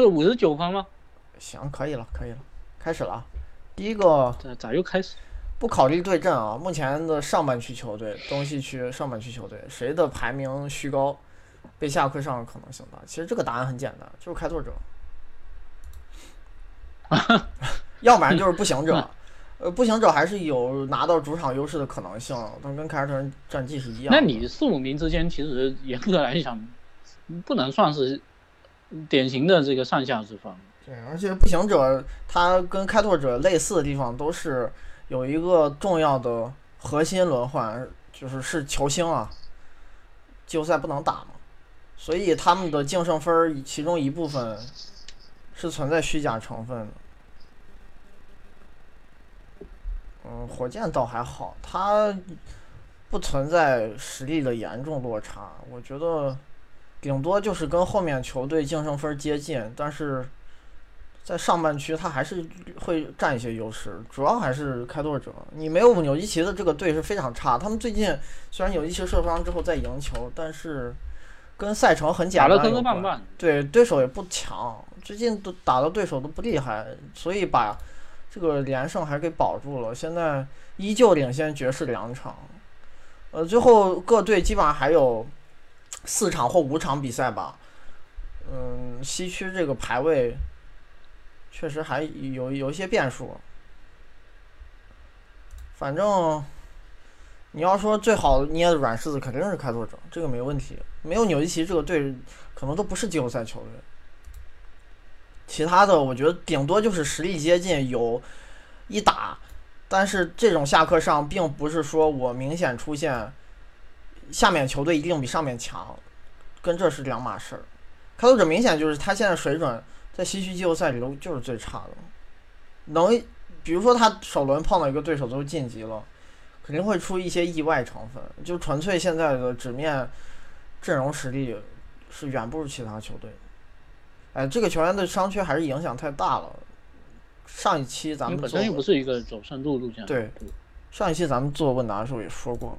是五十九分吗？行，可以了，可以了，开始了啊。第一个咋咋又开始？不考虑对阵啊，目前的上半区球队，东西区上半区球队，谁的排名虚高，被下课上的可能性大？其实这个答案很简单，就是开拓者，要不然就是步行者。呃，步行者还是有拿到主场优势的可能性，但跟凯尔特人战绩是一样。那你四五名之间，其实严格来讲，不能算是典型的这个上下之分。对，而且步行者他跟开拓者类似的地方，都是有一个重要的核心轮换，就是是球星啊，季后赛不能打嘛，所以他们的净胜分其中一部分是存在虚假成分的。嗯，火箭倒还好，他不存在实力的严重落差，我觉得顶多就是跟后面球队净胜分接近，但是在上半区他还是会占一些优势，主要还是开拓者。你没有纽基奇的这个队是非常差，他们最近虽然纽基奇受伤之后在赢球，但是跟赛程很简单有关，对对手也不强，最近都打的对手都不厉害，所以把。这个连胜还给保住了，现在依旧领先爵士两场，呃，最后各队基本上还有四场或五场比赛吧。嗯，西区这个排位确实还有有一些变数。反正你要说最好捏的软柿子肯定是开拓者，这个没问题。没有纽基奇这个队，可能都不是季后赛球队。其他的我觉得顶多就是实力接近，有一打，但是这种下课上并不是说我明显出现下面球队一定比上面强，跟这是两码事儿。开拓者明显就是他现在水准在西区季后赛里头就是最差的，能比如说他首轮碰到一个对手都晋级了，肯定会出一些意外成分，就纯粹现在的纸面阵容实力是远不如其他球队。哎，这个球员的伤缺还是影响太大了。上一期咱们本身又不是一个走深度路线。对，上一期咱们做问答的时候也说过了。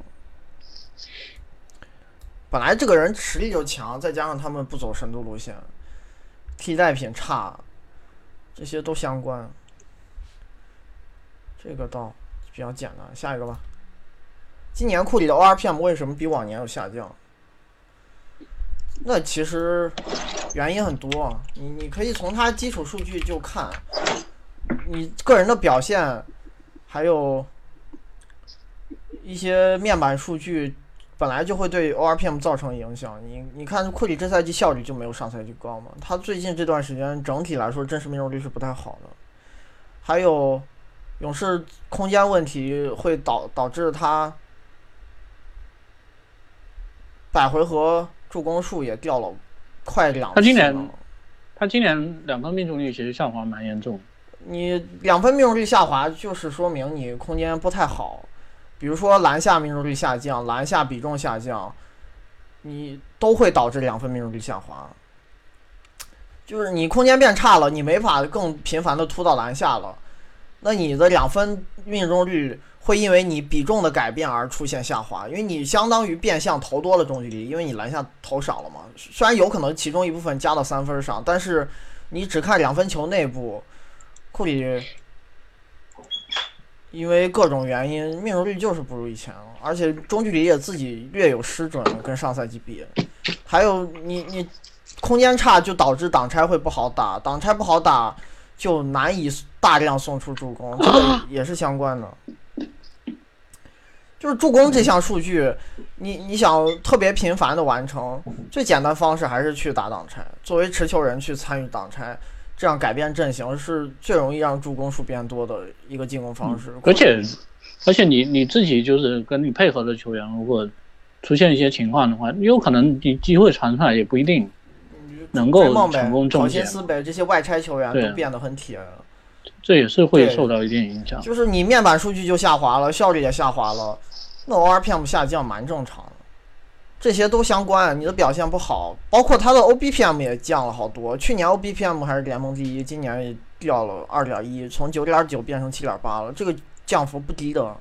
本来这个人实力就强，再加上他们不走深度路线，替代品差，这些都相关。这个倒比较简单，下一个吧。今年库里的 ORPM 为什么比往年有下降？那其实原因很多，你你可以从他基础数据就看，你个人的表现，还有一些面板数据，本来就会对 ORPM 造成影响。你你看库里这赛季效率就没有上赛季高嘛？他最近这段时间整体来说真实命中率是不太好的，还有勇士空间问题会导导致他百回合。助攻数也掉了快两。他今年，他今年两分命中率其实下滑蛮严重。你两分命中率下滑，就是说明你空间不太好。比如说篮下命中率下降，篮下比重下降，你都会导致两分命中率下滑。就是你空间变差了，你没法更频繁的突到篮下了，那你的两分命中率。会因为你比重的改变而出现下滑，因为你相当于变相投多了中距离，因为你篮下投少了嘛。虽然有可能其中一部分加到三分上，但是你只看两分球内部，库里因为各种原因命中率就是不如以前了，而且中距离也自己略有失准，跟上赛季比。还有你你空间差就导致挡拆会不好打，挡拆不好打就难以大量送出助攻，这个也 是相关的。就是助攻这项数据，你你想特别频繁的完成，最简单方式还是去打挡拆。作为持球人去参与挡拆，这样改变阵型是最容易让助攻数变多的一个进攻方式。而且，而且你你自己就是跟你配合的球员，如果出现一些情况的话，有可能你机会传出来也不一定能够成功中线。斯北这些外拆球员都变得很铁。这也是会受到一定影响。就是你面板数据就下滑了，效率也下滑了。那 ORPM 下降蛮正常的，这些都相关。你的表现不好，包括他的 OBPM 也降了好多。去年 OBPM 还是联盟第一，今年也掉了二点一，从九点九变成七点八了，这个降幅不低的。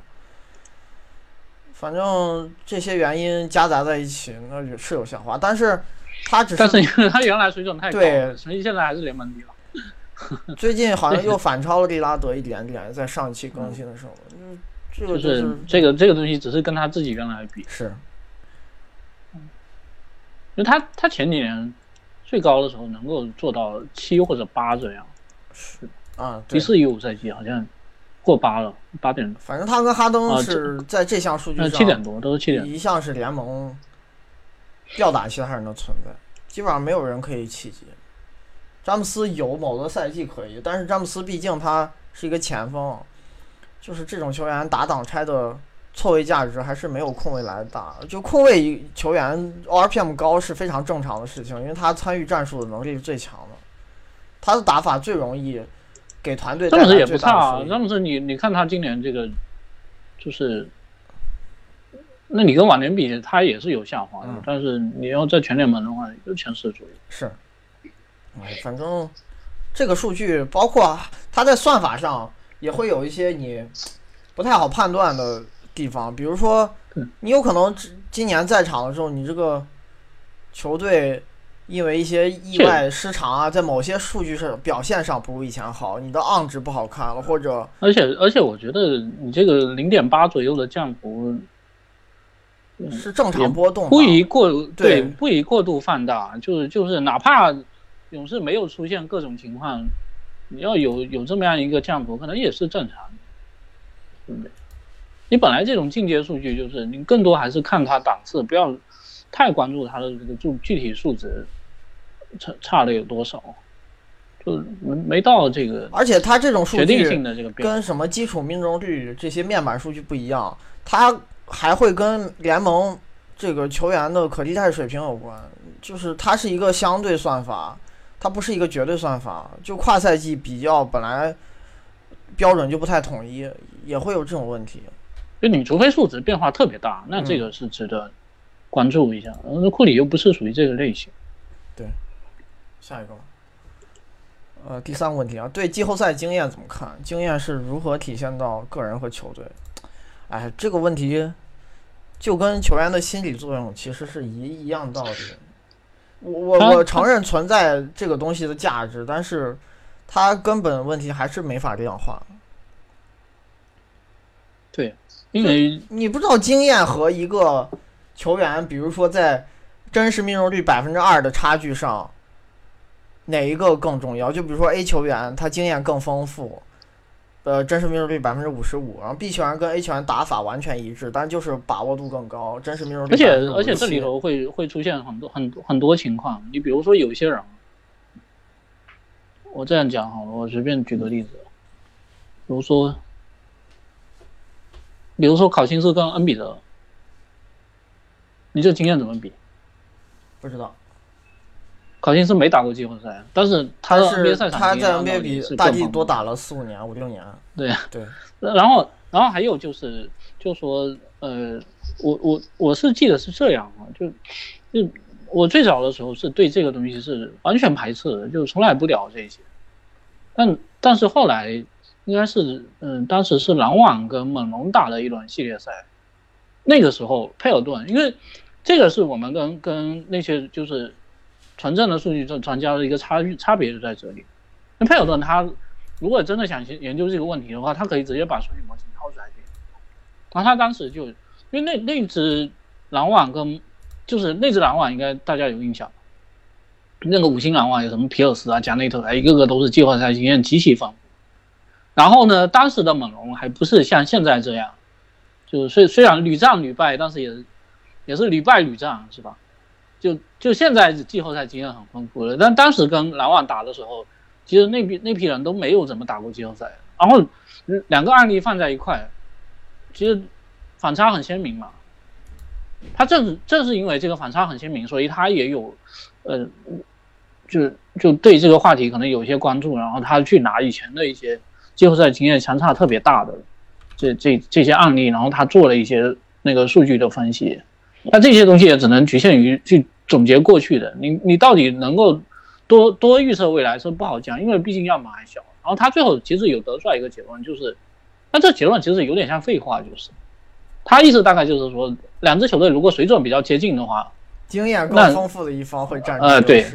反正这些原因夹杂在一起，那是有下滑。但是他只是，但是因为他原来水准太高对了，所以现在还是联盟第一。最近好像又反超了利拉德一点点，在上一期更新的时候，嗯，这个就是是这个这个东西只是跟他自己原来比，是因为他他前几年最高的时候能够做到七或者八这样，是啊，对一，四一五赛季好像过八了，八点反正他跟哈登啊是在这项数据呃上七点多都是七点多。一项是联盟吊打其他人的存在，基本上没有人可以企及。詹姆斯有某个赛季可以，但是詹姆斯毕竟他是一个前锋，就是这种球员打挡拆的错位价值还是没有控卫来的大。就控卫球员 RPM 高是非常正常的事情，因为他参与战术的能力是最强的，他的打法最容易给团队带詹姆斯也不差啊。詹姆斯你你看他今年这个就是，那你跟往年比，他也是有下滑的，嗯但是你要在全联盟的话，也就前十左右。是，哎，反正这个数据包括他在算法上也会有一些你不太好判断的地方，比如说嗯你有可能今年在场的时候，你这个球队因为一些意外失常啊，在某些数据上表现上不如以前好，你的 on 值不好看了，或者而且而且，我觉得你这个零点八左右的降幅，是正常波动，不宜过对不宜过度放大，就是就是哪怕勇士没有出现各种情况，你要有有这么样一个降幅，可能也是正常的？你本来这种进阶数据就是你更多还是看它档次，不要太关注它的这个具具体数值差差的有多少，就没没到这个而且它这种数决定据性的这个。跟什么基础命中率这些面板数据不一样，它还会跟联盟这个球员的可替代水平有关，就是它是一个相对算法，它不是一个绝对算法。就跨赛季比较本来标准就不太统一，也会有这种问题。就你除非数值变化特别大，那这个是值得关注一下。那、库里又不是属于这个类型。对下一个吧，呃，第三个问题啊，对季后赛经验怎么看？经验是如何体现到个人和球队？哎，这个问题就跟球员的心理作用其实是一一样道理。我我我承认存在这个东西的价值，但是它根本问题还是没法量化。对，因为你不知道经验和一个球员，比如说在真实命中率百分之二的差距上，哪一个更重要？就比如说 A 球员他经验更丰富，呃，真实命中率百分之五十五，然后 B 球员跟 A 球员打法完全一致，但就是把握度更高，真实命中率而且而且这里头会会出现很多很多很多情况。你比如说有些人，我这样讲好了，我随便举个例子，比如说，比如说考辛斯跟恩比德，你这经验怎么比？不知道，考辛斯没打过季后赛，但是他的但是 NBA 赛场他在 NBA 比大帝多打了四五年、五六年，对对，然后，然后还有就是，就说，呃，我我我是记得是这样啊，就就我最早的时候是对这个东西是完全排斥的，就从来不聊这些。但但是后来应该是，嗯，当时是篮网跟猛龙打了一轮系列赛，那个时候佩尔顿，因为这个是我们跟跟那些就是纯正的数据专专家的一个差距差别就在这里。那佩尔顿他如果真的想研研究这个问题的话，他可以直接把数据模型掏出来就行。然后他当时就，因为那那只篮网跟就是那只篮网应该大家有印象，那个五星篮网有什么皮尔斯啊、加内特啊，一个个都是季后赛经验极其丰富。然后呢，当时的猛龙还不是像现在这样，就虽虽然屡战屡败，但是也也是屡败屡战，是吧？就就现在季后赛经验很丰富了，但当时跟篮网打的时候，其实那批那批人都没有怎么打过季后赛。然后两个案例放在一块，其实反差很鲜明嘛。他正正是因为这个反差很鲜明，所以他也有，呃，就就对这个话题可能有一些关注，然后他去拿以前的一些季后赛经验相差特别大的这这这些案例，然后他做了一些那个数据的分析。那这些东西也只能局限于去总结过去的，你你到底能够多多预测未来是不好讲，因为毕竟样本还小。然后他最后其实有得出来一个结论，就是，那这结论其实有点像废话，就是，他意思大概就是说，两支球队如果水准比较接近的话，经验更丰富的一方会占呃对。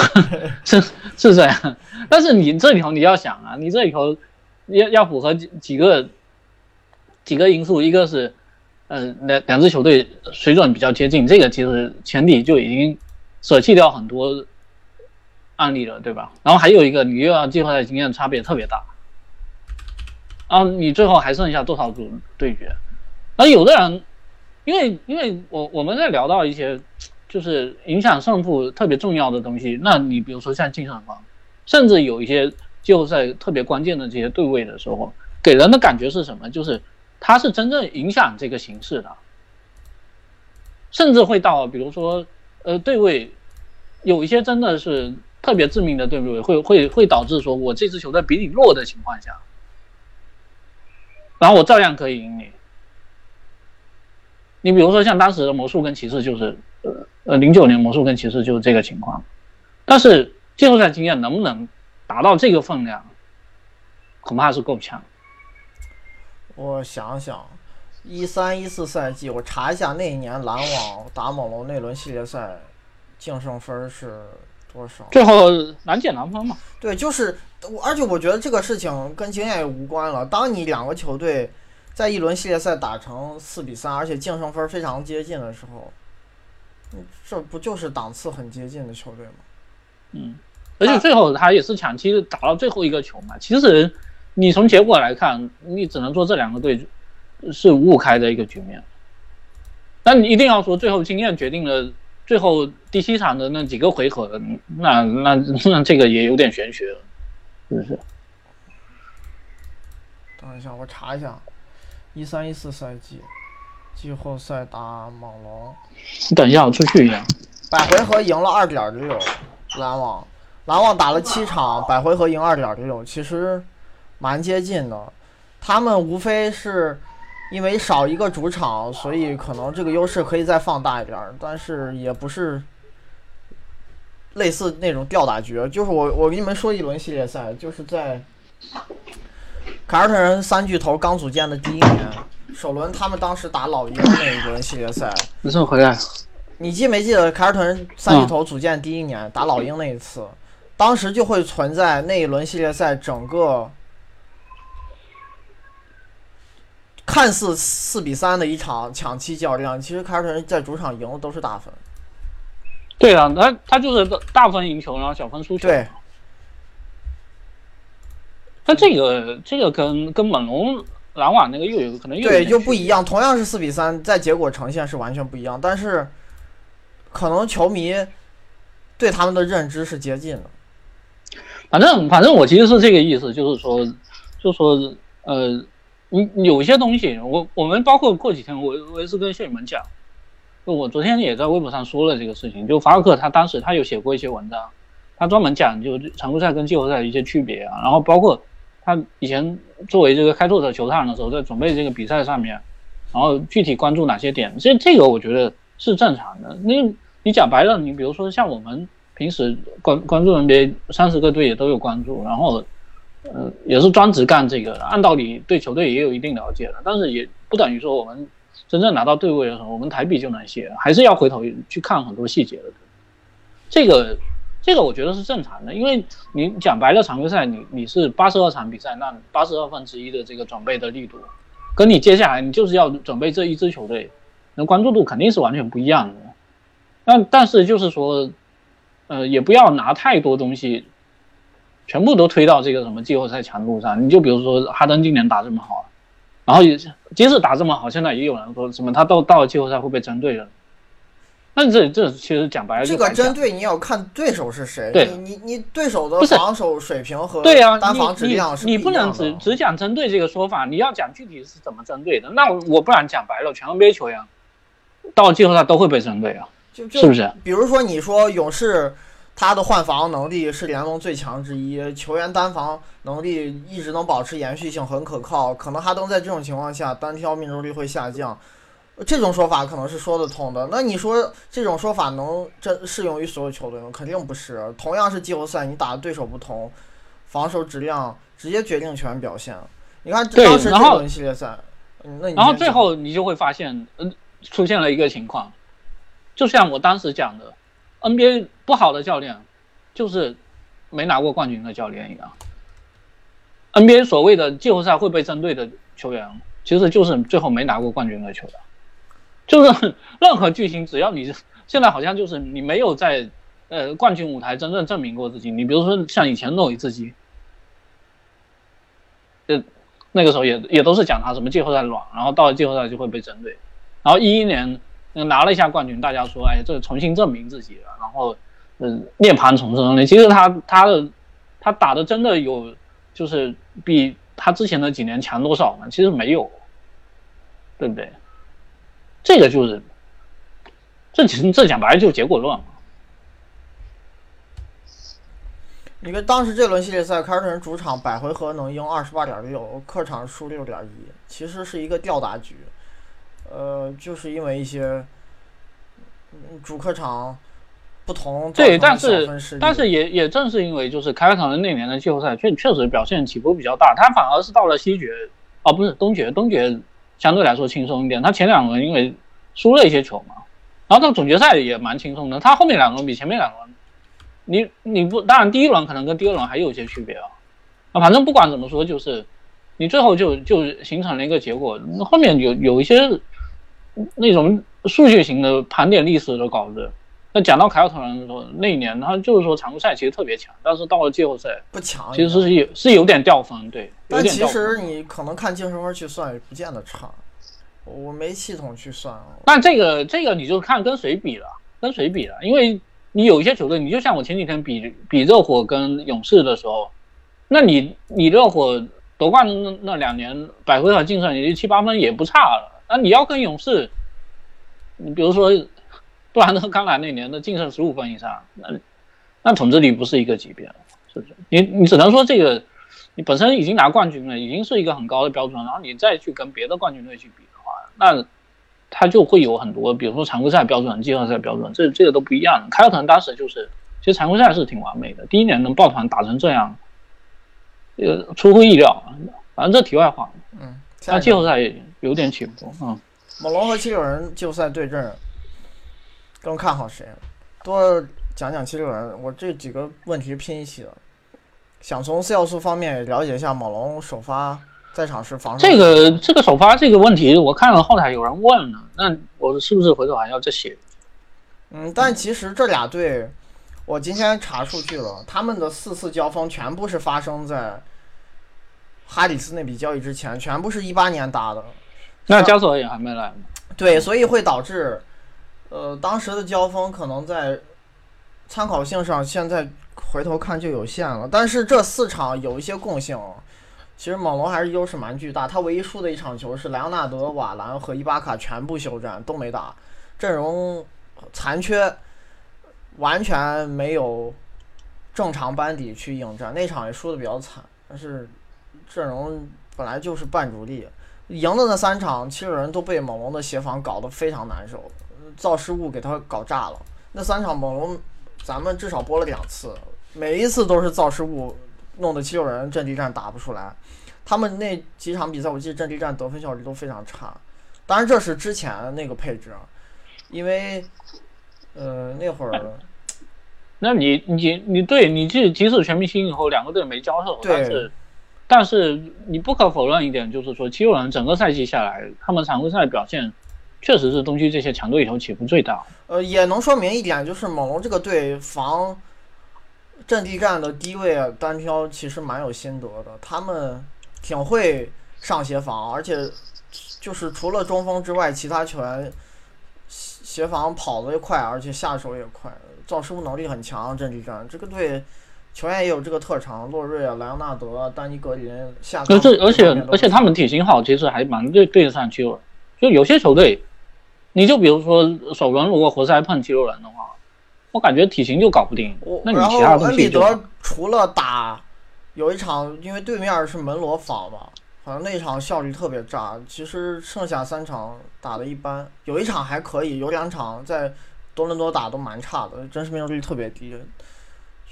是是这样，但是你这里头你要想啊，你这里头要要符合几几个几个因素，一个是呃两两支球队水准比较接近，这个其实前提就已经舍弃掉很多案例了，对吧？然后还有一个，你又要季后赛经验差别特别大，然后你最后还剩下多少组对决？那有的人，因为因为我我们在聊到一些就是影响胜负特别重要的东西，那你比如说像净胜方，甚至有一些季后赛特别关键的这些对位的时候，给人的感觉是什么？就是他是真正影响这个形势的，甚至会到比如说呃对位，有一些真的是特别致命的对位，会会会导致说我这支球队比你弱的情况下，然后我照样可以赢你。你比如说像当时的魔术跟骑士就是，呃呃零九年魔术跟骑士就是这个情况，但是季后赛经验能不能达到这个分量，恐怕是够呛。我想想，一三一四赛季，我查一下那一年篮网打猛龙那轮系列赛净胜分是多少？最后难解难分嘛。对，就是，我而且我觉得这个事情跟经验也无关了。当你两个球队在一轮系列赛打成四比三，而且净胜分非常接近的时候，嗯这不就是档次很接近的球队吗？嗯，而且最后他也是抢七打到最后一个球嘛。其实你从结果来看，你只能说这两个队是五五开的一个局面。但你一定要说最后经验决定了最后第七场的那几个回合，那那那这个也有点玄学了，是不是？等一下，我查一下，一三一四赛季季后赛打猛龙，你等一下，我出去一下。百回合赢了二点六，篮网，篮网打了七场，百回合赢二点六，其实蛮接近的。他们无非是因为少一个主场，所以可能这个优势可以再放大一点儿，但是也不是类似那种吊打局。就是我我给你们说一轮系列赛，就是在凯尔特人三巨头刚组建的第一年，首轮他们当时打老鹰那一轮系列赛。你这回来，你记没记得凯尔特人三巨头组建第一年、打老鹰那一次，当时就会存在那一轮系列赛整个看似四比三的一场抢七较量，其实凯尔特人在主场赢的都是大分。对啊，他他就是大分赢球，然后小分输球。对，但这个这个跟跟猛龙、篮网那个又有可能又有对，就不一样。同样是四比三，在结果呈现是完全不一样，但是可能球迷对他们的认知是接近的。反正反正我其实是这个意思，就是说，就是说，呃，你有些东西，我我们包括过几天，我我也是跟谢宇们讲，就我昨天也在微博上说了这个事情，就法尔克他当时他有写过一些文章，他专门讲就常规赛跟季后赛的一些区别啊，然后包括他以前作为这个开拓者球探的时候，在准备这个比赛上面，然后具体关注哪些点，这这个我觉得是正常的。那你讲白了，你比如说像我们平时关关注 NBA 三十个队也都有关注，然后呃也是专职干这个的，按道理对球队也有一定了解的，但是也不等于说我们真正拿到队位的时候，我们台笔就能写，还是要回头去看很多细节的。这个这个我觉得是正常的，因为你讲白了，常规赛你你是八十二场比赛，那八十二分之一的这个准备的力度，跟你接下来你就是要准备这一支球队，那关注度肯定是完全不一样的。但但是就是说，呃，也不要拿太多东西，全部都推到这个什么季后赛强度上。你就比如说哈登今年打这么好，然后也即使打这么好，现在也有人说什么他到到了季后赛会被针对的。那这这其实讲白了这个针对你要看对手是谁，对你你你对手的防守水平和对呀、单防质你量是你你不能只只讲针对这个说法，你要讲具体是怎么针对的。那我我不然讲白了，全 NBA 球员到了季后赛都会被针对啊，就是就不是？比如说，你说勇士他的换防能力是联盟最强之一，球员单防能力一直能保持延续性，很可靠。可能哈登在这种情况下单挑命中率会下降，这种说法可能是说得通的。那你说这种说法能这适用于所有球队吗？肯定不是。同样是季后赛，你打的对手不同，防守质量直接决定球员表现。你看当时这然后轮系列赛，嗯那你然后最后你就会发现，嗯，出现了一个情况，就像我当时讲的，NBA 不好的教练就是没拿过冠军的教练一样。NBA 所谓的季后赛会被针对的球员，其实就是最后没拿过冠军的球员。就是 任何巨星，只要你现在好像就是你没有在呃冠军舞台真正证明过自己。你比如说像以前诺维茨基，呃那个时候也也都是讲他什么季后赛软，然后到了季后赛就会被针对。然后一一年拿了一下冠军，大家说哎这重新证明自己了，然后嗯涅槃重生了。其实他他的他打的真的有就是比他之前的几年强多少呢？其实没有，对不对？这个就是，这其实这讲白了就是结果论嘛。你看当时这轮系列赛，凯尔特人主场百回合能赢二十八点六，客场输六点一，其实是一个吊打局。呃，就是因为一些主客场不同，对，但是但是也也正是因为就是凯尔特人那年的季后赛确确实表现起伏比较大，他反而是到了西决，哦不是东决，东决。相对来说轻松一点，他前两轮因为输了一些球嘛，然后到总决赛也蛮轻松的。他后面两轮比前面两轮，你你不当然第一轮可能跟第二轮还有一些区别啊，啊反正不管怎么说，就是你最后就就形成了一个结果。后面有有一些那种数据型的盘点历史的稿子。那讲到凯尔特人的时候那一年，他就是说常规赛其实特别强，但是到了季后赛不强，其实是有是有点掉分，对。但其实你可能看净胜分去算，也不见得差。我没系统去算。但这个这个你就看跟谁比了，跟谁比了，因为你有一些球队，你就像我前几天比比热火跟勇士的时候，那你你热火夺冠那那两年百回合净胜也就七八分也不差了，那你要跟勇士，你比如说。杜兰特刚来那年的净胜十五分以上，那那统治力不是一个级别，是不是？你你只能说这个，你本身已经拿冠军了，已经是一个很高的标准，然后你再去跟别的冠军队去比的话，那他就会有很多，比如说常规赛标准、季后赛标准，这这个都不一样。凯尔特人当时就是，其实常规赛是挺完美的，第一年能抱团打成这样，呃，出乎意料。反正这题外话，嗯，那季后赛有点起伏，啊。猛龙和七六人季后赛对阵。更看好谁？多讲讲七六人。我这几个问题拼一起的，想从四要素方面了解一下猛龙首发在场时防守。这个这个首发这个问题，我看了后台有人问了，那我是不是回头还要再写？嗯，但其实这俩队，我今天查数据了，他们的四次交锋全部是发生在哈里斯那笔交易之前，全部是一八年打的。那加索尔也还没来。对，所以会导致。呃，当时的交锋可能在参考性上，现在回头看就有限了。但是这四场有一些共性，其实猛龙还是优势蛮巨大。他唯一输的一场球是莱昂纳德、瓦兰和伊巴卡全部休战都没打，阵容残缺，完全没有正常班底去应战。那场也输的比较惨，但是阵容本来就是半主力，赢的那三场七六人都被猛龙的协防搞得非常难受。造失误给他搞炸了。那三场猛龙，咱们至少播了两次，每一次都是造失误，弄得七六人阵地战打不出来。他们那几场比赛，我记得阵地战得分效率都非常差。当然这是之前那个配置，因为，呃，那会儿，那你你你对你即即使全明星以后两个队没交手，但是但是你不可否认一点，就是说七六人整个赛季下来，他们常规赛表现。确实是东区这些强队里头起伏最大。呃，也能说明一点，就是猛龙这个队防阵地战的低位单挑其实蛮有心得的。他们挺会上协防，而且就是除了中锋之外，其他球员协防跑得快，而且下手也快，造失误能力很强。阵地战这个队球员也有这个特长，洛瑞啊、莱昂纳德、丹尼格林下。可是而且而且他们体型好，其实还蛮对对得上去了。就有些球队。你就比如说首轮如果活塞碰肌肉人的话，我感觉体型就搞不定。那你其他东西就。恩比德除了打有一场，因为对面是门罗防嘛，好像那场效率特别炸。其实剩下三场打的一般，有一场还可以，有两场在多伦多打都蛮差的，真实命中率特别低。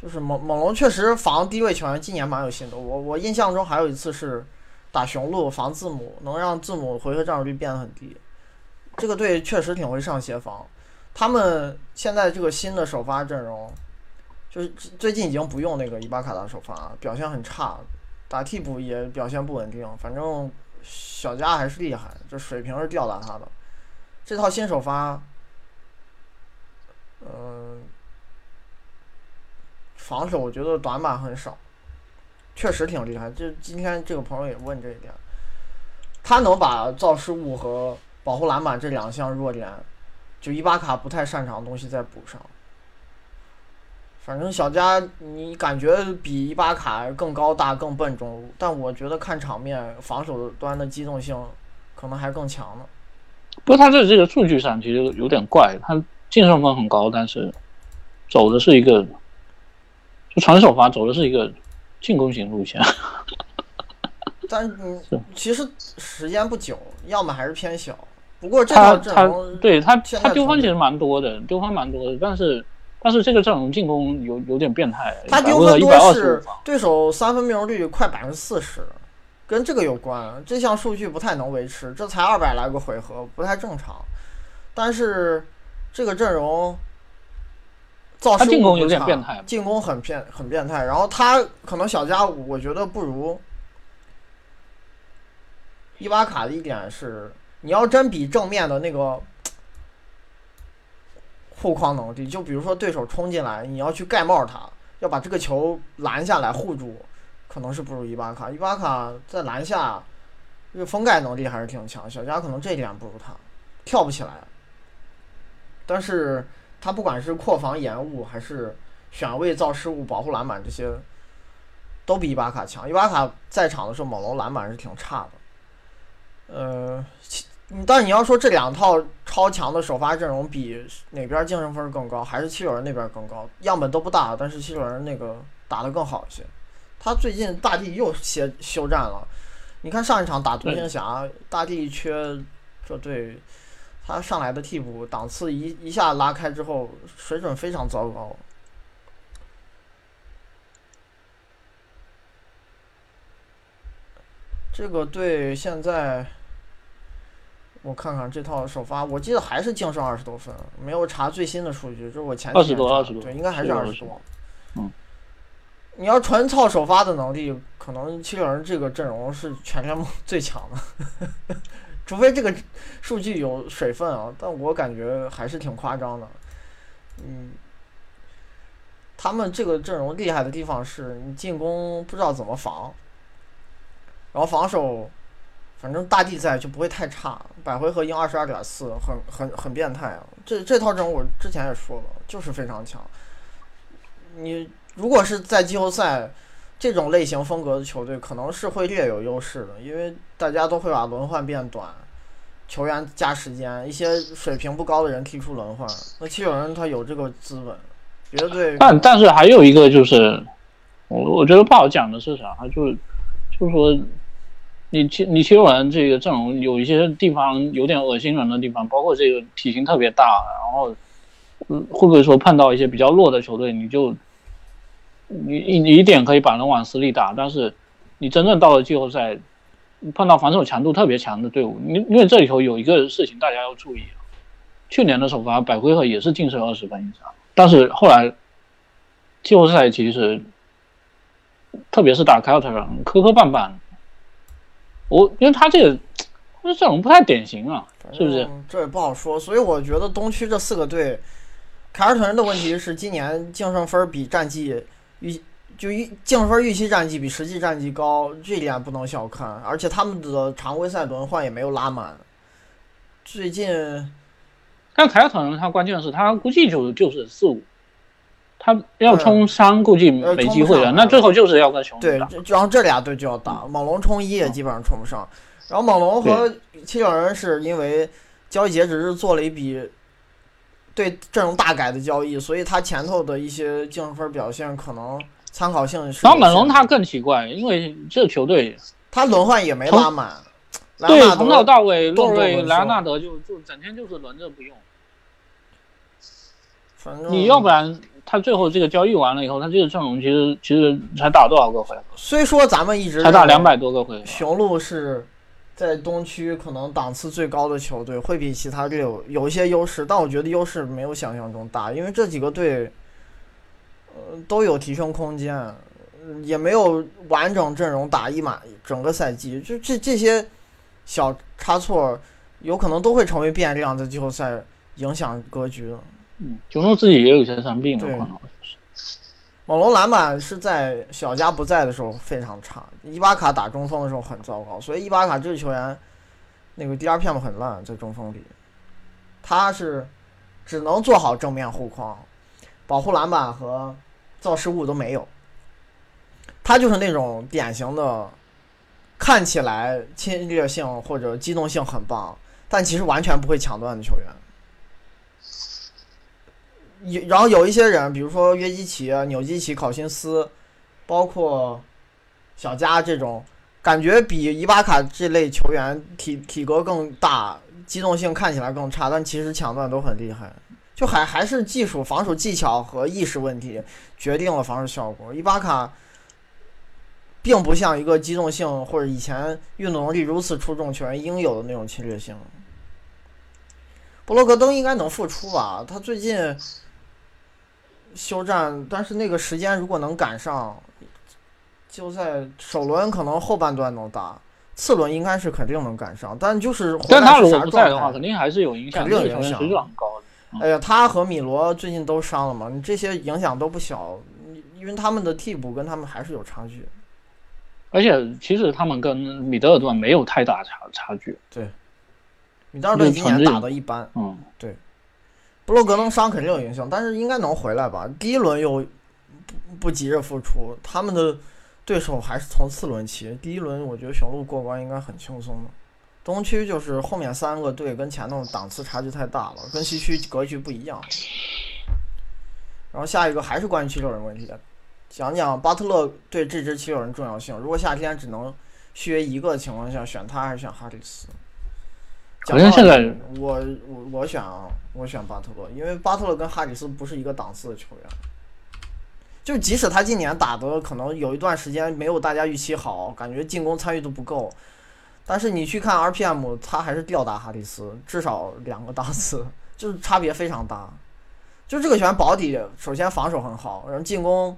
就是猛猛龙确实防低位球员，今年蛮有心得。我我印象中还有一次是打雄鹿防字母，能让字母回合占有率变得很低。这个队确实挺会上协防，他们现在这个新的首发阵容，就是最近已经不用那个伊巴卡当首发，表现很差，打替补也表现不稳定。反正小加还是厉害，这水平是吊打他的。这套新首发，嗯，防守我觉得短板很少，确实挺厉害。就今天这个朋友也问这一点，他能把造失误和保护篮板这两项弱点，就伊巴卡不太擅长的东西再补上。反正小加你感觉比伊巴卡更高大、更笨重，但我觉得看场面防守端的机动性可能还更强呢。不过他在这个数据上其实有点怪，他净胜分很高，但是走的是一个就传首发走的是一个进攻型路线。但嗯，其实时间不久，要么还是偏小。不过这套阵容对他他丢分其实蛮多的，丢分蛮多的，但是但是这个阵容进攻有有点变态。他丢分多是对手三分命中率快百分之四十。跟这个有关，这项数据不太能维持，这才二百来个回合，不太正常。但是这个阵容造失误进攻有点变态，进攻很变很变态。然后他可能小加，我觉得不如伊巴卡的一点是，你要真比正面的那个护框能力，就比如说对手冲进来，你要去盖帽他，要把这个球拦下来护住。可能是不如伊巴卡，伊巴卡在篮下这个封盖能力还是挺强，小加可能这一点不如他，跳不起来。但是他不管是扩防延误，还是选位造失误、保护篮板这些，都比伊巴卡强。伊巴卡在场的时候，猛龙篮板是挺差的。呃，但你要说这两套超强的首发阵容比哪边精神分更高，还是七六人那边更高？样本都不大，但是七六人那个打得更好一些。他最近大地又歇休战了，你看上一场打独行侠，大地缺这队，他上来的替补档次一一下拉开之后，水准非常糟糕。这个队现在，我看看这套首发，我记得还是净胜二十多分，没有查最新的数据，就是我前二十多二十多，对，应该还是二十多，嗯。你要纯靠首发的能力，可能七六人这个阵容是全联盟 最强的，除非这个数据有水分啊。但我感觉还是挺夸张的。嗯，他们这个阵容厉害的地方是你进攻不知道怎么防，然后防守，反正大地在就不会太差。百回合赢二十二点四，很很很变态啊！这这套阵容我之前也说了，就是非常强。你。如果是在季后赛这种类型风格的球队，可能是会略有优势的，因为大家都会把轮换变短，球员加时间，一些水平不高的人踢出轮换。那七六人他有这个资本，别的队。但但是还有一个就是，我我觉得不好讲的是啥，就是就是说，你七你七六人这个阵容有一些地方有点恶心人的地方，包括这个体型特别大，然后嗯会不会说碰到一些比较弱的球队，你就。你你一点可以把人往死里打，但是你真正到了季后赛，碰到防守强度特别强的队伍，因因为这里头有一个事情大家要注意，去年的首发百回合也是净胜二十分以上，但是后来季后赛其实，特别是打凯尔特人磕磕绊绊，我因为他这个这阵容不太典型啊，是不是？这也不好说，所以我觉得东区这四个队，凯尔特人的问题是今年净胜分比战绩。预就预净分预期战绩比实际战绩高，这一点不能小看。而且他们的常规赛轮换也没有拉满。最近，但凯尔特人他关键是他估计就就是四五，他要冲三估计没机会了。那最后就是要跟熊对，然后这俩队就要打，猛龙冲一也基本上冲不上。然后猛龙和七六人是因为交易截止日做了一笔。对阵容大改的交易，所以他前头的一些净分表现可能参考性是。然后猛龙他更奇怪，因为这球队他轮换也没拉满，对，从头到尾洛瑞莱昂纳德就就整天就是轮着不用。反正你要不然他最后这个交易完了以后，他这个阵容其实其实才打多少个回合？虽说咱们一直才打两百多个回合，雄鹿是在东区可能档次最高的球队会比其他队有有一些优势，但我觉得优势没有想象中大，因为这几个队，呃，都有提升空间，也没有完整阵容打一满整个赛季，就这这些小差错，有可能都会成为变量，在季后赛影响格局。嗯，九龙自己也有些伤病了，猛龙篮板是在小加不在的时候非常差，伊巴卡打中锋的时候很糟糕，所以伊巴卡这个球员，那个第二片很烂，在中锋里，他是只能做好正面护框，保护篮板和造失误都没有，他就是那种典型的看起来侵略性或者机动性很棒，但其实完全不会抢断的球员。有，然后有一些人，比如说约基奇、纽基奇、考辛斯，包括小加这种，感觉比伊巴卡这类球员体体格更大，机动性看起来更差，但其实抢断都很厉害。就还还是技术、防守技巧和意识问题决定了防守效果。伊巴卡并不像一个机动性或者以前运动能力如此出众球员应有的那种侵略性。布洛格登应该能复出吧？他最近。休战，但是那个时间如果能赶上，就在首轮可能后半段能打，次轮应该是肯定能赶上。但就是但他如果不在的话，肯定还是有影响，肯定影响。哎呀，他和米罗最近都伤了嘛，你这些影响都不小，因为他们的替补跟他们还是有差距。而且其实他们跟米德尔顿没有太大差差距。对，米德尔顿今年打的一般。嗯，对。布洛格登伤肯定有影响，但是应该能回来吧？第一轮又不不急着复出，他们的对手还是从次轮起。第一轮我觉得雄鹿过关应该很轻松的。东区就是后面三个队跟前头档次差距太大了，跟西区格局不一样。然后下一个还是关于七六人问题，讲讲巴特勒对这支七六人重要性。如果夏天只能续约一个的情况下，选他还是选哈里斯？好像现在我我我选啊，我选巴特勒，因为巴特勒跟哈里斯不是一个档次的球员。就即使他今年打的可能有一段时间没有大家预期好，感觉进攻参与度不够，但是你去看 RPM，他还是吊打哈里斯，至少两个档次，就是差别非常大。就这个球员保底，首先防守很好，然后进攻，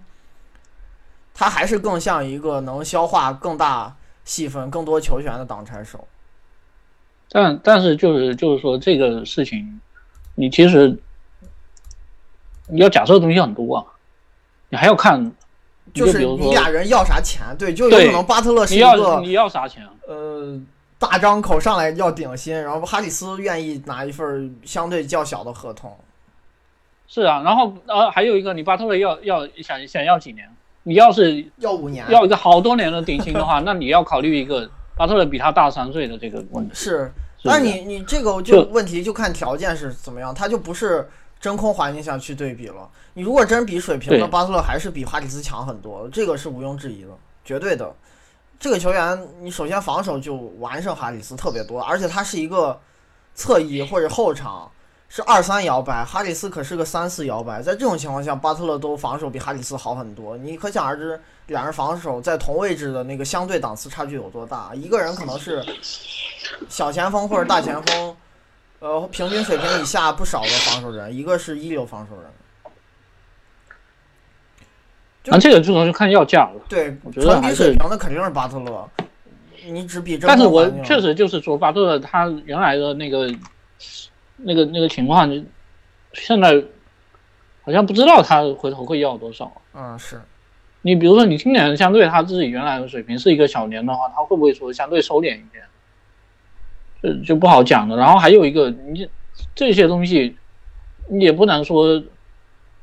他还是更像一个能消化更大细分、更多球权的挡拆手。但但是就是就是说这个事情，你其实你要假设的东西很多啊，你还要看，就是你俩人要啥钱？对，就有可能巴特勒是一个你要啥钱？呃，大张口上来要顶薪，然后哈里斯愿意拿一份相对较小的合同。是啊，然后呃还有一个，你巴特勒要要想想要几年？你要是要五年，要一个好多年的顶薪的话，那你要考虑一个巴特勒比他大三岁的这个问题。是。但你你这个就问题就看条件是怎么样，他就不是真空环境下去对比了。你如果真比水平，那巴特勒还是比哈里斯强很多，这个是毋庸置疑的，绝对的。这个球员，你首先防守就完胜哈里斯特别多，而且他是一个侧翼或者后场。是二三摇摆，哈里斯可是个三四摇摆，在这种情况下，巴特勒都防守比哈里斯好很多。你可想而知，两人防守在同位置的那个相对档次差距有多大。一个人可能是小前锋或者大前锋，呃，平均水平以下不少的防守人，一个是一流防守人。那这个就能就看要价了。对，我觉得还是那肯定是巴特勒。你只比这，但是我确实就是说，巴特勒他原来的那个。那个那个情况，就现在好像不知道他回头会要多少。嗯，是。你比如说，你今年相对他自己原来的水平是一个小年的话，他会不会说相对收敛一点？这就不好讲了。然后还有一个，你这些东西你也不能说，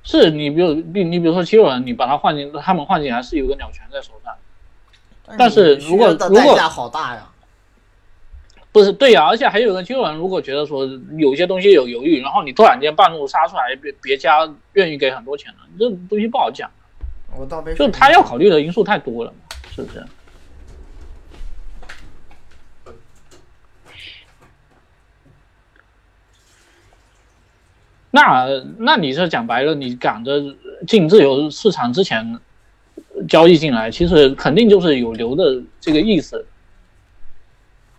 是你比如你你比如说七六人，你把他换进，他们换进来是有个鸟权在手上。但是如果如果好大呀。不是对呀，而且还有个球员，如果觉得说有些东西有犹豫，然后你突然间半路杀出来，别别家愿意给很多钱了，这东西不好讲。我倒没，就他要考虑的因素太多了，是不是？那那你这讲白了，你赶着进自由市场之前交易进来，其实肯定就是有留的这个意思。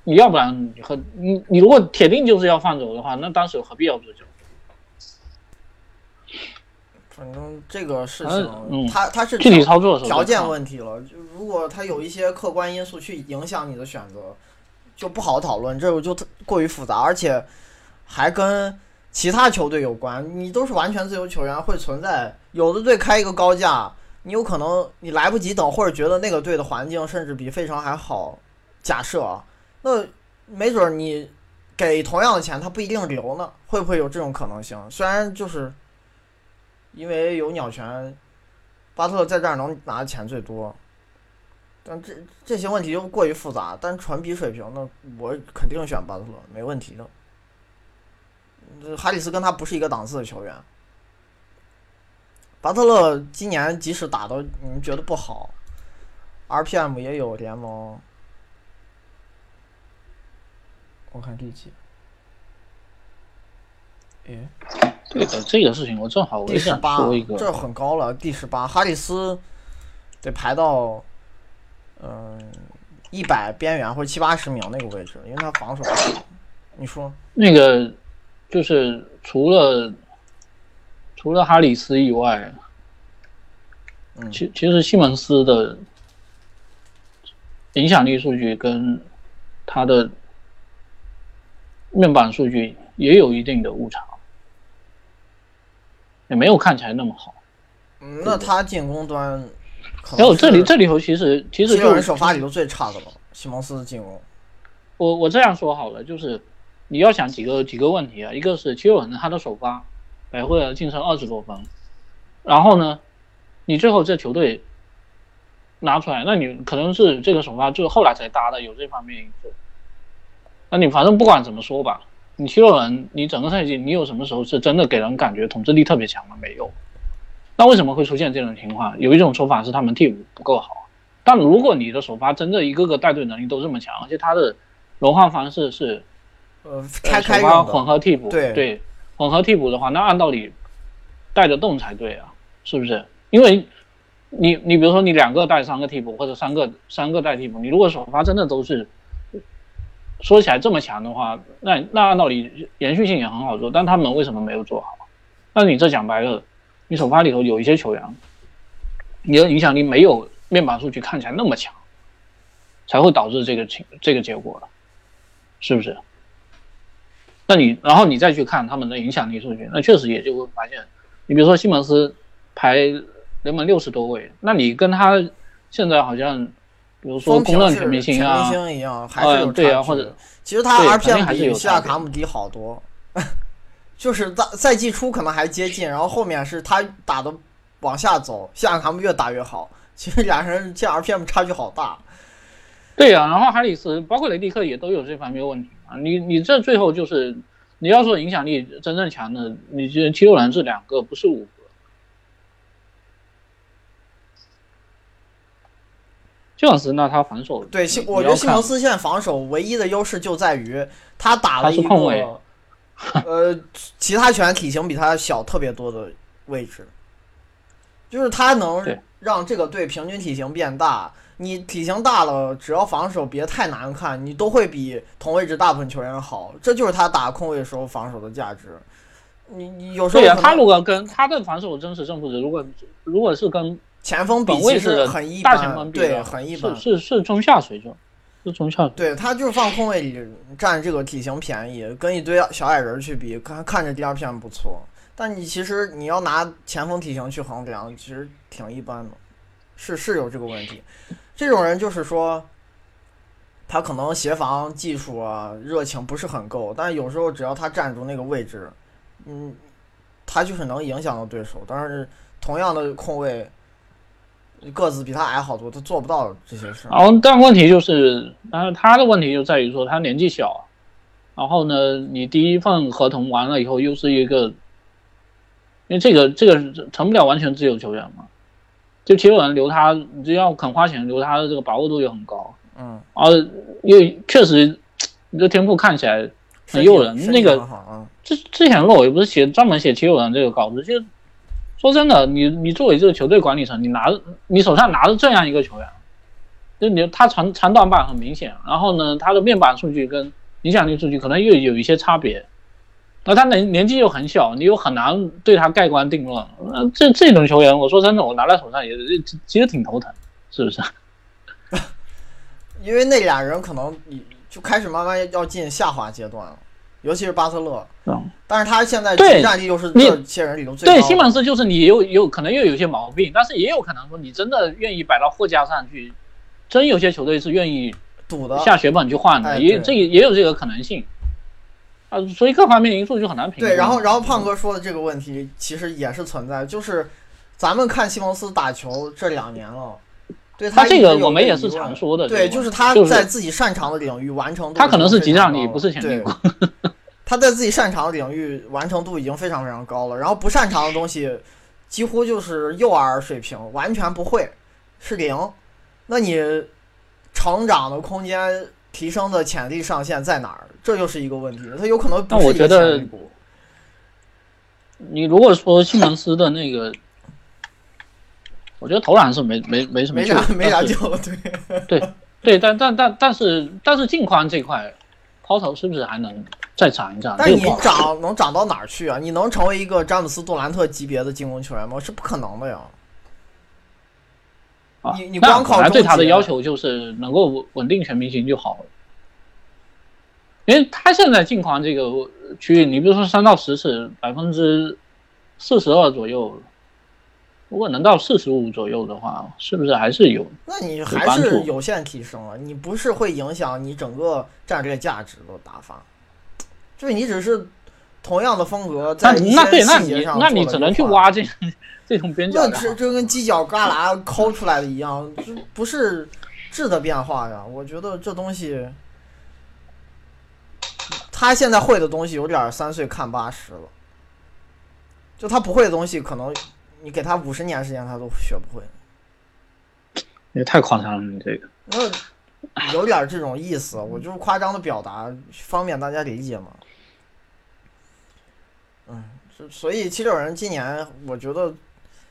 你要不然你和你你如果铁定就是要放走的话，那当时何必要做交易？反正这个事情，嗯它它是具体操作的条件问题了。就如果他有一些客观因素去影响你的选择，就不好讨论，这个就过于复杂，而且还跟其他球队有关。你都是完全自由球员，会存在有的队开一个高价，你有可能你来不及等，或者觉得那个队的环境甚至比费城还好。假设啊，那没准你给同样的钱，他不一定留呢，会不会有这种可能性？虽然就是因为有鸟权，巴特勒在这儿能拿的钱最多，但这这些问题就过于复杂。但纯比水平，那我肯定选巴特勒，没问题的。哈里斯跟他不是一个档次的球员。巴特勒今年即使打的你觉得不好，RPM 也有联盟，我看第几？诶，对的，这个事情我正好我也想说一，个，这很高了。第十八，哈里斯得排到嗯一百边缘或者七八十名那个位置，因为他防守。你说？那个就是除了除了哈里斯以外，嗯其其实西蒙斯的影响力数据跟他的面板数据也有一定的误差，也没有看起来那么好。嗯，那他进攻端可还有这里这里头其实其实就七六人首发里头最差的了，西蒙斯的进攻。我我这样说好了，就是你要想几个几个问题啊，一个是七六人他的首发百惠尔净胜二十多分，然后呢，你最后这球队拿出来，那你可能是这个首发就是后来才搭的，有这方面因素。那你反正不管怎么说吧，你七六人你整个赛季你有什么时候是真的给人感觉统治力特别强吗？没有。那为什么会出现这种情况？有一种说法是他们替补不够好，但如果你的首发真的一个个带队能力都这么强，而且他的轮换方式是呃，呃开开首发，混合替补，对混合替补的话，那按道理带得动才对啊，是不是？因为你你比如说你两个带三个替补，或者三个三个带替补，你如果首发真的都是说起来这么强的话，那那按道理延续性也很好做，但他们为什么没有做好？那你这讲白了，你首发里头有一些球员，你的影响力没有面板数据看起来那么强，才会导致这个情这个结果的，是不是？那你然后你再去看他们的影响力数据，那确实也就会发现，你比如说西蒙斯排联盟六十多位，那你跟他现在好像，比如说公认全明星啊，全明星一样，还是有呃对啊或者的其实他 RPM 还是比西亚卡姆低好多，就是在赛季初可能还接近，然后后面是他打的往下走，西亚卡姆越打越好。其实俩人这 RPM 差距好大。对呀、然后哈里斯包括雷迪克也都有这方面问题啊。你你这最后就是你要说影响力真正强的，你觉得七六人这两个，不是五这样子，那他防守对，西我觉得西蒙斯现在防守唯一的优势就在于他打了一个，呃，其他球员体型比他小特别多的位置，就是他能让这个队平均体型变大。你体型大了，只要防守别太难看，你都会比同位置大部分球员好。这就是他打控卫时候防守的价值。你你有时候他如果跟他的防守真实胜负值，如果如果是跟前锋比其实本位是很一般，大前锋比对，很一般是。是是中下水准，是中下水。对他就是放空位里占这个体型便宜，跟一堆小矮人去比，看看着第二片不错，但你其实你要拿前锋体型去衡量，其实挺一般的，是是有这个问题。这种人就是说，他可能协防技术啊、热情不是很够，但是有时候只要他站住那个位置，嗯，他就是能影响到对手。但是同样的控卫，个子比他矮好多，他做不到这些事儿。然后，但问题就是，当然他的问题就在于说他年纪小，然后呢，你第一份合同完了以后又是一个，因为这个这个成不了完全自由球员嘛，就七六人留他，你只要肯花钱留他的这个把握度也很高，嗯，而又确实你这天赋看起来很诱人那个很好啊。之之前我也不是写专门写七六人这个稿子，就说真的，你你作为这个球队管理层，你拿着你手上拿着这样一个球员，就你他长长短板很明显，然后呢，他的面板数据跟影响力数据可能又有一些差别，那他年年纪又很小，你又很难对他盖棺定论。那这这种球员，我说真的，我拿在手上也其实挺头疼，是不是？因为那俩人可能你就开始慢慢要进下滑阶段了，尤其是巴特勒。嗯，但是他现在对战力又是这些人里头最高对，的西蒙斯就是你有有可能又有些毛病，但是也有可能说你真的愿意摆到货架上去，真有些球队是愿意赌的。下血本去换的，也这个也有这个可能性。啊，所以各方面因素就很难评。对，然后然后胖哥说的这个问题其实也是存在，就是咱们看西蒙斯打球这两年了，对他这个我们也是常说的，对，就是他在自己擅长的领域完成度他可能是已经非常集战力，不是潜力。他在自己擅长的领域完成度已经非常非常高了，然后不擅长的东西几乎就是幼儿水平，完全不会，是零。那你成长的空间、提升的潜力上限在哪儿？这就是一个问题。他有可能不是一个那我觉得潜力股你如果说西蒙斯的那个，我觉得投篮是没没没什么救 没啥没啥救，对。对，但但但但是但是近宽这块抛投是不是还能再涨一涨？但你涨能涨到哪儿去啊？你能成为一个詹姆斯杜兰特级别的进攻球员吗？是不可能的呀。啊你你那光靠对他的要求就是能够稳稳定全明星就好了。因为他现在近框这个区域，你比如说三到十尺，百分之四十二左右，如果能到四十五左右的话，是不是还是有？那你还是有限提升啊，你不是会影响你整个战略价值的打法，就是你只是同样的风格在那一些细节上那你只能去挖这这种边角那料。这这跟犄角旮旯抠出来的一样，这不是质的变化呀。我觉得这东西，他现在会的东西有点三岁看八十了。就他不会的东西，可能你给他五十年时间，他都学不会。也太夸张了，你这个。那有点这种意思，我就是夸张的表达，方便大家理解嘛。嗯，所以七六人今年，我觉得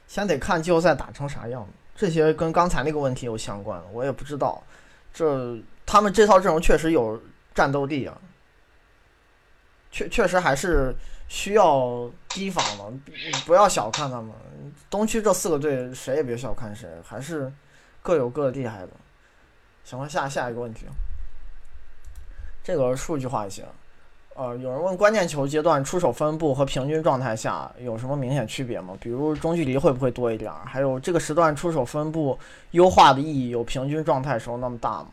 先得看季后赛打成啥样，这些跟刚才那个问题有相关，我也不知道。这他们这套阵容确实有战斗力啊，确确实还是需要提防的，不要小看他们。东区这四个队谁也别小看谁，还是各有各厉害的。行了，下下一个问题，这个数据化一些。呃，有人问关键球阶段出手分布和平均状态下有什么明显区别吗？比如中距离会不会多一点儿？还有这个时段出手分布优化的意义有平均状态时候那么大吗？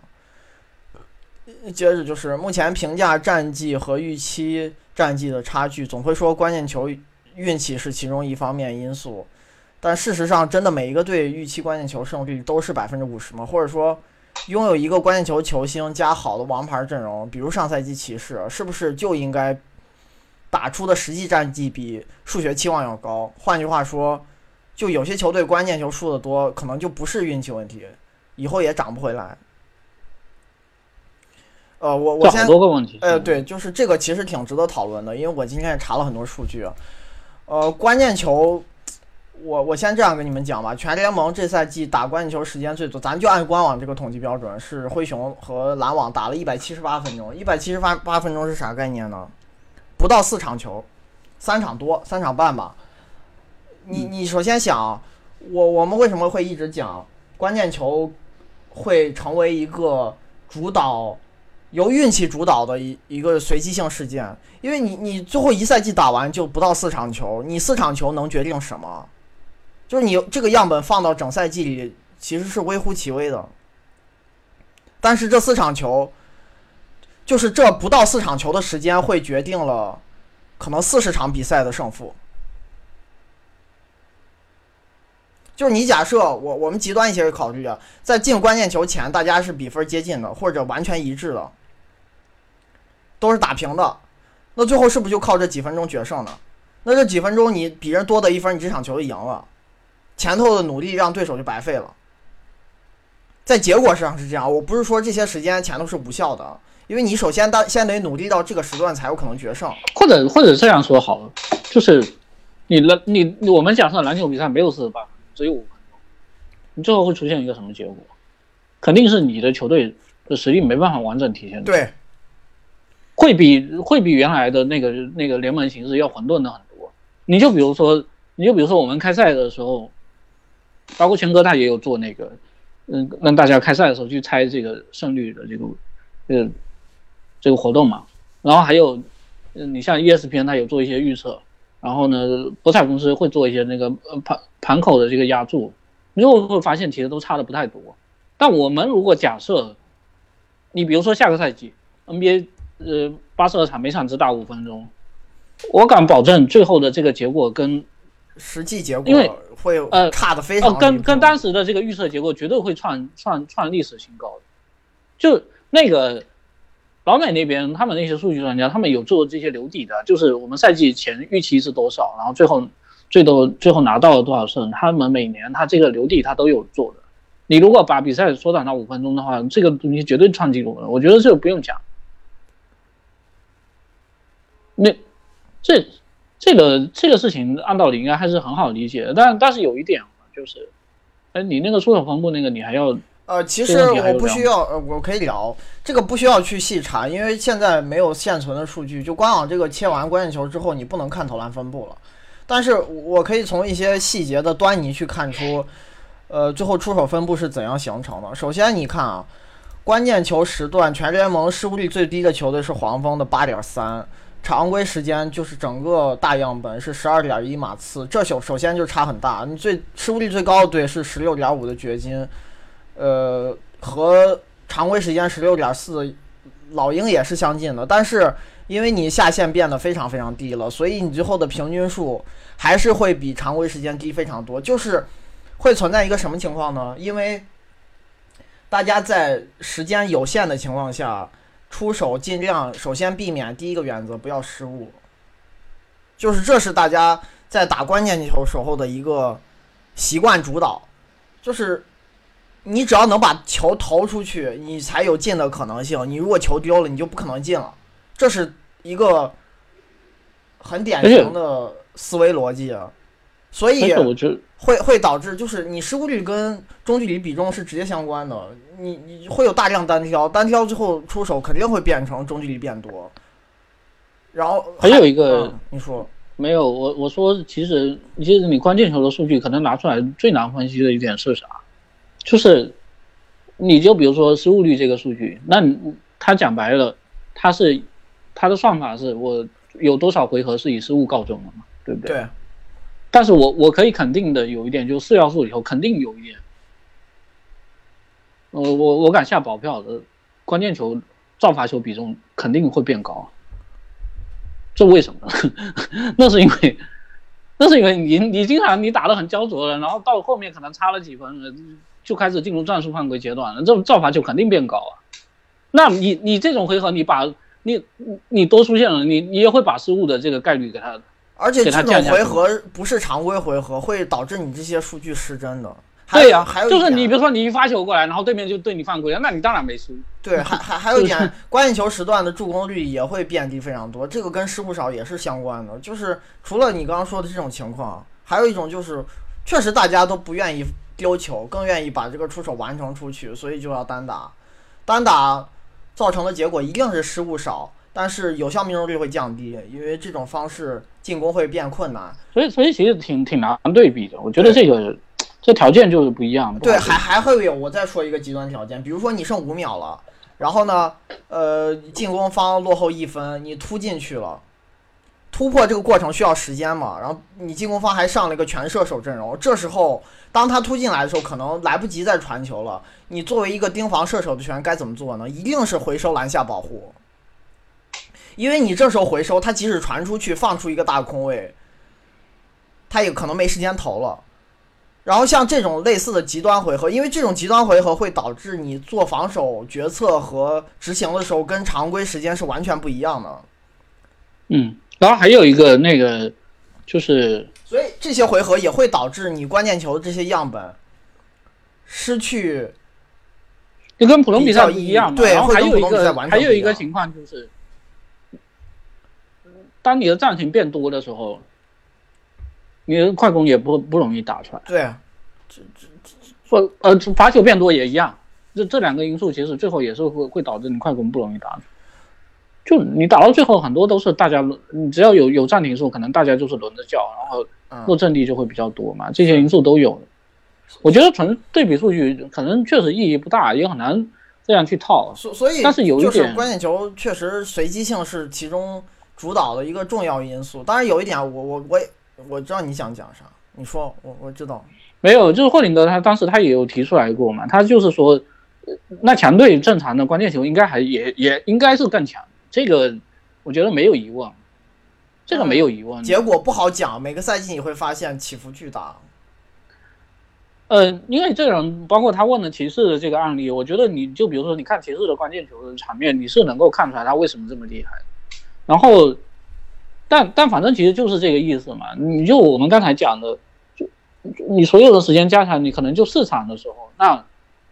接着就是目前评价战绩和预期战绩的差距，总会说关键球运气是其中一方面因素，但事实上真的每一个队预期关键球胜率都是百分之五十吗？或者说？拥有一个关键球球星加好的王牌阵容，比如上赛季骑士，是不是就应该打出的实际战绩比数学期望要高？换句话说，就有些球队关键球输的多，可能就不是运气问题，以后也涨不回来。呃，我我这先多个问题。呃，对，就是这个其实挺值得讨论的，因为我今天也查了很多数据。呃，关键球，我我先这样跟你们讲吧，全联盟这赛季打关键球时间最多，咱就按官网这个统计标准，是灰熊和篮网打了一百七十八分钟。一百七十八八分钟是啥概念呢？不到四场球，三场多，三场半吧。你你首先想，我我们为什么会一直讲关键球会成为一个主导？由运气主导的一一个随机性事件，因为你你最后一赛季打完就不到四场球，你四场球能决定什么？就是你这个样本放到整赛季里，其实是微乎其微的。但是这四场球，就是这不到四场球的时间，会决定了可能四十场比赛的胜负。就是你假设我我们极端一些考虑啊，在进关键球前，大家是比分接近的，或者完全一致的，都是打平的，那最后是不是就靠这几分钟决胜呢？那这几分钟你比人多的一分，你这场球就赢了，前头的努力让对手就白费了。在结果上是这样，我不是说这些时间前头是无效的，因为你首先当先得努力到这个时段才有可能决胜。或者或者这样说好了，就是你篮你我们假设篮球比赛没有四十八分钟，只有五分钟，你最后会出现一个什么结果？肯定是你的球队的实力没办法完整体现。对，会比会比原来的那个那个联盟形式要混沌的很多。你就比如说，你就比如说我们开赛的时候，包括全哥他也有做那个，嗯，让大家开赛的时候去猜这个胜率的这个呃这个活动嘛。然后还有，嗯，你像 ESPN 他有做一些预测，然后呢，博彩公司会做一些那个呃盘盘口的这个压注，你就会发现其实都差的不太多。但我们如果假设，你比如说下个赛季 NBA 呃八十二场每场只打五分钟，我敢保证最后的这个结果跟实际结果因为果会呃差的非常哦跟跟当时的这个预测结果绝对会创创创历史新高的。就那个老美那边，他们那些数据专家，他们有做这些留底的，就是我们赛季前预期是多少，然后最后最多最后拿到了多少胜，他们每年他这个留底他都有做的。你如果把比赛缩短到五分钟的话，这个东西绝对创纪录了，我觉得这个不用讲。那这这个这个事情按道理应该还是很好理解的，但但是有一点啊就是，哎，你那个出手分布那个你还要呃，其实我不需要，呃，我可以聊这个，不需要去细查，因为现在没有现存的数据。就官网这个切完关键球之后，你不能看投篮分布了。但是我可以从一些细节的端倪去看出，呃，最后出手分布是怎样形成的。首先，你看啊，关键球时段全联盟失误率最低的球队是黄蜂的八点三，常规时间就是整个大样本是十二点一马刺，这首首先就差很大。你最失误率最高的队是十六点五的掘金。呃，和常规时间十六点四，老鹰也是相近的，但是因为你下限变得非常非常低了，所以你最后的平均数还是会比常规时间低非常多。就是会存在一个什么情况呢？因为大家在时间有限的情况下，出手尽量首先避免第一个原则不要失误，就是这是大家在打关键球时候的一个习惯主导，就是。你只要能把球投出去，你才有进的可能性。你如果球丢了，你就不可能进了。这是一个很典型的思维逻辑啊，所以我觉得会会导致就是你失误率跟中距离比重是直接相关的。你你会有大量单挑，单挑之后出手肯定会变成中距离变多。然后还有一个嗯你说没有我我说其实其实你关键球的数据可能拿出来最难分析的一点是啥？就是你就比如说失误率这个数据，那你他讲白了，他是他的算法是我有多少回合是以失误告终的嘛，对不对？对，但是我我可以肯定的有一点，就是四要素里头肯定有一点，呃，我我敢下保票的，关键球造罚球比重肯定会变高。这为什么？那是因为，那是因为你你经常你打得很焦灼了，然后到后面可能差了几分，就开始进入战术犯规阶段了，这种造罚球肯定变高啊。那你你这种回合你把你你你多出现了，你你也会把失误的这个概率给它而且这种回合不是常规回合，会导致你这些数据失真的。还有对呀、还有就是你比如说你一发球过来，然后对面就对你犯规了，那你当然没输。对，还还还有一点，关键球时段的助攻率也会变低非常多，这个跟失误少也是相关的。就是除了你刚刚说的这种情况，还有一种就是，确实大家都不愿意丢球，更愿意把这个出手完成出去，所以就要单打。单打造成的结果一定是失误少，但是有效命中率会降低，因为这种方式进攻会变困难。所以所以其实挺挺难对比的，我觉得这个这条件就是不一样。的对，还还会有，我再说一个极端条件，比如说你剩五秒了，然后呢，呃，进攻方落后一分，你突进去了，突破这个过程需要时间嘛，然后你进攻方还上了一个全射手阵容，这时候当他突进来的时候，可能来不及再传球了，你作为一个盯防射手的球员该怎么做呢？一定是回收篮下保护，因为你这时候回收，他即使传出去放出一个大空位，他也可能没时间投了。然后像这种类似的极端回合，因为这种极端回合会导致你做防守决策和执行的时候跟常规时间是完全不一样的，嗯，然后还有一个那个就是所以这些回合也会导致你关键球的这些样本失去。就跟普通比赛不一样嘛。对还有一会跟普通比赛完全个还有一个情况就是，当你的暂停变多的时候，你的快攻也不不容易打出来。对，或呃罚球变多也一样，这这两个因素其实最后也是会会导致你快攻不容易打。就你打到最后，很多都是大家，你只要有有暂停数，可能大家就是轮着叫，然后落阵地就会比较多嘛，这些因素都有。我觉得纯对比数据可能确实意义不大，也很难这样去套。所所以，但是有一点，关键球确实随机性是其中主导的一个重要因素。当然有一点，我我我我知道你想讲啥，你说我我知道。没有，就是霍林德他当时他也有提出来过嘛，他就是说，那强队正常的关键球应该还也也应该是更强。这个我觉得没有疑问，这个没有疑问。结果不好讲，每个赛季你会发现起伏巨大。呃，因为这种包括他问的骑士的这个案例，我觉得你就比如说你看骑士的关键球的场面，你是能够看出来他为什么这么厉害。然后，但但反正其实就是这个意思嘛。你就我们刚才讲的，就你所有的时间加起来，你可能就四场的时候，那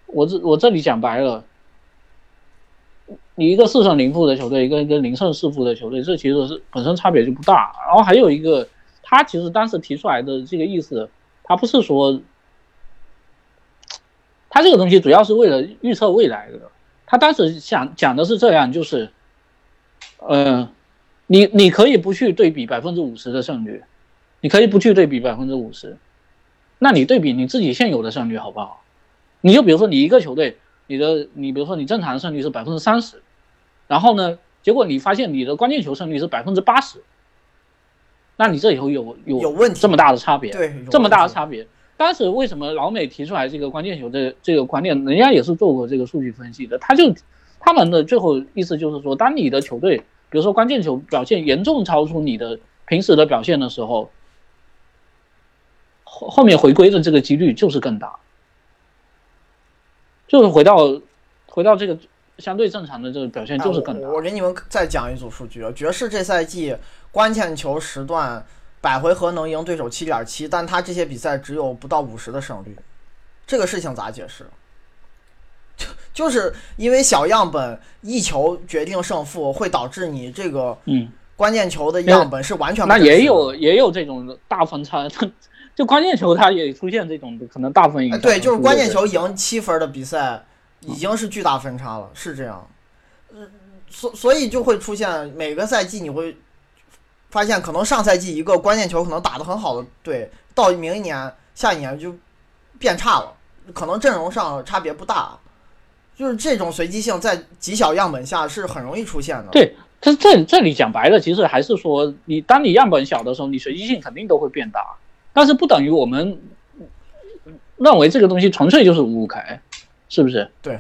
我这我这里讲白了。你一个四胜零负的球队，一个一个零胜四负的球队，这其实是本身差别就不大。然后还有一个，他其实当时提出来的这个意思，他不是说，他这个东西主要是为了预测未来的。他当时想讲的是这样，就是，嗯，你你可以不去对比百分之五十的胜率，你可以不去对比百分之五十，那你对比你自己现有的胜率好不好？你就比如说你一个球队。你的你比如说你正常的胜率是百分之三十，然后呢，结果你发现你的关键球胜率是百分之八十，那你这以后有有有问题这么大的差别，对，这么大的差别。当时为什么老美提出来这个关键球的这个观念，人家也是做过这个数据分析的，他就他们的最后意思就是说，当你的球队比如说关键球表现严重超出你的平时的表现的时候，后后面回归的这个几率就是更大。就是回到，回到这个相对正常的这个表现，就是更大。我给你们再讲一组数据啊，爵士这赛季关键球时段百回合能赢对手七点七，但他这些比赛只有不到五十的胜率，这个事情咋解释？就就是因为小样本一球决定胜负，会导致你这个嗯关键球的样本是完全那也有也有这种大分差。就关键球，它也出现这种可能大分赢。对，就是关键球赢七分的比赛，已经是巨大分差了，是这样。嗯，所所以就会出现每个赛季你会发现，可能上赛季一个关键球可能打得很好的队，到明年下一年就变差了，可能阵容上差别不大。就是这种随机性在极小样本下是很容易出现的。对，这这这里讲白了，其实还是说，你当你样本小的时候，你随机性肯定都会变大。但是不等于我们认为这个东西纯粹就是五五开，是不是？对，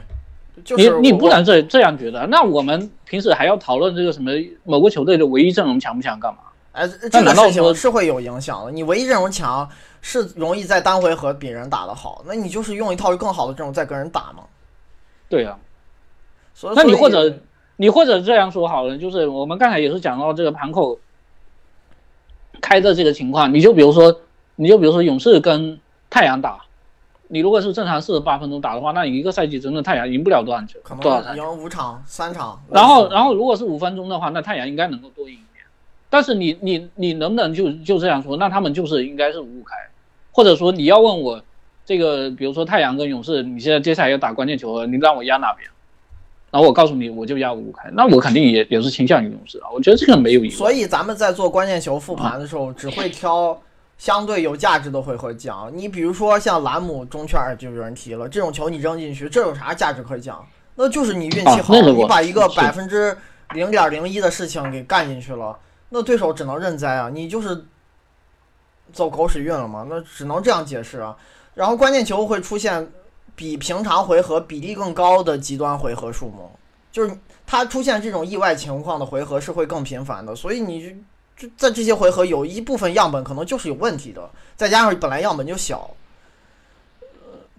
你你不能这这样觉得。那我们平时还要讨论这个什么某个球队的唯一阵容强不强干嘛？哎，这个事情是会有影响的。你唯一阵容强是容易在单回合比人打得好，那你就是用一套更好的阵容在跟人打嘛。对呀，那你或者你或者这样说好了，就是我们刚才也是讲到这个盘口开的这个情况，你就比如说。你就比如说勇士跟太阳打，你如果是正常四十八分钟打的话，那你一个赛季真的太阳赢不了多少球，多少场？赢五场、三场。然后，然后如果是五分钟的话，那太阳应该能够多赢一点。但是你你你能不能就就这样说？那他们就是应该是五五开，或者说你要问我这个，比如说太阳跟勇士，你现在接下来要打关键球了，你让我压哪边？然后我告诉你，我就压五五开，那我肯定也也是倾向于勇士啊。我觉得这个没有意义。所以咱们在做关键球复盘的时候，只会挑。相对有价值的回合讲，你比如说像兰姆中圈就有人提了，这种球你扔进去，这有啥价值可讲？那就是你运气好，你把一个百分之零点零一的事情给干进去了，那对手只能认栽啊，你就是走狗屎运了嘛，那只能这样解释啊。然后关键球会出现比平常回合比例更高的极端回合数目，就是它出现这种意外情况的回合是会更频繁的，所以你。就在这些回合，有一部分样本可能就是有问题的，再加上本来样本就小。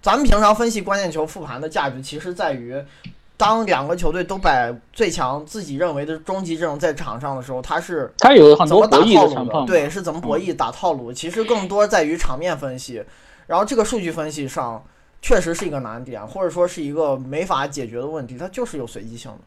咱们平常分析关键球复盘的价值，其实在于，当两个球队都摆最强、自己认为的终极阵容在场上的时候，他是他有很多打套路的，对，是怎么博弈打套路？其实更多在于场面分析，然后这个数据分析上确实是一个难点，或者说是一个没法解决的问题，它就是有随机性的。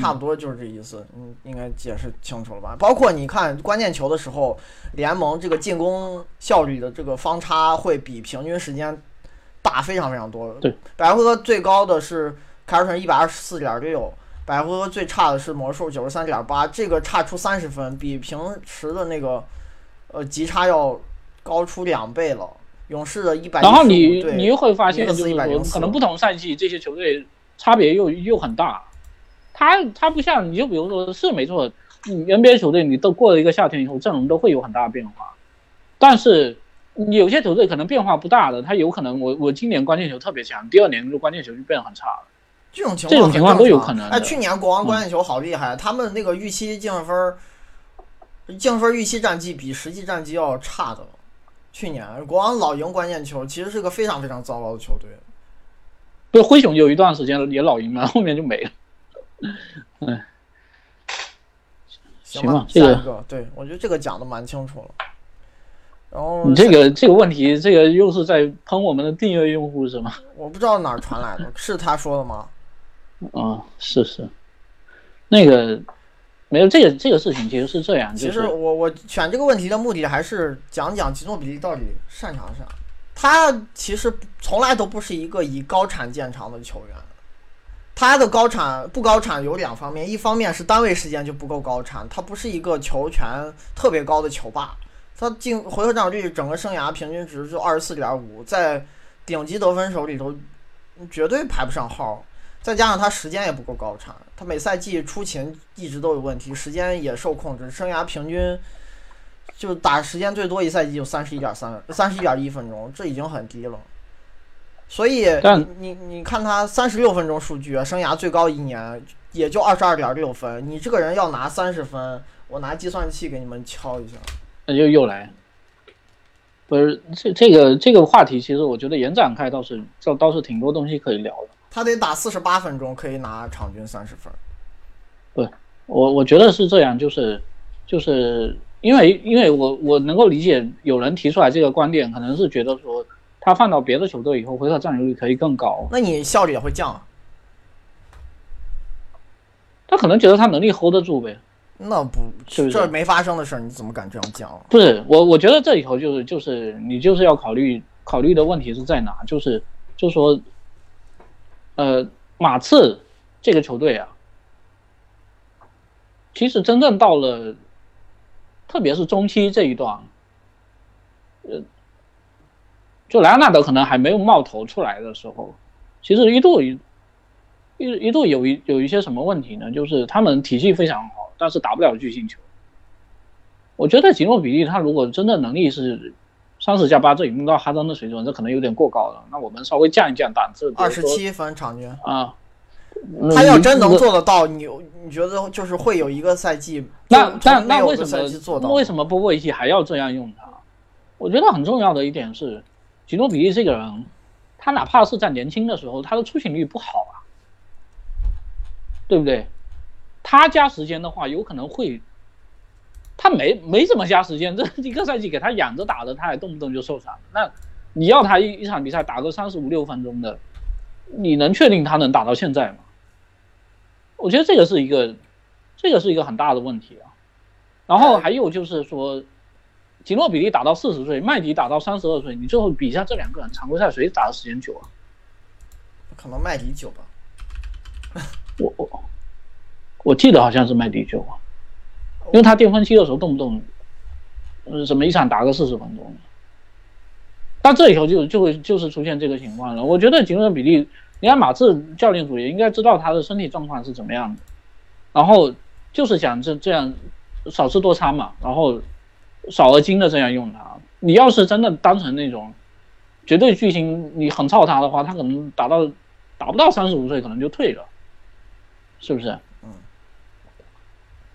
差不多就是这意思，嗯，应该解释清楚了吧？包括你看关键球的时候，联盟这个进攻效率的这个方差会比平均时间大非常非常多。对，百回合最高的是凯尔特人一百二十四点六，百回合最差的是魔术九十三点八，这个差出三十分，比平时的那个呃极差要高出两倍了。勇士的一百，然后你你又会发现，就是说，可能不同赛季这些球队差别又又很大。他他不像你就比如说是没错，你 NBA 球队你都过了一个夏天以后，阵容都会有很大的变化。但是有些球队可能变化不大的，他有可能我我今年关键球特别强，第二年就关键球就变得很差了。这种情这种情况都有可能的哎，去年国王关键球好厉害，他们那个预期净分儿，净分预期战绩比实际战绩要差的。去年国王老赢关键球，其实是个非常非常糟糕的球队。对，灰熊有一段时间也老赢了，后面就没了。哎，行吧下一个，对我觉得这个讲的蛮清楚了。然后你这个这个问题，这个又是在喷我们的订阅用户是吗？我不知道哪儿传来的，是他说的吗？啊，是是，那个没有这个这个事情其实是这样，就其实我我选这个问题的目的还是讲讲吉诺比利到底擅长啥。他其实从来都不是一个以高产见长的球员，他的高产不高产有两方面，一方面是单位时间就不够高产，他不是一个球权特别高的球霸，他进回合占有率整个生涯平均值就二十四点五，在顶级得分手里头绝对排不上号。再加上他时间也不够高产，他每赛季出勤一直都有问题，时间也受控制，生涯平均就打时间最多一赛季就三十一点三、三十一点一分钟，这已经很低了。所以但你你你看他三十六分钟数据，生涯最高一年也就二十二点六分，你这个人要拿三十分，我拿计算器给你们敲一下。那就又来，不是这这个这个话题，其实我觉得延展开倒是倒倒是挺多东西可以聊的。他得打四十八分钟，可以拿场均三十分。对我我觉得是这样，就是就是因为因为我我能够理解有人提出来这个观点，可能是觉得说他放到别的球队以后回合占有率可以更高，那你效率也会降啊。他可能觉得他能力 hold 得住呗。那不是不是这没发生的事儿，你怎么敢这样讲啊？不是我，我觉得这里头就是就是你就是要考虑考虑的问题是在哪，就是就说，呃，马刺这个球队啊，其实真正到了，特别是中期这一段，呃，就莱昂纳德可能还没有冒头出来的时候，其实一度一一度有一有一些什么问题呢？就是他们体系非常好，但是打不了巨星球。我觉得吉诺比利他如果真的能力是三十加八，这已经到哈登的水准，这可能有点过高了。那我们稍微降一降档次，二十七分场均，啊，他要真能嗯做得到，你你觉得就是会有一个赛季，那那那为什？么为什么波波维奇还要这样用他？我觉得很重要的一点是，吉诺比利这个人，他哪怕是在年轻的时候，他的出勤率不好啊，对不对？他加时间的话，有可能会，他没没怎么加时间，这一个赛季给他养着打的，他还动不动就受伤。那你要他一一场比赛打个三十五六分钟的，你能确定他能打到现在吗？我觉得这个是一个，这个是一个很大的问题啊。然后还有就是说，吉诺比利打到四十岁，麦迪打到三十二岁，你最后比一下这两个人常规赛谁打的时间久啊？可能麦迪久吧。我我我记得好像是麦迪久啊，因为他巅峰期的时候动不动，呃，什么一场打个四十分钟，但这以后就就会就是出现这个情况了。我觉得吉诺比利，你看马刺教练组也应该知道他的身体状况是怎么样的，然后就是想这这样少吃多餐嘛，然后少而精的这样用他。你要是真的当成那种绝对巨星，你很操他的话，他可能打到打不到三十五岁可能就退了，是不是？嗯。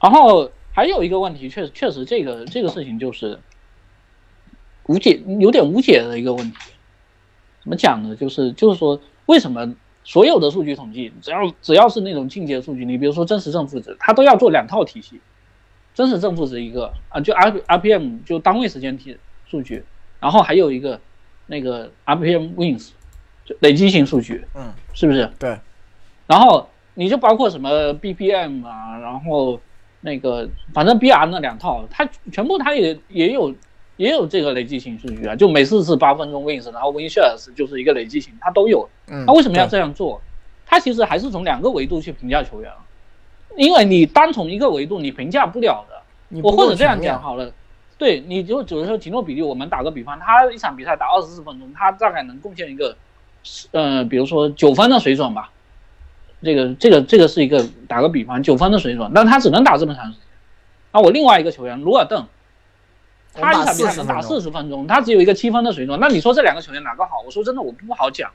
然后还有一个问题，确实确实这个这个事情就是无解，有点无解的一个问题。怎么讲呢？就是就是说，为什么所有的数据统计，只要只要是那种进阶数据，你比如说真实正负值，它都要做两套体系，真实正负值一个啊，就 R RPM 就单位时间体数据，然后还有一个那个 RPM wins 就累积型数据，嗯，是不是？对。然后你就包括什么 BPM 啊，然后那个反正 BR 那两套，它全部它也也有也有这个累计型数据啊，就每次是八分钟 wins，然后 win shares 就是一个累计型，它都有。嗯，他为什么要这样做？他其实还是从两个维度去评价球员，因为你单从一个维度你评价不了的。我或者这样讲好了，对，你就比如说吉诺比利，我们打个比方，他一场比赛打二十四分钟，他大概能贡献一个，呃，比如说九分的水准吧。这个这个这个是一个打个比方，九分的水准，但他只能打这么长时间。那我另外一个球员卢尔邓，他一场比赛能打四十分钟，他只有一个七分的水准。那你说这两个球员哪个好？我说真的，我不好讲，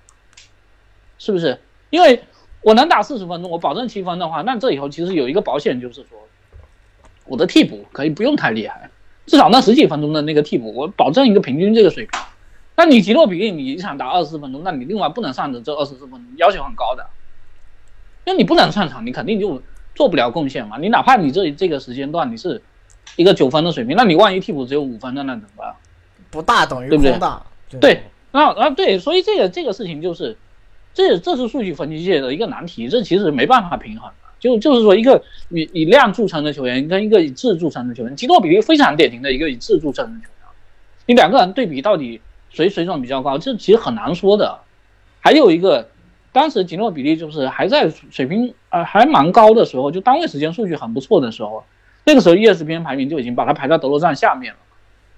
是不是？因为我能打四十分钟，我保证七分的话，那这以后其实有一个保险，就是说。我的替补可以不用太厉害，至少那十几分钟的那个替补，我保证一个平均这个水平。那你吉诺比利，你一场打二十四分钟，那你另外不能上的这二十四分钟要求很高的，因为你不能上场，你肯定就做不了贡献嘛。你哪怕你这这个时间段你是一个九分的水平，那你万一替补只有五分那，那怎么办？不大等于空大。对，那啊对，所以这个这个事情就是，这这是数据分析界的一个难题，这其实没办法平衡。就就是说，一个以以量著称的球员跟一个以质著称的球员，吉诺比利非常典型的一个以质著称的球员。你两个人对比，到底谁水准比较高？这其实很难说的。还有一个，当时吉诺比利就是还在水平呃还蛮高的时候，就单位时间数据很不错的时候，那个时候 ESPN 排名就已经把他排在德罗赞下面了。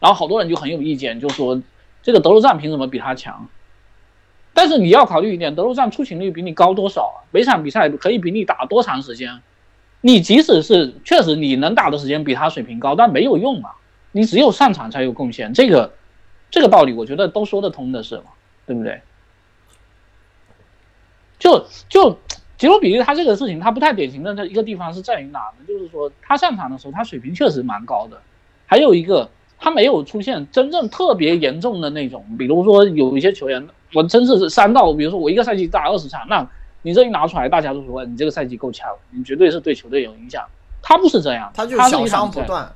然后好多人就很有意见，就说这个德罗赞凭什么比他强？但是你要考虑一点，德罗赞出勤率比你高多少啊？每场比赛可以比你打多长时间？你即使是确实你能打的时间比他水平高，但没有用啊！你只有上场才有贡献，这个这个道理我觉得都说得通的是，对不对？就就吉罗比利他这个事情，他不太典型的这一个地方是在于哪呢？就是说他上场的时候他水平确实蛮高的，还有一个他没有出现真正特别严重的那种，比如说有一些球员。我真是三到，比如说我一个赛季打二十场，那你这一拿出来，大家都说你这个赛季够呛，你绝对是对球队有影响。他不是这样，他就是小伤不断，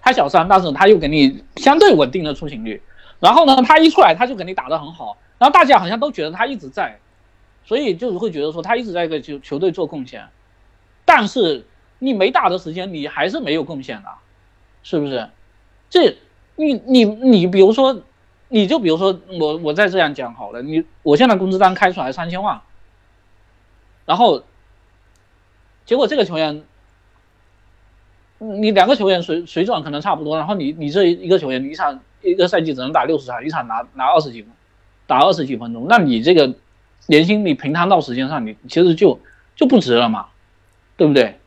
他小伤，但是他又给你相对稳定的出勤率。然后呢，他一出来他就给你打得很好，然后大家好像都觉得他一直在，所以就是会觉得说他一直在给球球队做贡献。但是你没打的时间，你还是没有贡献的，是不是？这你你你，比如说。你就比如说我，我再这样讲好了，你我现在工资单开出来三千万，然后结果这个球员，你两个球员水水准可能差不多，然后你你这一个球员，一场一个赛季只能打六十场，一场拿拿二十几分，打二十几分钟，那你这个年薪你平摊到时间上，你其实就就不值了嘛，对不对？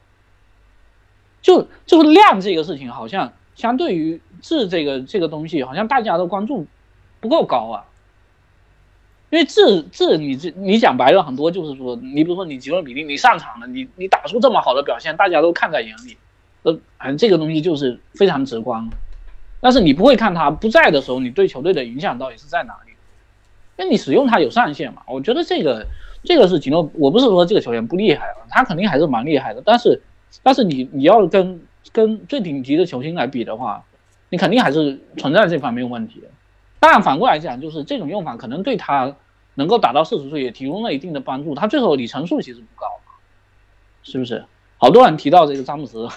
就就是量这个事情，好像相对于质这个这个东西，好像大家都关注。不够高啊，因为质质你这你讲白了很多就是说，你比如说你吉诺比利你上场了，你你打出这么好的表现，大家都看在眼里，呃，反正这个东西就是非常直观。但是你不会看他不在的时候，你对球队的影响到底是在哪里？因为你使用他有上限嘛。我觉得这个这个是吉诺，我不是说这个球员不厉害啊，他肯定还是蛮厉害的。但是但是你你要跟跟最顶级的球星来比的话，你肯定还是存在这方面问题的。当然，反过来讲，就是这种用法可能对他能够打到四十岁也提供了一定的帮助。他最后里程数其实不高，是不是？好多人提到这个詹姆斯，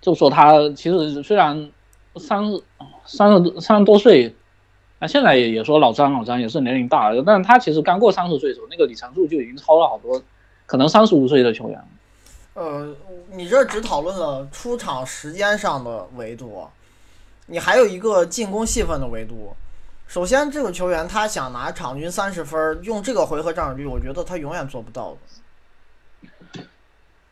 就说他其实虽然三十三十三十多岁，啊，现在也也说老张老张也是年龄大了，但是他其实刚过三十岁的时候，那个里程数就已经超了好多可能三十五岁的球员。呃，你这只讨论了出场时间上的维度。你还有一个进攻戏份的维度。首先，这个球员他想拿场均三十分，用这个回合占有率，我觉得他永远做不到的。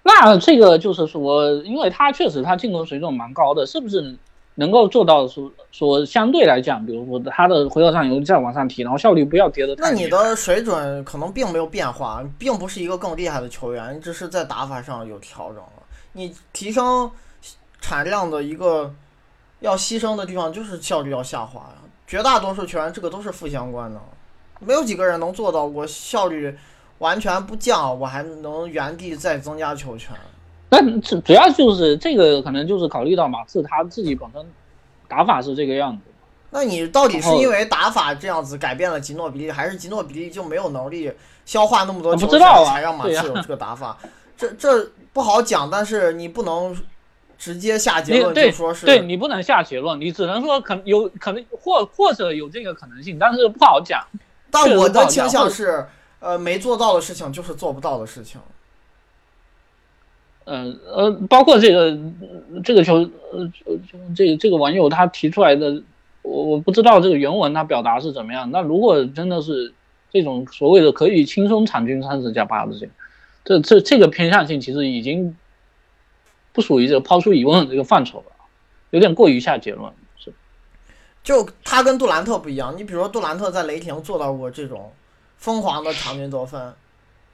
那这个就是说，因为他确实他进攻水准蛮高的，是不是能够做到说说相对来讲，比如说他的回合上有率再往上提，然后效率不要跌的那你的水准可能并没有变化，并不是一个更厉害的球员，只是在打法上有调整了。你提升产量的一个。要牺牲的地方就是效率要下滑呀，绝大多数球员这个都是负相关的，没有几个人能做到我效率完全不降，我还能原地再增加球权。但主主要就是这个可能就是考虑到马刺他自己本身打法是这个样子。那你到底是因为打法这样子改变了吉诺比利，还是吉诺比利就没有能力消化那么多球权才让马刺有这个打法？这这不好讲，但是你不能。直接下结论就说是对你不能下结论，你只能说可有可能或或者有这个可能性，但是不好讲。但我的倾向是，呃，没做到的事情就是做不到的事情。呃呃，包括这个这个球呃呃这个这个网友他提出来的，我我不知道这个原文他表达是怎么样。那如果真的是这种所谓的可以轻松场均三十加八的这个，这这这个偏向性其实已经不属于这个抛出疑问的这个范畴了，有点过于下结论。是就他跟杜兰特不一样，你比如说杜兰特在雷霆做到过这种疯狂的场均得分，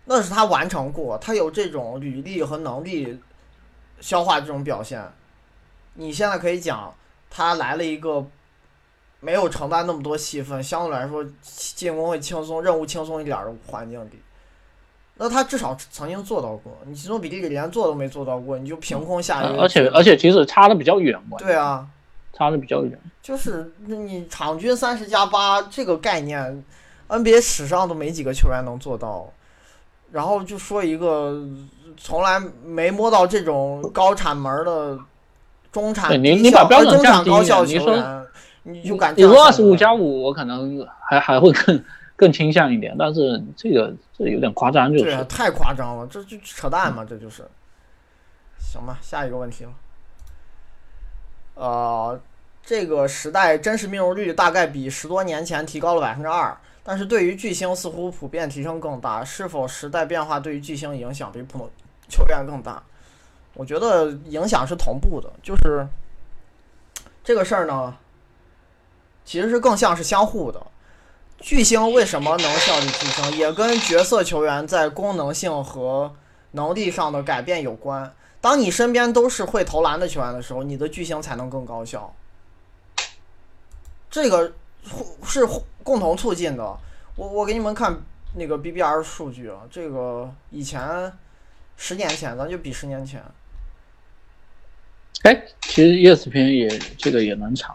那是他完成过，他有这种履历和能力消化这种表现。你现在可以讲他来了一个没有承担那么多戏份，相对来说进攻会轻松、任务轻松一点儿的环境里，那他至少曾经做到过。你其中比利连做都没做到过，你就凭空下一个，而且而且其实差的比较远，对啊，差的比较远。就是你场均三十加八这个概念，NBA 史上都没几个球员能做到。然后就说一个从来没摸到这种高产门的中产对你低效你把标准呃中产降低一高校点你说球员，你就敢你说二十五加五，我可能还还会更更倾向一点，但是这个这有点夸张，就是对啊，太夸张了，这就扯淡嘛，这就是。行吧，下一个问题了。呃，这个时代真实命中率大概比十多年前提高了百分之二，但是对于巨星似乎普遍提升更大。是否时代变化对于巨星影响比普通球员更大？我觉得影响是同步的，就是这个事儿呢，其实是更像是相互的。巨星为什么能效率提升，也跟角色球员在功能性和能力上的改变有关。当你身边都是会投篮的球员的时候，你的巨星才能更高效。这个是互共同促进的。我我给你们看那个 BBR 数据啊，这个以前十年前，咱就比十年前，哎，其实 ESPN 也这个也能查。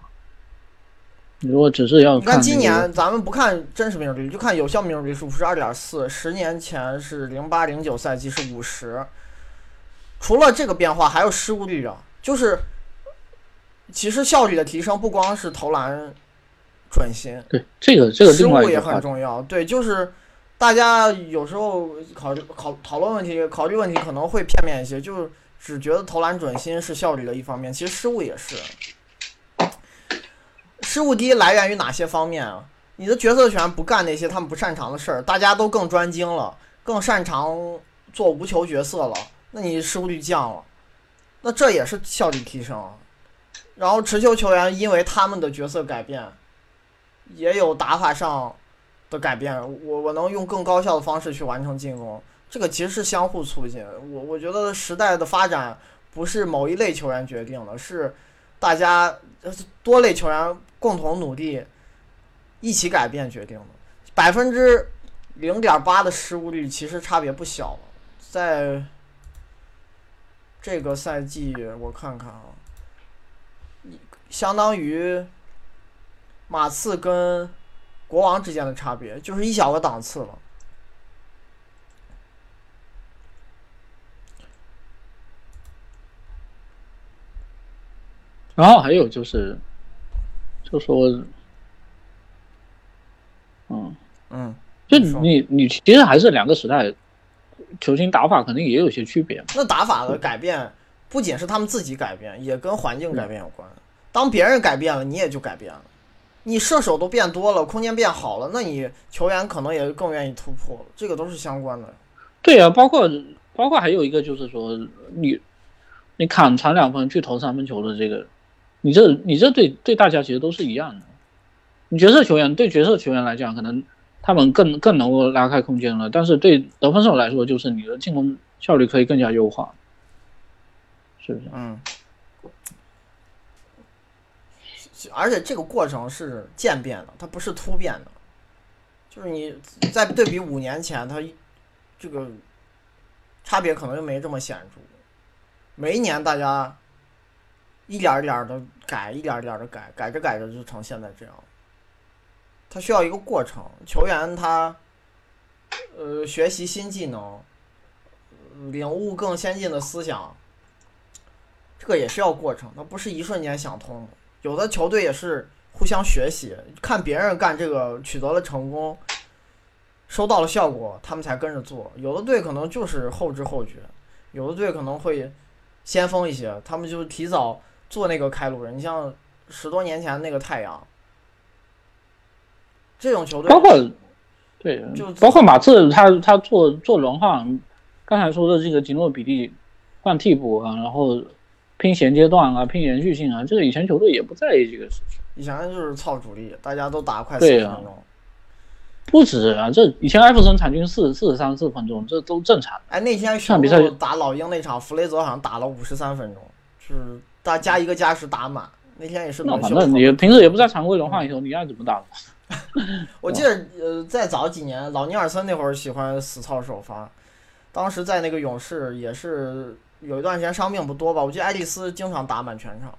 你如果只是要你看今那个年咱们不看真实命中率，就看有效命中率数是二点四，十年前是零八零九赛季是五十。除了这个变化，还有失误率啊，就是其实效率的提升不光是投篮准心，对这个这个失另外误也很重要。对，就是大家有时候考虑考讨论问题、考虑问题可能会片面一些，就是只觉得投篮准心是效率的一方面，其实失误也是。失误低来源于哪些方面啊？你的角色权不干那些他们不擅长的事儿，大家都更专精了，更擅长做无球角色了，那你失误率降了，那这也是效率提升啊。然后持球球员因为他们的角色改变，也有打法上的改变，我我能用更高效的方式去完成进攻，这个其实是相互促进。我我觉得时代的发展不是某一类球员决定的，是大家多类球员共同努力，一起改变决定的。百分之零点八的失误率其实差别不小，在这个赛季我看看啊，相当于马刺跟国王之间的差别，就是一小个档次了。然后还有就是，就说，嗯，嗯，就你你你其实还是两个时代，球星打法肯定也有些区别。那打法的改变不仅是他们自己改变，也跟环境改变有关。当别人改变了，你也就改变了。你射手都变多了，空间变好了，那你球员可能也更愿意突破，这个都是相关的。对啊，包括包括还有一个就是说，你你砍传两分去投三分球的这个，你这你这对对大家其实都是一样的。你角色球员对角色球员来讲，可能他们更更能够拉开空间了，但是对得分手来说，就是你的进攻效率可以更加优化，是不是？嗯，而且这个过程是渐变的，它不是突变的。就是你再对比五年前，它这个差别可能就没这么显著。每一年大家一点一点的改，一点一点的改，改着改着就成现在这样。它需要一个过程，球员他呃学习新技能，领悟更先进的思想，这个也是要过程，它不是一瞬间想通。有的球队也是互相学习，看别人干这个取得了成功，收到了效果，他们才跟着做。有的队可能就是后知后觉，有的队可能会先锋一些，他们就提早做那个开路人。你像十多年前那个太阳，这种球队包括对就，包括马刺他他做做轮换，刚才说的这个吉诺比利换替补啊，然后拼衔接段啊，拼延续性啊，这个以前球队也不在意这个事情。以前就是操主力，大家都打快四十分钟。不止啊，这以前艾弗森场均四四十三四分钟，这都正常。哎，那天上比赛打老鹰那场，弗雷泽好像打了五十三分钟，就是大加一个加时打满。那天也是那反正你平时也不在常规轮换以后，你爱怎么打。我记得呃，再早几年，老尼尔森那会儿喜欢死操首发，当时在那个勇士也是有一段时间伤病不多吧？我记得爱丽丝经常打满全场，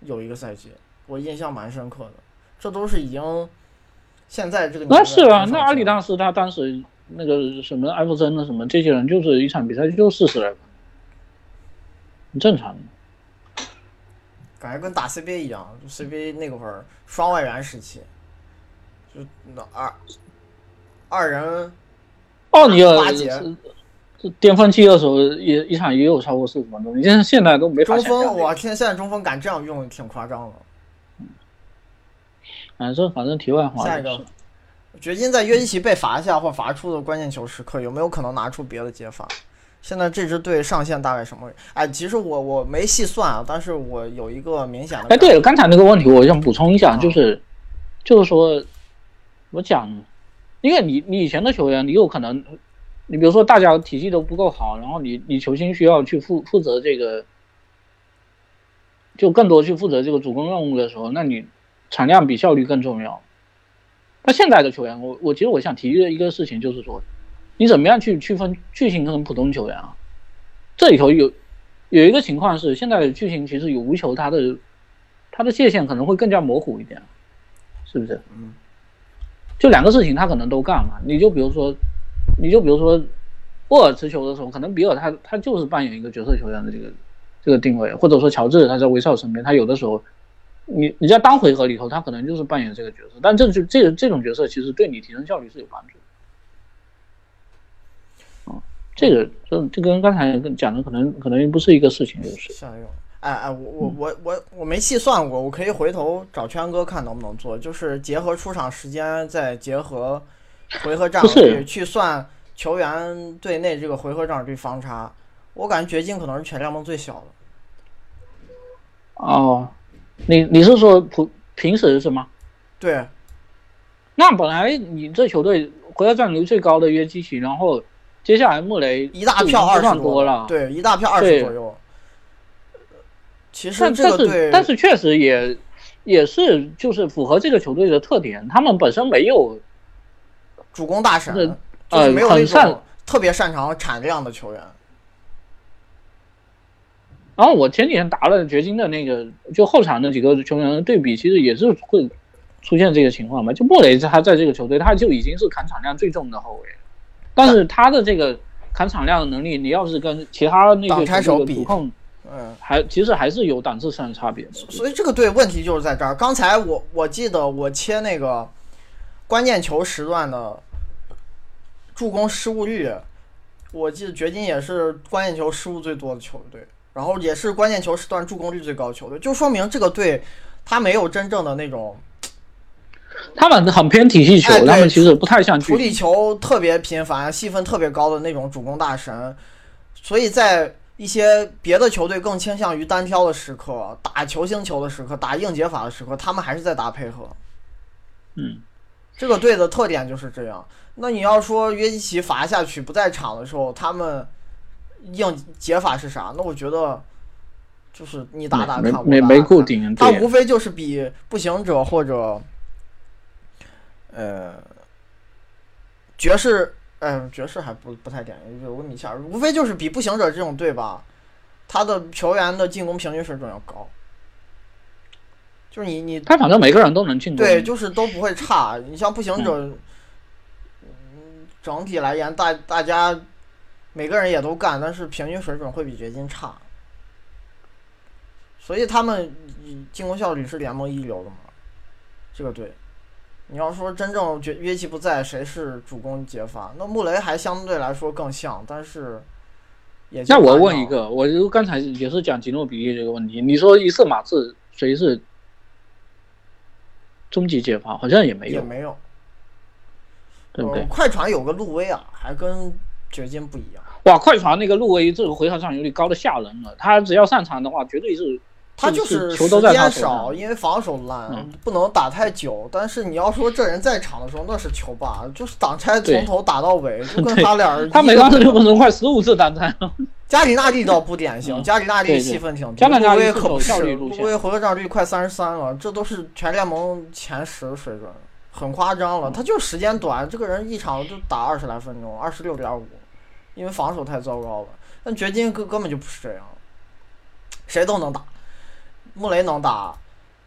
有一个赛季我印象蛮深刻的。这都是已经现在这个那是啊，那阿里见纳斯他当时那个什么艾弗森的什么这些人，就是一场比赛就四十来分，很正常的。感觉跟打 CBA 一样就，CBA 那个会儿双外援时期，就那二二人奥尼尔巅峰期的时候也一场也有超过四十分钟，你现在现在都没法中锋，我天，现在中锋敢这样用，挺夸张的。反正反正题外话下一个，掘金在约基奇被罚下或罚出的关键球时刻，有没有可能拿出别的解法？现在这支队上限大概什么？哎，其实我我没细算啊，但是我有一个明显的哎，对了，刚才那个问题我想补充一下，啊就是就是说，我讲，因为你你以前的球员，你有可能，你比如说大家体系都不够好，然后你你球星需要去负负责这个，就更多去负责这个主攻任务的时候，那你产量比效率更重要。那现在的球员，我我其实我想提的一个事情就是说，你怎么样去区分巨星跟普通球员啊？这里头有有一个情况是，现在的巨星其实有无球，他的他的界限可能会更加模糊一点，是不是？嗯。就两个事情，他可能都干嘛？你就比如说，你就比如说，沃尔持球的时候，可能比尔他他就是扮演一个角色球员的这个这个定位，或者说乔治他在威少身边，他有的时候，你你在单回合里头，他可能就是扮演这个角色，但这就这这种角色其实对你提升效率是有帮助的。啊、这个这这跟刚才跟讲的可能可能不是一个事情，就是。下一个。哎哎，我我我我我没细算过，我可以回头找圈哥看能不能做，就是结合出场时间，再结合回合占有不是率去算球员队内这个回合占有率方差。我感觉掘金可能是全联盟最小的。哦，你你是说普平时是吗？对，那本来你这球队回合占有率最高的约基奇，然后接下来穆雷一大票二十多了，对，一大票二十左右。其实这个队但是，但是确实也也是就是符合这个球队的特点，他们本身没有主攻大神，就是呃没有那种特别擅长产量的球员。然后我前几天打了掘金的那个，就后场那几个球员的对比，其实也是会出现这个情况嘛。就莫雷他在这个球队，他就已经是砍场量最重的后卫，但是他的这个砍场量的能力，你要是跟其他那挡个球拆手比队的主控，嗯，还其实还是有档次上的差别的。所以这个队问题就是在这儿。刚才我我记得我切那个关键球时段的助攻失误率，我记得掘金也是关键球失误最多的球队，然后也是关键球时段助攻率最高的球队，就说明这个队他没有真正的那种他们很偏体系球，哎他们其实不太像处理。球特别频繁、戏份特别高的那种主攻大神，所以在一些别的球队更倾向于单挑的时刻、打球星球的时刻、打硬解法的时刻，他们还是在打配合。嗯，这个队的特点就是这样。那你要说约基奇罚下去不在场的时候，他们硬解法是啥？那我觉得就是你打打看，我没没固定，他无非就是比步行者或者呃爵士，嗯、爵士还不不太点，有个米切尔，无非就是比步行者这种队吧，他的球员的进攻平均水准要高。就是你你他反正每个人都能进攻。对，就是都不会差。你像步行者，嗯，整体来言，大大家每个人也都干，但是平均水准会比掘金差。所以他们进攻效率是联盟一流的嘛。这个队，你要说真正约约基不在，谁是主攻接发？那穆雷还相对来说更像，但是也就那我问一个，我就刚才也是讲吉诺比利这个问题，你说伊瑟马刺谁是终极解法？好像也没有，也没有，对不对呃？快船有个路威啊，还跟掘金不一样。哇，快船那个路威这个回合上有点高的吓人了，他只要上场的话，绝对是他就是时间少，因为防守烂，嗯不能打太久。但是你要说这人在场的时候，那是球霸，就是挡拆从头打到尾，就跟对他俩儿他每一个当六分钟快十五次挡拆了。加里纳利倒不典型，嗯加里纳利戏份挺多，加里纳利路威可不路威回合占有率快三十三了，这都是全联盟前十的水准，很夸张了。他就时间短，这个人一场就打二十来分钟，二十六点五，因为防守太糟糕了。但掘金根根本就不是这样，谁都能打，穆雷能打，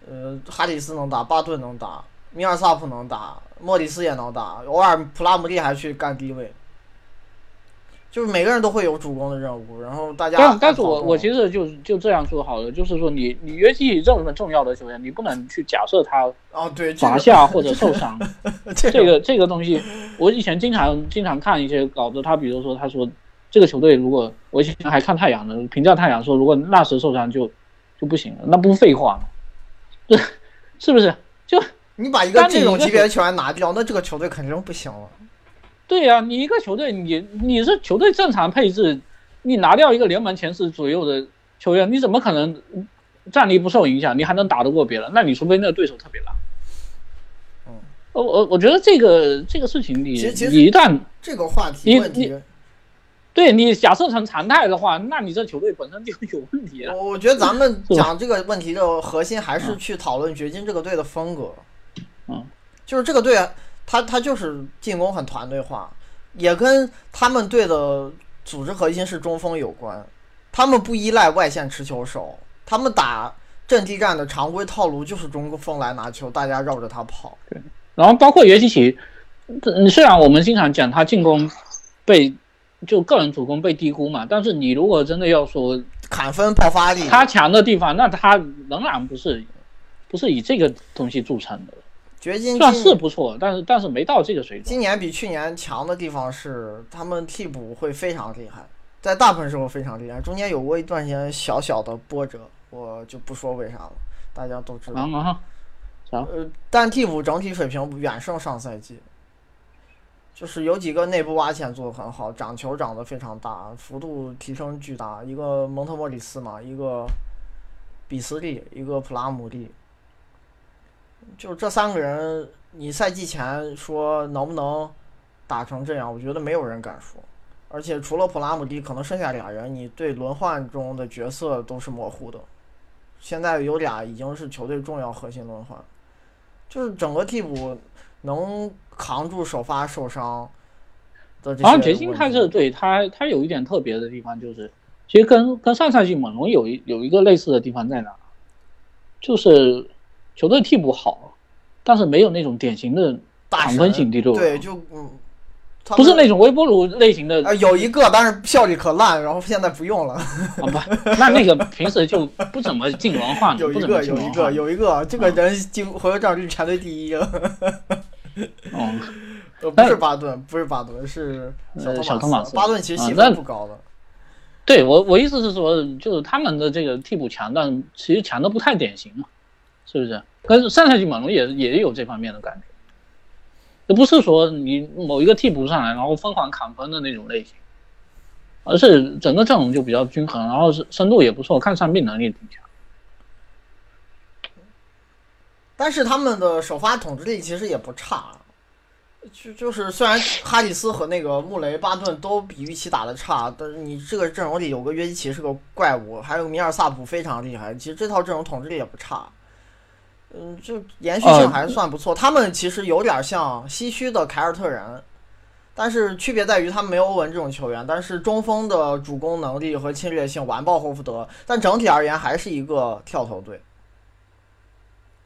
呃，哈里斯能打，巴顿能打，米尔萨普能打，莫里斯也能打，偶尔普拉姆利还去干低位。就是每个人都会有主攻的任务，然后大家但但是我我其实就就这样说好了，就是说你你约基这么重要的球员，你不能去假设他哦对这个罚下 或者受伤。这这个这个东西，我以前经常经常看一些稿子，他比如说他说这个球队如果我以前还看太阳呢评价太阳说，如果纳什受伤就就不行了，那不是废话吗？这 是不是？就你把一个这种级别的球员拿掉，那这个球队肯定不行了。对呀、你一个球队，你你是球队正常配置，你拿掉一个联盟前十左右的球员，你怎么可能战力不受影响？你还能打得过别人？那你除非那个对手特别烂。嗯，我我我觉得这个这个事情你，你一旦这个话题你问题，对你假设成常态的话，那你这球队本身就有问题了。我我觉得咱们 讲这个问题的核心还是去讨论掘金这个队的风格。嗯，就是这个队，他他就是进攻很团队化，也跟他们队的组织核心是中锋有关。他们不依赖外线持球手，他们打阵地战的常规套路就是中锋来拿球，大家绕着他跑。对然后包括约基奇，这虽然我们经常讲他进攻被就个人主攻被低估嘛，但是你如果真的要说砍分爆发力，他强的地方，那他仍然不是不是以这个东西著称的。掘金虽然今是不错，但是但是没到这个水准。今年比去年强的地方是他们替补会非常厉害，在大部分时候非常厉害，中间有过一段时间小小的波折，我就不说为啥了，大家都知道。啊啊，呃，但替补整体水平远胜上赛季，就是有几个内部挖潜做得很好，长球长得非常大，幅度提升巨大。一个蒙特莫里斯嘛，一个比斯利，一个普拉姆利，就这三个人，你赛季前说能不能打成这样，我觉得没有人敢说。而且除了普拉姆迪，可能剩下俩人，你对轮换中的角色都是模糊的。现在有俩已经是球队重要核心轮换，就是整个替补能扛住首发受伤的这些然后问题。掘金他这对他他有一点特别的地方，就是其实跟跟上赛季猛龙有一有一个类似的地方在哪，就是球队替补好，但是没有那种典型的抢分型第六人，对，就嗯，不是那种微波炉类型的呃有一个，但是效率可烂，然后现在不用了。啊不，那那个平时就不怎么进轮换的，有一个，有一个。有一个，这个人进回合占有率全队第一啊！嗯，呃，不是巴顿，不是巴顿，是小呃小托托马斯巴顿其实戏啊那份不高的。对我我意思是说，就是他们的这个替补强，但其实强的不太典型嘛，是不是？跟上赛季猛龙也也有这方面的感觉，这不是说你某一个替补上来然后疯狂砍分的那种类型，而是整个阵容就比较均衡，然后是深度也不错，看伤病能力挺强。但是他们的首发统治力其实也不差，就就是虽然哈里斯和那个穆雷、巴顿都比预期打的差，但是你这个阵容里有个约基奇是个怪物，还有米尔萨普非常厉害，其实这套阵容统治力也不差。嗯，就延续性呃还算不错。他们其实有点像西区的凯尔特人，但是区别在于他们没有欧文这种球员，但是中锋的主攻能力和侵略性完爆霍福德，但整体而言还是一个跳投队。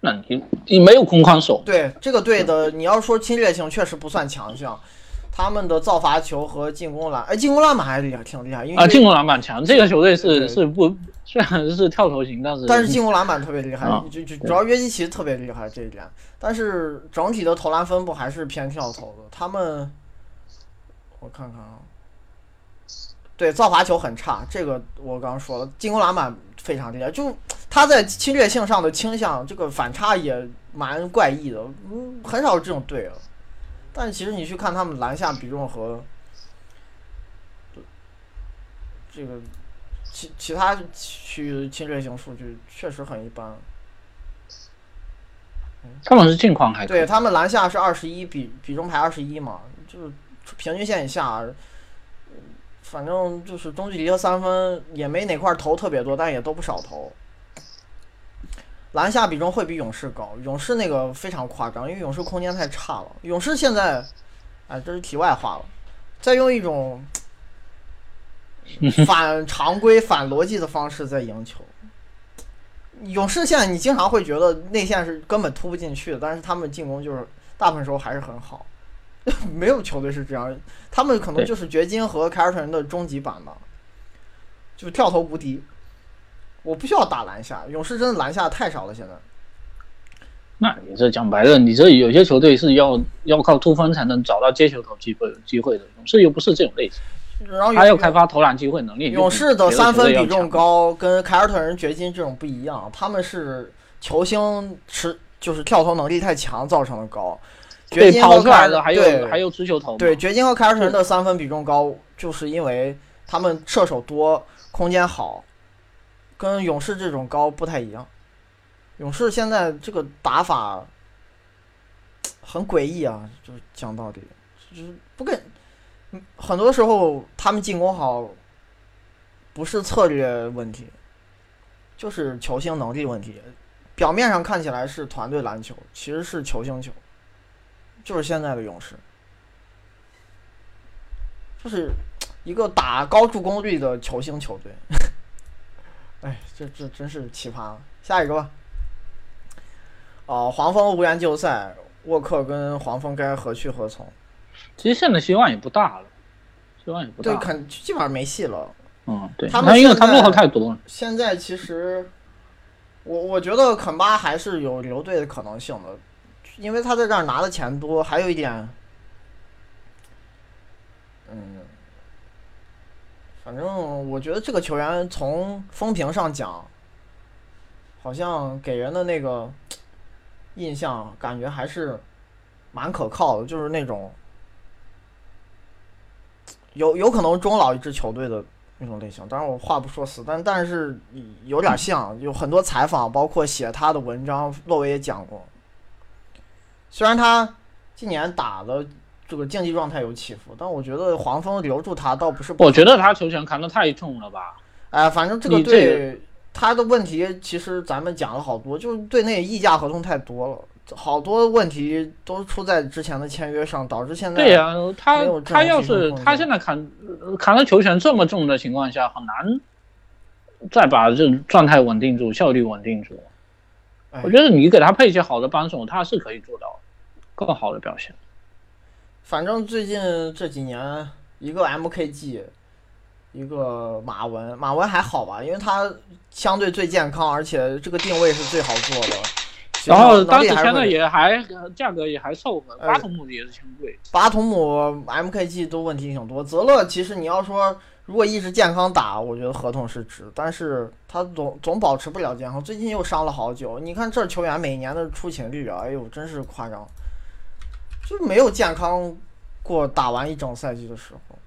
那你你没有空框手，对这个队的，你要说侵略性确实不算强项，他们的造罚球和进攻篮，哎，进攻篮板还是厉害，挺厉害，因为啊，进攻篮板强。这个球队是是不 虽然是跳投型，但是但是进攻篮板特别厉害啊，就就主要约基奇特别厉害这一点，但是整体的投篮分布还是偏跳投的。他们，我看看啊，对造罚球很差，这个我刚刚说了，进攻篮板非常厉害，就他在侵略性上的倾向，这个反差也蛮怪异的，嗯，很少有这种队了。但其实你去看他们篮下比重和这个其其他区域的侵略性数据确实很一般。他们是近况还对他们篮下是二十一，比比重排二十一嘛，就是平均线以下，呃反正就是中距离和三分也没哪块投特别多，但也都不少投。篮下比重会比勇士高，勇士那个非常夸张，因为勇士空间太差了。勇士现在，哎，这是题外话了，在用一种 反常规、反逻辑的方式在赢球。勇士现在你经常会觉得内线是根本突不进去的，但是他们进攻就是大部分时候还是很好。没有球队是这样，他们可能就是掘金和凯尔特人的终极版吧，就是跳投无敌。我不需要打篮下，勇士真的篮下太少了，现在。那你这讲白了，你这有些球队是要要靠突分才能找到接球投机会机会的，勇士又不是这种类型，然后他要开发投篮机会能力。勇士的三分比重重，高，跟凯尔特人、掘金这种不一样，他们是球星持就是跳投能力太强造成的高。掘金和凯尔出来的还对有还有持球投，对，掘金和凯尔特人的三分比重高，就是因为他们射手多，空间好，跟勇士这种高不太一样。勇士现在这个打法很诡异啊，就是讲道理，就是不跟很多时候他们进攻好，不是策略问题，就是球星能力问题。表面上看起来是团队篮球，其实是球星球，就是现在的勇士。就是一个打高助攻率的球星球队。哎，这这真是奇葩。下一个吧。哦、黄蜂无缘季后赛，沃克跟黄蜂该何去何从？其实现在希望也不大了，希望也不大对，肯基本上没戏了。嗯，对，他们因为他落后太多了。现在其实，我我觉得肯巴还是有留队的可能性的，因为他在这儿拿的钱多，还有一点，嗯，反正我觉得这个球员从风评上讲，好像给人的那个印象感觉还是蛮可靠的，就是那种有有可能终老一支球队的那种类型。当然我话不说死，但但是有点像，有很多采访，包括写他的文章，洛维也讲过。虽然他今年打的这个竞技状态有起伏，但我觉得黄蜂留住他倒不是不好。我觉得他球权扛得太重了吧？哎，反正这个你这队他的问题，其实咱们讲了好多，就是队内溢价合同太多了，好多问题都出在之前的签约上，导致现在对呀、他他要是他现在扛呃扛的球权这么重的情况下，很难再把这状态稳定住，效率稳定住。哎我觉得你给他配一些好的帮手，他是可以做到更好的表现。反正最近这几年，一个 MKG，一个马文，马文还好吧，因为他相对最健康，而且这个定位是最好做的。然后能当时签的也还呃价格也还凑合，呃巴图姆也是挺贵。巴图姆、MKG 都问题挺多。泽勒其实你要说如果一直健康打，我觉得合同是值，但是他总总保持不了健康，最近又伤了好久。你看这球员每年的出勤率啊，哎呦，真是夸张，就没有健康过打完一整赛季的时候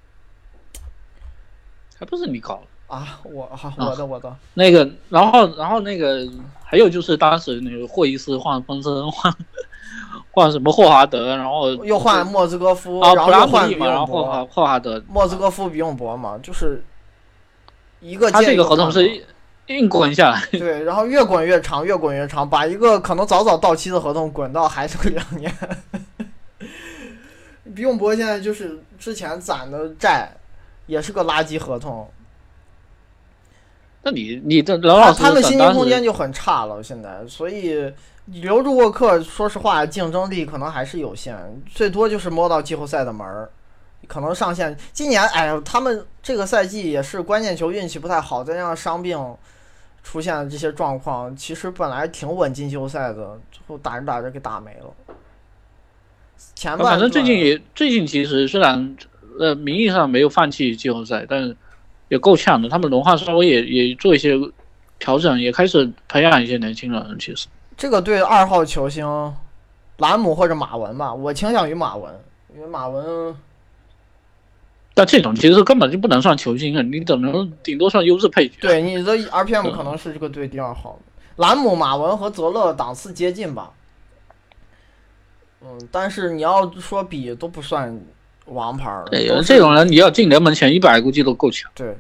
还不是你搞的啊！我哈、我的我的，那个，然后然后那个还有就是当时那个霍伊斯换风声 换换什么霍华德，然后又换莫兹戈夫，然后又换比永后霍华博，霍华德，莫兹戈夫比永博嘛，就是一个他这个合同是硬滚下来。对，然后越滚越长，越滚越长，把一个可能早早到期的合同滚到还剩两年。比永博现在就是之前攒的债，也是个垃圾合同，那你你这老老实他们薪金实当时空间就很差了，现在，所以留住沃克，说实话，竞争力可能还是有限，最多就是摸到季后赛的门儿。可能上线。今年哎呀，他们这个赛季也是关键球运气不太好，再加上伤病出现这些状况，其实本来挺稳进季后赛的，最后打着打着给打没了。前半反正最近也最近其实虽然呃名义上没有放弃季后赛，但是也够呛的。他们轮换稍微也也做一些调整，也开始培养一些年轻人。其实这个对二号球星兰姆或者马文吧，我倾向于马文，因为马文。但这种其实根本就不能算球星啊，你只能顶多算优质配角。对，你的 RPM 可能是这个队第二号，兰姆、马文和泽勒档次接近吧。嗯，但是你要说比都不算王牌儿。对，这种人你要进联盟前一百，估计都够呛。对，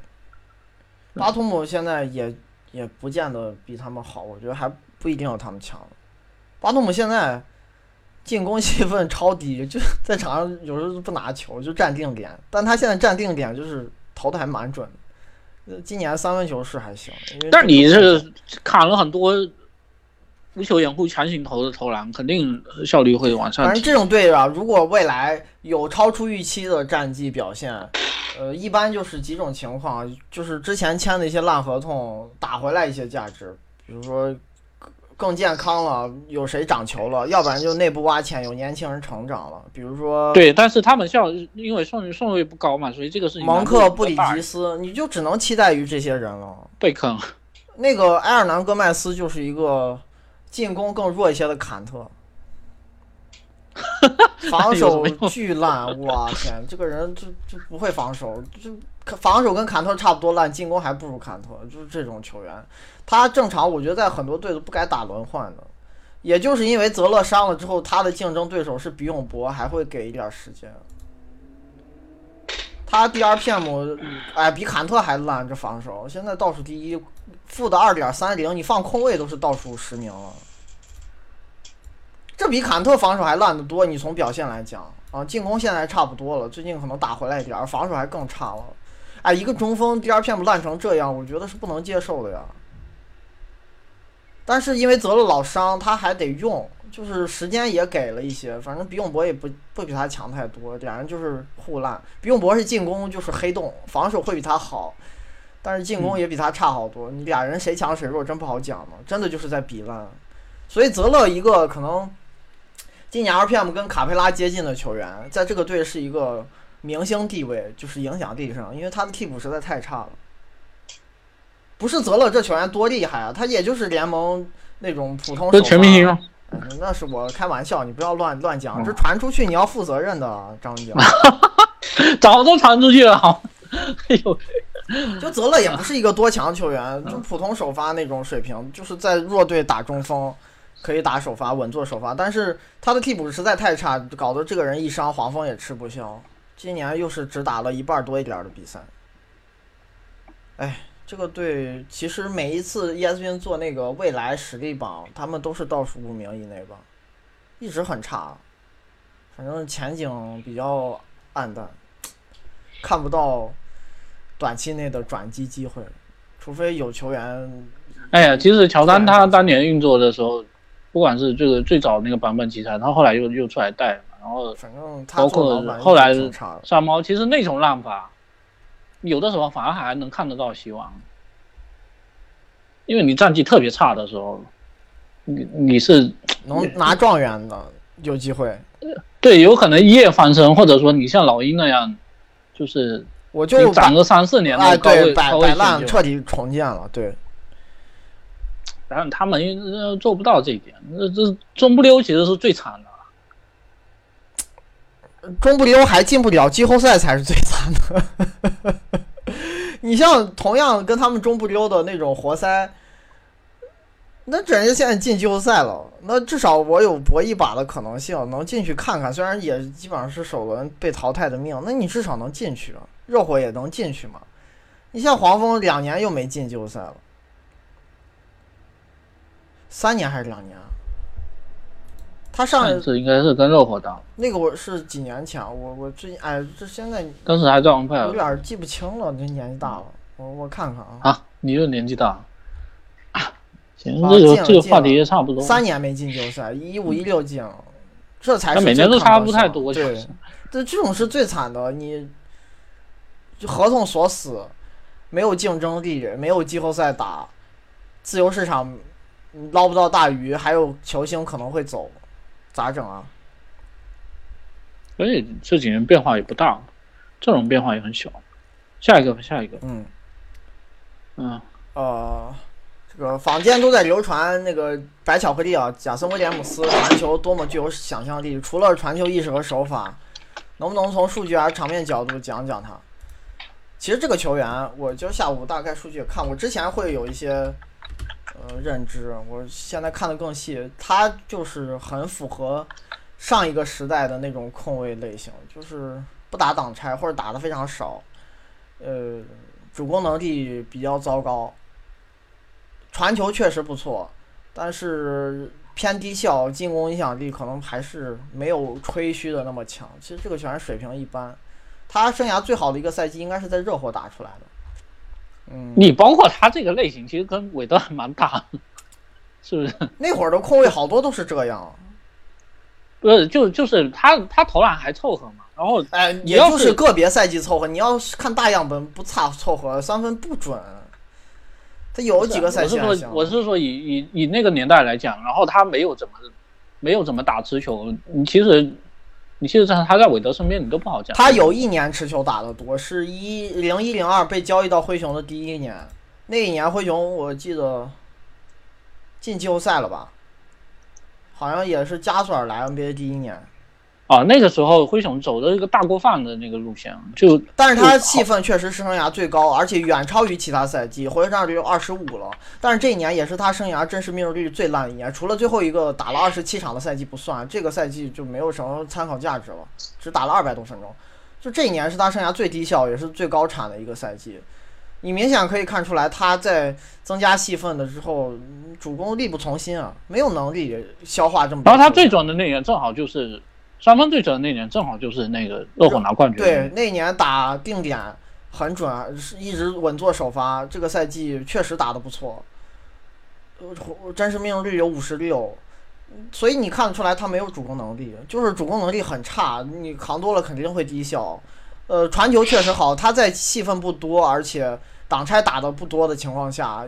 巴图姆现在也也不见得比他们好，我觉得还不一定有他们强。巴图姆现在进攻戏份超低，就在场上有时候不拿球就站定点，但他现在站定点就是投的还蛮准的。今年三分球是还行，但你是砍了很多。无球掩护强行投的投篮，肯定效率会往上。反正这种队啊，如果未来有超出预期的战绩表现，呃，一般就是几种情况，就是之前签的一些烂合同打回来一些价值，比如说更健康了，有谁长球了，要不然就内部挖潜，有年轻人成长了，比如说对，但是他们效因为顺顺位不高嘛，所以这个是蒙克、布里吉斯，你就只能期待于这些人了。被坑，那个埃尔南戈麦斯就是一个。进攻更弱一些的坎特，防守巨烂，我天，这个人就就不会防守，就防守跟坎特差不多烂，进攻还不如坎特，就是这种球员。他正常，我觉得在很多队都不该打轮换的，也就是因为泽勒伤了之后，他的竞争对手是比永博，还会给一点时间。他 DRPM，哎，比坎特还烂，这防守现在倒数第一。负的二点三零，你放空位都是倒数十名了，这比坎特防守还烂得多。你从表现来讲啊，进攻现在差不多了，最近可能打回来一点，防守还更差了。哎，一个中锋 DRPM 烂成这样，我觉得是不能接受的呀。但是因为泽勒老伤，他还得用，就是时间也给了一些。反正比永博也不不比他强太多，两人就是互烂。比永博是进攻就是黑洞，防守会比他好。但是进攻也比他差好多，你俩人谁强谁弱真不好讲呢，真的就是在比烂。所以泽勒一个可能今年 RPM 跟卡佩拉接近的球员，在这个队是一个明星地位，就是影响力上，因为他的替补实在太差了。不是泽勒这球员多厉害啊，他也就是联盟那种普通。全明星那是我开玩笑，你不要乱乱讲，这传出去你要负责任的，张江。早都传出去了，好。哎呦。就泽勒也不是一个多强球员，就普通首发那种水平，就是在弱队打中锋，可以打首发，稳坐首发。但是他的替补实在太差，搞得这个人一伤，黄蜂也吃不消。今年又是只打了一半多一点的比赛。哎，这个队其实每一次 ESPN 做那个未来实力榜，他们都是倒数五名以内吧，一直很差，反正前景比较暗淡，看不到。短期内的转机机会，除非有球员。哎呀，其实乔丹他当年运作的时候，不管是这个最早那个版本奇才，他后来又又出来带嘛，然后反正包括后来山猫，其实那种浪法，有的时候反而还能看得到希望，因为你战绩特别差的时候，你你是能拿状元的，有机会。对，有可能一夜翻身，或者说你像老鹰那样，就是。我就攒个三四年，哎，对，摆摆烂，彻底重建了，对。但是他们做不到这一点，那这中不溜其实是最惨的。中不溜还进不了季后赛才是最惨的。你像同样跟他们中不溜的那种活塞，那人家现在进季后赛了，那至少我有搏一把的可能性，能进去看看。虽然也基本上是首轮被淘汰的命，那你至少能进去啊。热火也能进去吗？你像黄蜂两年又没进季后赛了，三年还是两年？他上一次应该是跟热火打，那个我是几年前，我我最近哎，这现在当时还在王牌，有点记不清了，这年纪大了，我我看看啊。啊，你又年纪大。啊行，这个这个话题也差不多。三年没进季后赛，一五一六进了，这才是每年都差不太多，对。这这种是最惨的，你合同锁死，没有竞争力，没有季后赛打，自由市场捞不到大鱼，还有球星可能会走，咋整啊？所以这几年变化也不大，这种变化也很小。下一个吧，下一个，嗯嗯，呃，这个坊间都在流传那个白巧克力啊，贾森威廉姆斯传球多么具有想象力，除了传球意识和手法，能不能从数据还是场面角度讲讲他？其实这个球员，我就下午大概数据看，我之前会有一些呃认知，我现在看的更细，他就是很符合上一个时代的那种控卫类型，就是不打挡拆或者打的非常少，呃，主攻能力比较糟糕，传球确实不错，但是偏低效，进攻影响力可能还是没有吹嘘的那么强。其实这个球员水平一般，他生涯最好的一个赛季应该是在热火打出来的。嗯，你包括他这个类型，其实跟韦德还蛮搭，是不是？那会儿的控卫好多都是这样，不是，就就是他他投篮还凑合嘛，然后哎，也要就是是个别赛季凑合。你要是看大样本，不差凑合，三分不准。他有几个赛季我是说我是说以以以那个年代来讲，然后他没有怎么没有怎么打持球，你其实你其实在他在韦德身边你都不好讲。他有一年持球打的多，是一零一零二被交易到灰熊的第一年。那一年灰熊我记得进季后赛了吧？好像也是加索尔来 NBA 第一年，啊，那个时候灰熊走的一个大锅饭的那个路线，就但是他就戏份确实是生涯最高，而且远超于其他赛季，回合占有率二十五了。但是这一年也是他生涯真实命中率最烂的一年，除了最后一个打了二十七场的赛季不算，这个赛季就没有什么参考价值了，只打了二百多分钟。就这一年是他生涯最低效也是最高产的一个赛季。你明显可以看出来，他在增加戏份的之后，嗯主攻力不从心啊，没有能力消化这么多球。然后他最准的那年正好就是三分最准的那年，正好就是那个热火拿冠军。对，那年打定点很准，是一直稳坐首发。这个赛季确实打得不错，呃，真实命中率有五十六，所以你看得出来他没有主攻能力，就是主攻能力很差，你扛多了肯定会低效。呃，传球确实好，他在戏份不多，而且挡拆打的不多的情况下，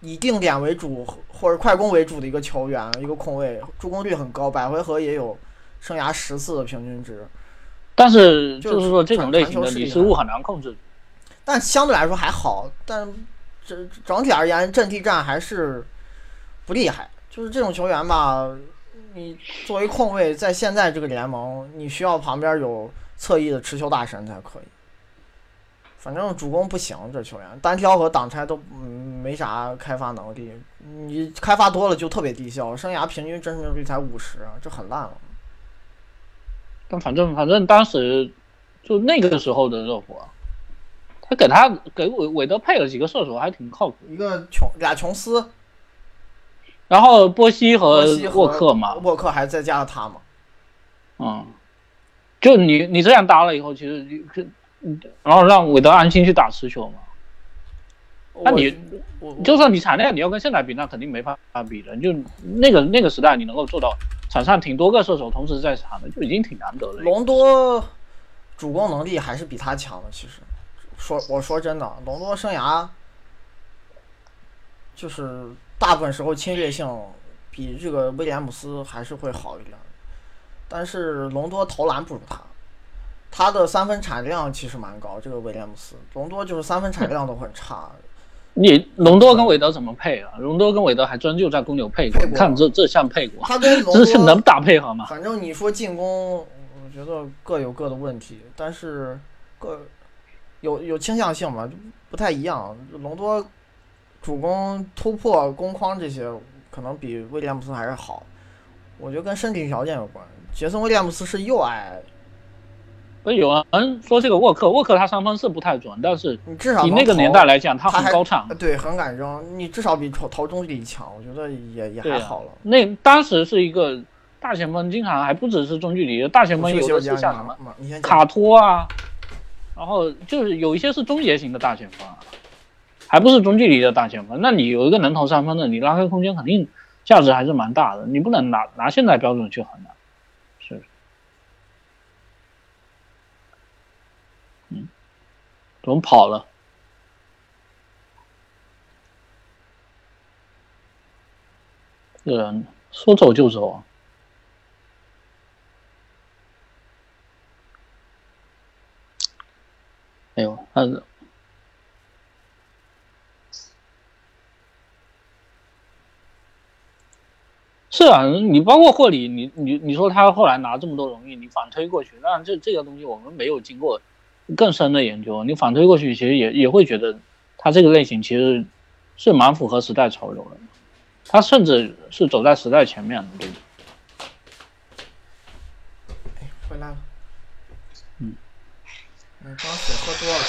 以定点为主或者快攻为主的一个球员，一个控卫，助攻率很高，百回合也有生涯十次的平均值。但是就就是说这种类型的失误很难控制。但相对来说还好，但整整体而言，阵地战还是不厉害。就是这种球员吧，你作为控卫，在现在这个联盟，你需要旁边有侧翼的持球大神才可以。反正主攻不行，这球员单挑和挡拆都嗯没啥开发能力，你开发多了就特别低效，生涯平均真实命中率才五十，这很烂了。但反正反正当时就那个时候的热火，他给他给韦韦德配了几个射手，还挺靠谱。一个琼俩琼斯，然后波西和沃克嘛，沃克还再加上他嘛。嗯，就你你这样搭了以后，其实你就嗯然后让韦德安心去打持球嘛。那你我就算你产量你要跟现在比，那肯定没法比的。就那个那个时代，你能够做到场上挺多个射手同时在场的，就已经挺难得了。隆多主攻能力还是比他强的。其实，说我说真的，隆多生涯就是大部分时候侵略性比这个威廉姆斯还是会好一点，但是隆多投篮不如他。他的三分产量其实蛮高，这个威廉姆斯，隆多就是三分产量都很差。你隆多跟韦德怎么配啊？隆多跟韦德还真就在公牛配过，配过看这这像配过，他跟隆 这是能多，打配合吗？反正你说进攻，我觉得各有各的问题，但是各有有倾向性嘛，就不太一样。隆多主攻、突破、攻框这些，可能比威廉姆斯还是好。我觉得跟身体条件有关。杰森·威廉姆斯是又矮，不是有人说这个沃克，沃克他三分是不太准，但是你至少能以那个年代来讲，他很高产。对，很敢扔，你至少比投投中距离强，我觉得也也还好了。那当时是一个大前锋，经常还不只是中距离，大前锋有的是像什么卡托啊，然后就是有一些是终结型的大前锋啊，还不是中距离的大前锋。那你有一个能投三分的，你拉开空间肯定价值还是蛮大的，你不能拿拿现在标准去衡量。是，怎么跑了？这人说走就走啊！哎呦，他是是啊，你包括霍里，你你你说他后来拿这么多荣誉，你反推过去，那这这个东西我们没有经过更深的研究，你反推过去，其实也也会觉得他这个类型其实是蛮符合时代潮流的，他甚至是走在时代前面的，对不对？哎，回来了。嗯。嗯，刚水喝多了。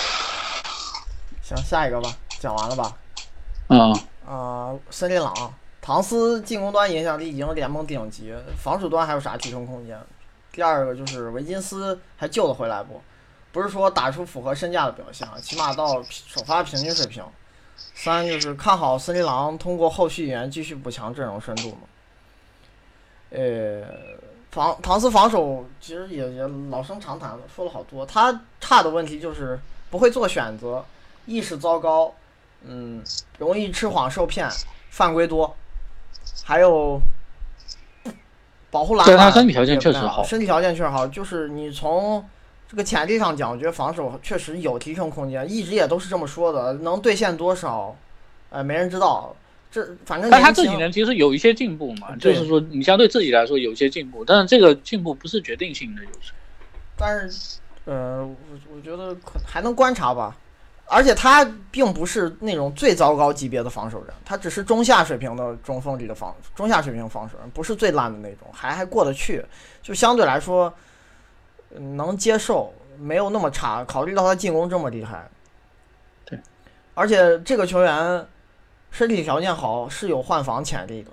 行，下一个吧，讲完了吧？嗯。啊，森林狼。唐斯进攻端影响力已经联盟顶级，防守端还有啥提升空间？第二个就是维金斯还救得回来不？不是说打出符合身价的表现啊，起码到首发平均水平。三就是看好森林狼通过后续援继续补强阵容深度嘛？呃，防唐斯防守其实也也老生常谈了，说了好多。他差的问题就是不会做选择，意识糟糕，嗯，容易吃谎受骗，犯规多。还有保护篮板，他身体条件确实好，身体条件确实好。就是你从这个潜力上讲，我觉得防守确实有提升空间，一直也都是这么说的。能兑现多少，呃，没人知道。这反正但他这几年其实有一些进步嘛，就是说你相对自己来说有一些进步，但是这个进步不是决定性的，就是。但是，呃，我我觉得可还能观察吧。而且他并不是那种最糟糕级别的防守人，他只是中下水平的中锋里的防中下水平防守人，不是最烂的那种，还还过得去，就相对来说能接受，没有那么差。考虑到他进攻这么厉害，对，而且这个球员身体条件好，是有换防潜力的。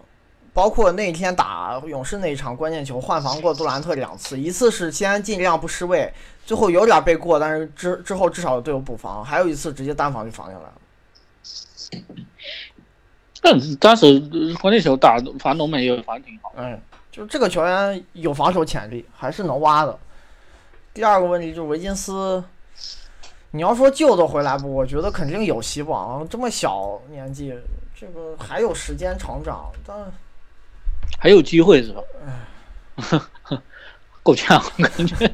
包括那天打勇士那一场关键球换防过杜兰特两次，一次是先尽量不失位，最后有点被过，但是之之后至少有队友补防，还有一次直接单防就防下来了。但当时关键球打防浓眉也防挺好。嗯，就这个球员有防守潜力，还是能挖的。第二个问题就是维金斯，你要说救得回来不？我觉得肯定有希望。这么小年纪，这个还有时间成长，但。还有机会是吧？够呛，感觉。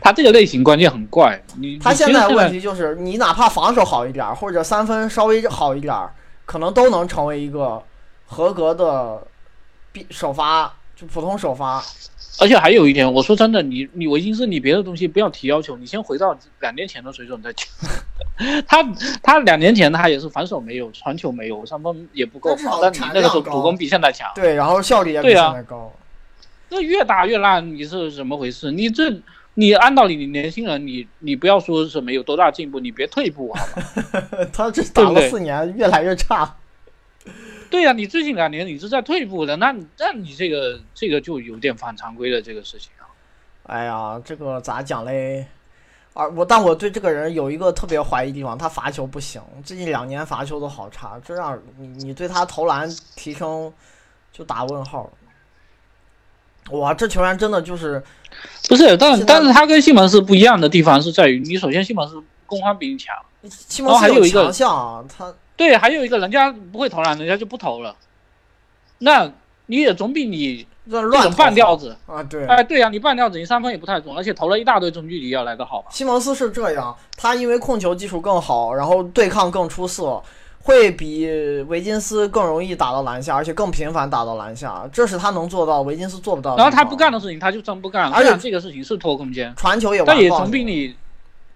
他这个类型关键很怪。你他现在问题就是，你哪怕防守好一点，或者三分稍微好一点，可能都能成为一个合格的必首发，就普通首发。而且还有一点，我说真的，你你维金斯，你别的东西不要提要求，你先回到两年前的水准再讲。他他两年前他也是反手没有，传球没有，三分也不够好，但你那个时候主攻比现在强。对，然后效率也比现在高。那越打越烂，你是怎么回事？你这你按道理你年轻人，你你不要说什么有多大进步，你别退步好吧？他这打了四年，越来越差。对呀，你最近两年你是在退步的，那那你这个这个就有点反常规的这个事情啊。哎呀，这个咋讲嘞？啊，我但我对这个人有一个特别怀疑地方，他罚球不行，最近两年罚球都好差，这让你你对他投篮提升就打问号。哇，这球员真的就是不是？但但是他跟西蒙斯不一样的地方是在于，你首先西蒙斯攻防比你强，西蒙斯有强项，他对，还有一个人家不会投篮，人家就不投了，那你也总比你。这种半吊子啊，对，哎，对呀，你半吊子，你三分也不太准，而且投了一大堆中距离，要来的好吧？西蒙斯是这样，他因为控球技术更好，然后对抗更出色，会比维金斯更容易打到篮下，而且更频繁打到篮下，这是他能做到，维金斯做不到。然后他不干的事情，他就真不干了，而且这个事情是拖空间，传球也，但也总比你，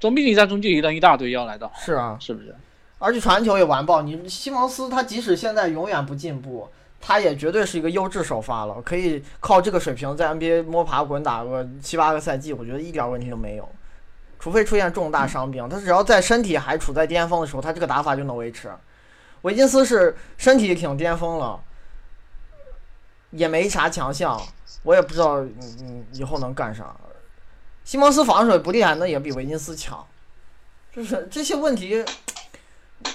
总比你在中距离扔一大堆要来的好。是啊，是不是？而且传球也完爆，你西蒙斯他即使现在永远不进步。他也绝对是一个优质首发了，可以靠这个水平在 NBA 摸爬滚打个七八个赛季，我觉得一点问题都没有。除非出现重大伤病，他只要在身体还处在巅峰的时候，他这个打法就能维持。维金斯是身体挺巅峰了，也没啥强项，我也不知道嗯嗯以后能干啥。西蒙斯防守不厉害，那也比维金斯强。就是这些问题，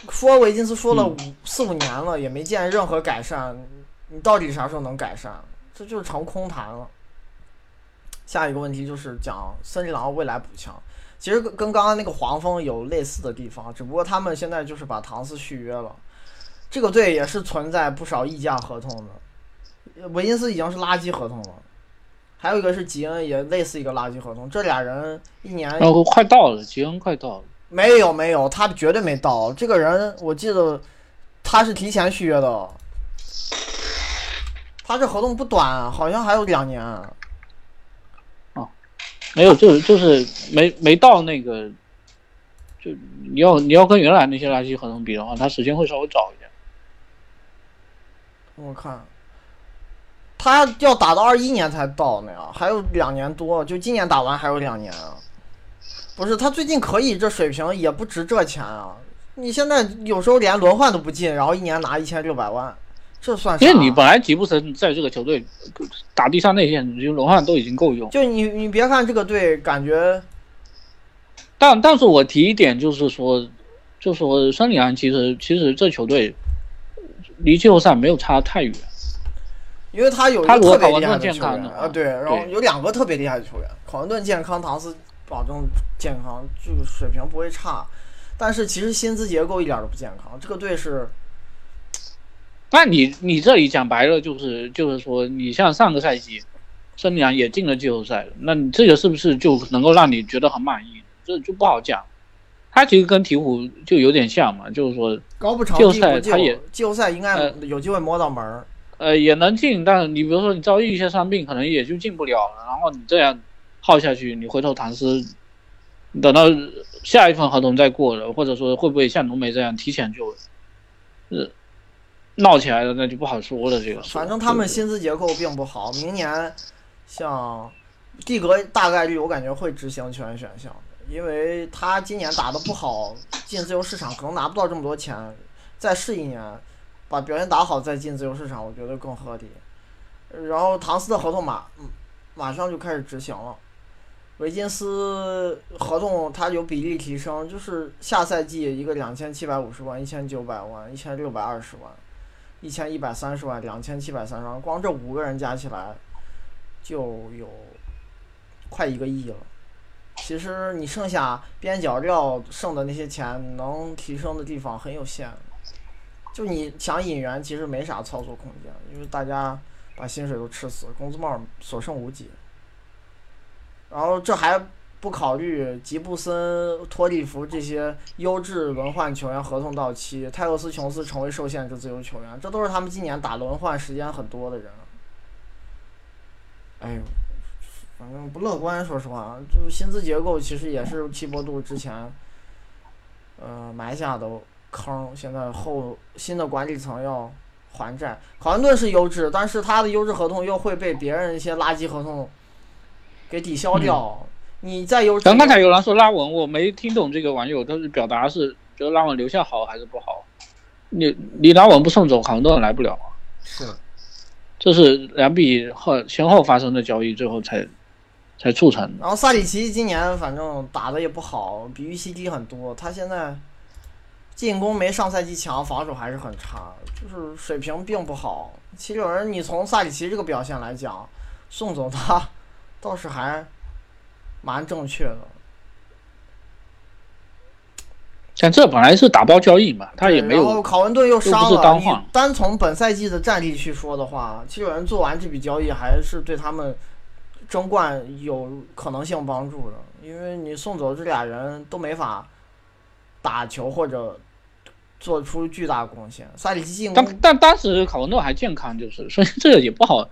说维金斯说了五四五年了，也没见任何改善。你到底啥时候能改善？这就是成空谈了。下一个问题就是讲森林狼未来补强。其实跟跟刚刚那个黄蜂有类似的地方，只不过他们现在就是把唐斯续约了。这个队也是存在不少溢价合同的，维金斯已经是垃圾合同了，还有一个是吉恩，也类似一个垃圾合同。这俩人一年哦，快到了，吉恩快到了。没有没有，他绝对没到。这个人我记得他是提前续约的，他这合同不短，好像还有两年。哦，没有，就是就是没没到那个，就你要你要跟原来那些垃圾合同比的话，他时间会稍微早一点。我看他要打到二一年才到呢呀，还有两年多，就今年打完还有两年啊。不是他最近可以这水平也不值这钱啊！你现在有时候连轮换都不进，然后一年拿一千六百万，这算啥？因为你本来吉布森在这个球队打第三内线，就轮换都已经够用。就你你别看这个队感觉，但但是我提一点就是说，就说孙李安其实其实这球队离季后赛没有差太远，因为他有一个特别厉害的球员健康啊，对，然后有两个特别厉害的球员，考文顿健康，唐斯保证健康，这个水平不会差。但是其实薪资结构一点都不健康，这个队是那你你这里讲白了就是就是说，你像上个赛季，孙李安也进了季后赛了，那你这个是不是就能够让你觉得很满意？这就不好讲。他其实跟鹈鹕就有点像嘛，就是说高不成季后赛他也季后赛应该呃有机会摸到门儿。呃也能进，但是你比如说你遭遇一些伤病，可能也就进不了了。然后你这样耗下去，你回头唐斯，等到下一份合同再过了，或者说会不会像浓眉这样提前就，呃，闹起来了，那就不好说了。这个反正他们薪资结构并不好，明年像蒂格大概率我感觉会执行球员选项，因为他今年打得不好，进自由市场可能拿不到这么多钱，再试一年，把表现打好再进自由市场，我觉得更合理。然后唐斯的合同马马上就开始执行了。维金斯合同他有比例提升，就是下赛季一个两千七百五十万、一千九百万、一千六百二十万、一千一百三十万、两千七百三十万，光这五个人加起来就有快一个亿了。其实你剩下边角料剩的那些钱，能提升的地方很有限。就你想引援，其实没啥操作空间，因为大家把薪水都吃死，工资帽所剩无几。然后这还不考虑吉布森、托利弗这些优质轮换球员合同到期，泰勒斯·琼斯成为受限制自由球员，这都是他们今年打轮换时间很多的人。哎呦，反正不乐观，说实话，就薪资结构其实也是齐博杜之前呃埋下的坑，现在后新的管理层要还债。考文顿是优质，但是他的优质合同又会被别人一些垃圾合同给抵消掉。你再优质，刚刚才有人说拉文，我没听懂这个网友他是表达是觉得拉文留下好还是不好？你你拉文不送走，很多人来不了啊。是这是两笔后先后发生的交易，最后才才促成的。然后萨里奇今年反正打的也不好，比预期低很多。他现在进攻没上赛季强，防守还是很差，就是水平并不好。其实有人，你从萨里奇这个表现来讲，送走他倒是还蛮正确的。但这本来是打包交易嘛，他也没然后有考文顿又伤了。你单从本赛季的战力去说的话，七六人做完这笔交易还是对他们争冠有可能性帮助的，因为你送走这俩人都没法打球或者做出巨大贡献。萨里奇进攻但但当时考文顿还健康，就是所以这个也不好，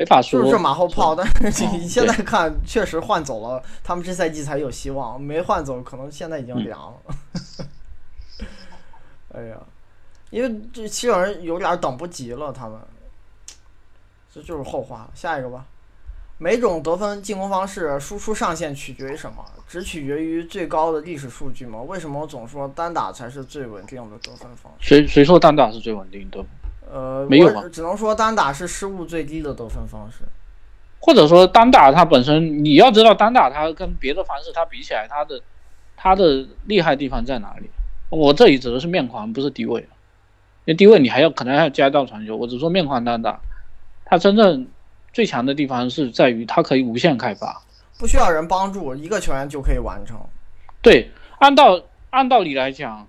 没法说。就是马后炮，但是你嗯现在看确实换走了，他们这赛季才有希望，没换走可能现在已经凉了。哎呀，因为这七六人有点等不及了，他们这就是后话。下一个吧，每种得分进攻方式输出上限取决于什么？只取决于最高的历史数据吗？为什么我总说单打才是最稳定的得分方式？谁谁说单打是最稳定的？呃，没有吗只能说单打是失误最低的得分方式。或者说单打它本身，你要知道单打它跟别的方式它比起来，它的它的厉害地方在哪里？我这里指的是面框，不是低位，因为低位你还要可能还要加一道传球。我只说面框单打，它真正最强的地方是在于它可以无限开发。不需要人帮助，一个球员就可以完成。对，按道按道理来讲，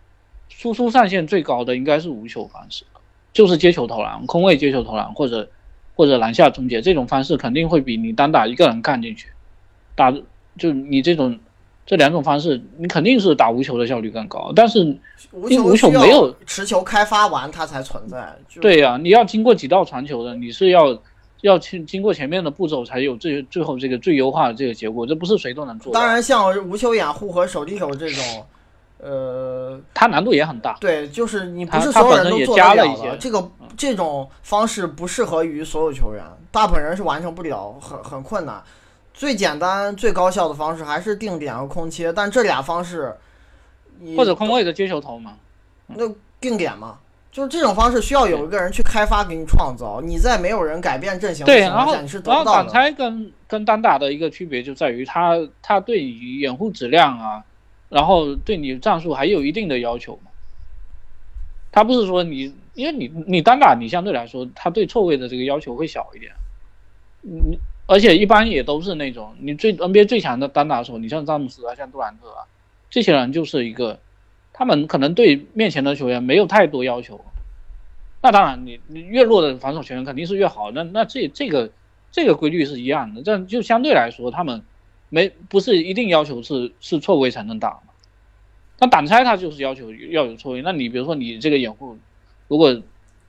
输出上限最高的应该是无球方式，就是接球投篮、空位接球投篮或者或者篮下终结这种方式，肯定会比你单打一个人干进去，打就你这种这两种方式，你肯定是打无球的效率更高。但是无因为无球没有持球开发完它才存在。对呀、你要经过几道传球的，你是要要经经过前面的步骤才有最最后这个最优化的这个结果，这不是谁都能做到。当然，像无球掩护和手递手这种，呃，它难度也很大。对，就是你不是所有人都做得了加了一些的。这个这种方式不适合于所有球员，大部分人是完成不了，很很困难。最简单、最高效的方式还是定点和空切，但这俩方式，你或者空位的接球投嘛，那定点嘛，就是这种方式需要有一个人去开发给你创造，你在没有人改变阵型的情况下，你是得然后挡不到的。拆跟跟单打的一个区别就在于他他对于掩护质量啊，然后对你战术还有一定的要求嘛。他不是说你，因为你你单打你相对来说，他对错位的这个要求会小一点。你而且一般也都是那种你最 NBA 最强的单打手，你像詹姆斯啊，像杜兰特啊，这些人就是一个，他们可能对面前的球员没有太多要求。那当然你，你越弱的防守球员肯定是越好。那那这这个这个规律是一样的，但就相对来说，他们没不是一定要求是是错位才能打。那挡拆他就是要求要有错位。那你比如说你这个掩护，如果比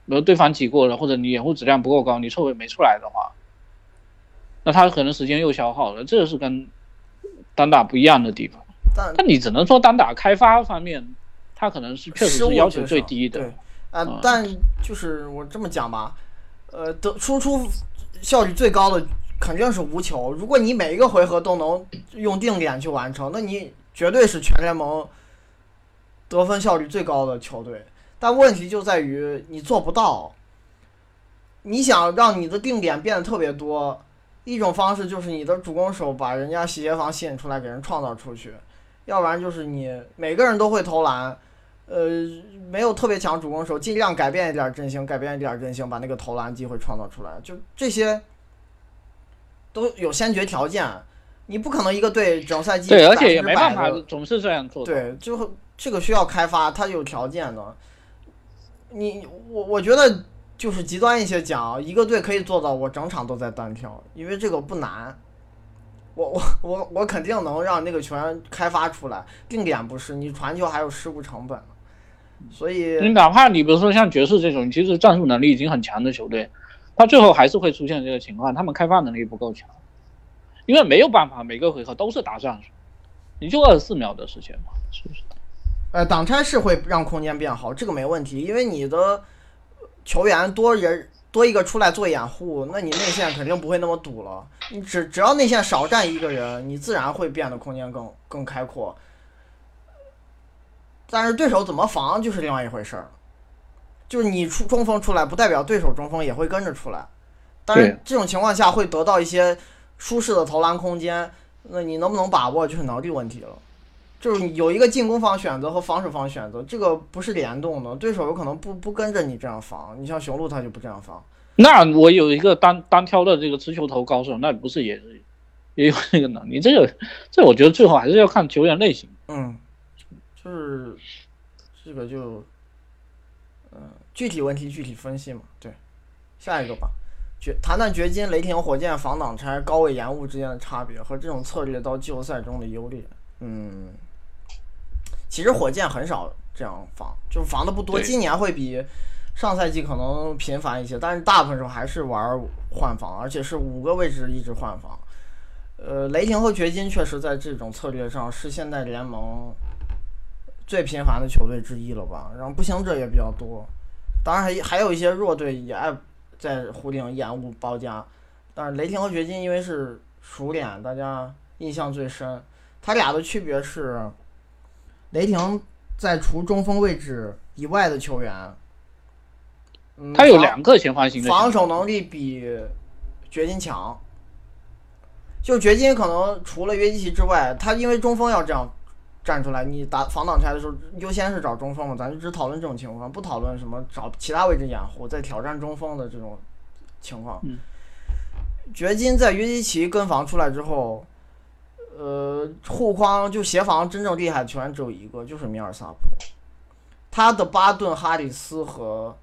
如对方挤过了，或者你掩护质量不够高，你错位没出来的话，那他可能时间又消耗了，这个是跟单打不一样的地方。但但你只能说单打开发方面，他可能是确实是要求最低的。对，啊、嗯但就是我这么讲吧，呃，得输出效率最高的肯定是无球。如果你每一个回合都能用定点去完成，那你绝对是全联盟得分效率最高的球队。但问题就在于你做不到。你想让你的定点变得特别多，一种方式就是你的主攻手把人家洗鞋房吸引出来，给人创造出去；要不然就是你每个人都会投篮，呃，没有特别强主攻手，尽量改变一点阵型，改变一点阵型，把那个投篮机会创造出来。就这些都有先决条件，你不可能一个队整赛季对，而且也没办法总是这样做。对，就这个需要开发，它有条件的。你我我觉得就是极端一些讲，一个队可以做到我整场都在单挑，因为这个不难。我我我我肯定能让那个球员开发出来，定点不是你传球还有失误成本，所以你哪怕你比如说像爵士这种，其实战术能力已经很强的球队，他最后还是会出现这个情况，他们开发能力不够强，因为没有办法每个回合都是打战术，你就二十四秒的时间嘛，是不是？呃挡拆是会让空间变好，这个没问题，因为你的球员多人多一个出来做掩护，那你内线肯定不会那么堵了。你只只要内线少站一个人，你自然会变得空间更更开阔。但是对手怎么防就是另外一回事儿，就是你出中锋出来，不代表对手中锋也会跟着出来。但是这种情况下会得到一些舒适的投篮空间，那你能不能把握就是能力问题了。就是有一个进攻方选择和防守方选择，这个不是联动的，对手有可能不不跟着你这样防。你像雄鹿他就不这样防，那我有一个单单挑的这个持球投高手，那不是也也有这个能力？这个这我觉得最后还是要看球员类型。嗯，就是这个就，嗯、具体问题具体分析嘛。对，下一个吧，掘谈谈掘金、雷霆、火箭防挡拆、高位延误之间的差别和这种策略到季后赛中的优劣。嗯，其实火箭很少这样防，就是防的不多，今年会比上赛季可能频繁一些，但是大部分时候还是玩换防，而且是五个位置一直换防。呃，雷霆和掘金确实在这种策略上是现在联盟最频繁的球队之一了吧？然后步行者也比较多，当然还还有一些弱队也爱在湖顶延误包夹，但是雷霆和掘金因为是熟脸，大家印象最深。他俩的区别是，雷霆在除中锋位置以外的球员，嗯，他有两个前方型的防守能力比掘金强。就掘金可能除了约基奇之外，他因为中锋要这样站出来，你打防挡拆的时候，优先是找中锋嘛，咱就只讨论这种情况，不讨论什么找其他位置掩护，再挑战中锋的这种情况。嗯掘金在约基奇跟防出来之后，呃，护框就协防真正厉害的球员只有一个，就是米尔萨普。他的巴顿、哈里斯和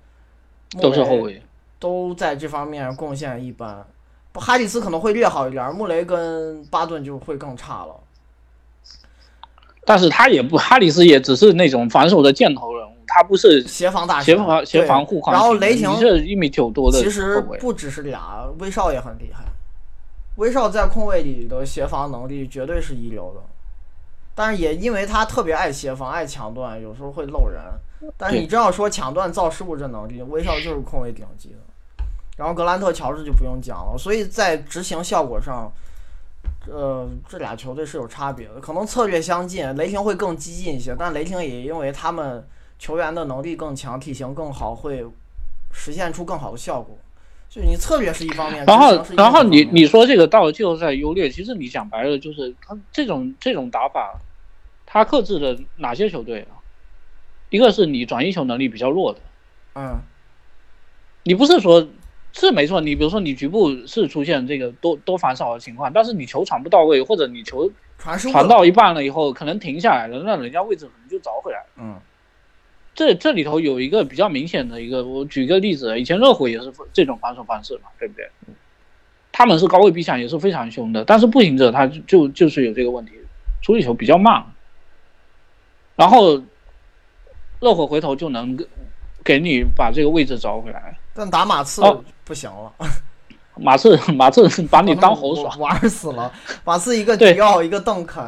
都是后卫，都在这方面贡献一般。哈里斯可能会略好一点，穆雷跟巴顿就会更差了。但是他也不，哈里斯也只是那种防守的箭头人物，他不是协防大协防协防护框。然后雷霆是一米九多的，其实不只是俩，威少也很厉害。威少在控卫里的协防能力绝对是一流的，但是也因为他特别爱协防、爱抢断，有时候会漏人。但是你真要说抢断造失误这能力，威少就是控卫顶级的。然后格兰特、乔治就不用讲了，所以在执行效果上，呃，这俩球队是有差别的，可能策略相近，雷霆会更激进一些，但雷霆也因为他们球员的能力更强、体型更好，会实现出更好的效果。就你策略是一方面，然后然后你你说这个到了季后赛优劣，其实你讲白了就是他这种这种打法，他克制的哪些球队啊？一个是你转移球能力比较弱的，嗯，你不是说。是没错，你比如说你局部是出现这个多多防守的情况，但是你球传不到位，或者你球传传到一半了以后可能停下来了，那人家位置可能就找回来了。嗯，这这里头有一个比较明显的一个，我举个例子，以前热火也是这种防守方式嘛，对不对？他们是高位逼抢也是非常凶的，但是步行者他就就是有这个问题，处理球比较慢，然后热火回头就能给你把这个位置找回来。但打马刺不行了，马刺马刺把你当猴耍，玩死了。马刺一个迪奥，一个邓肯，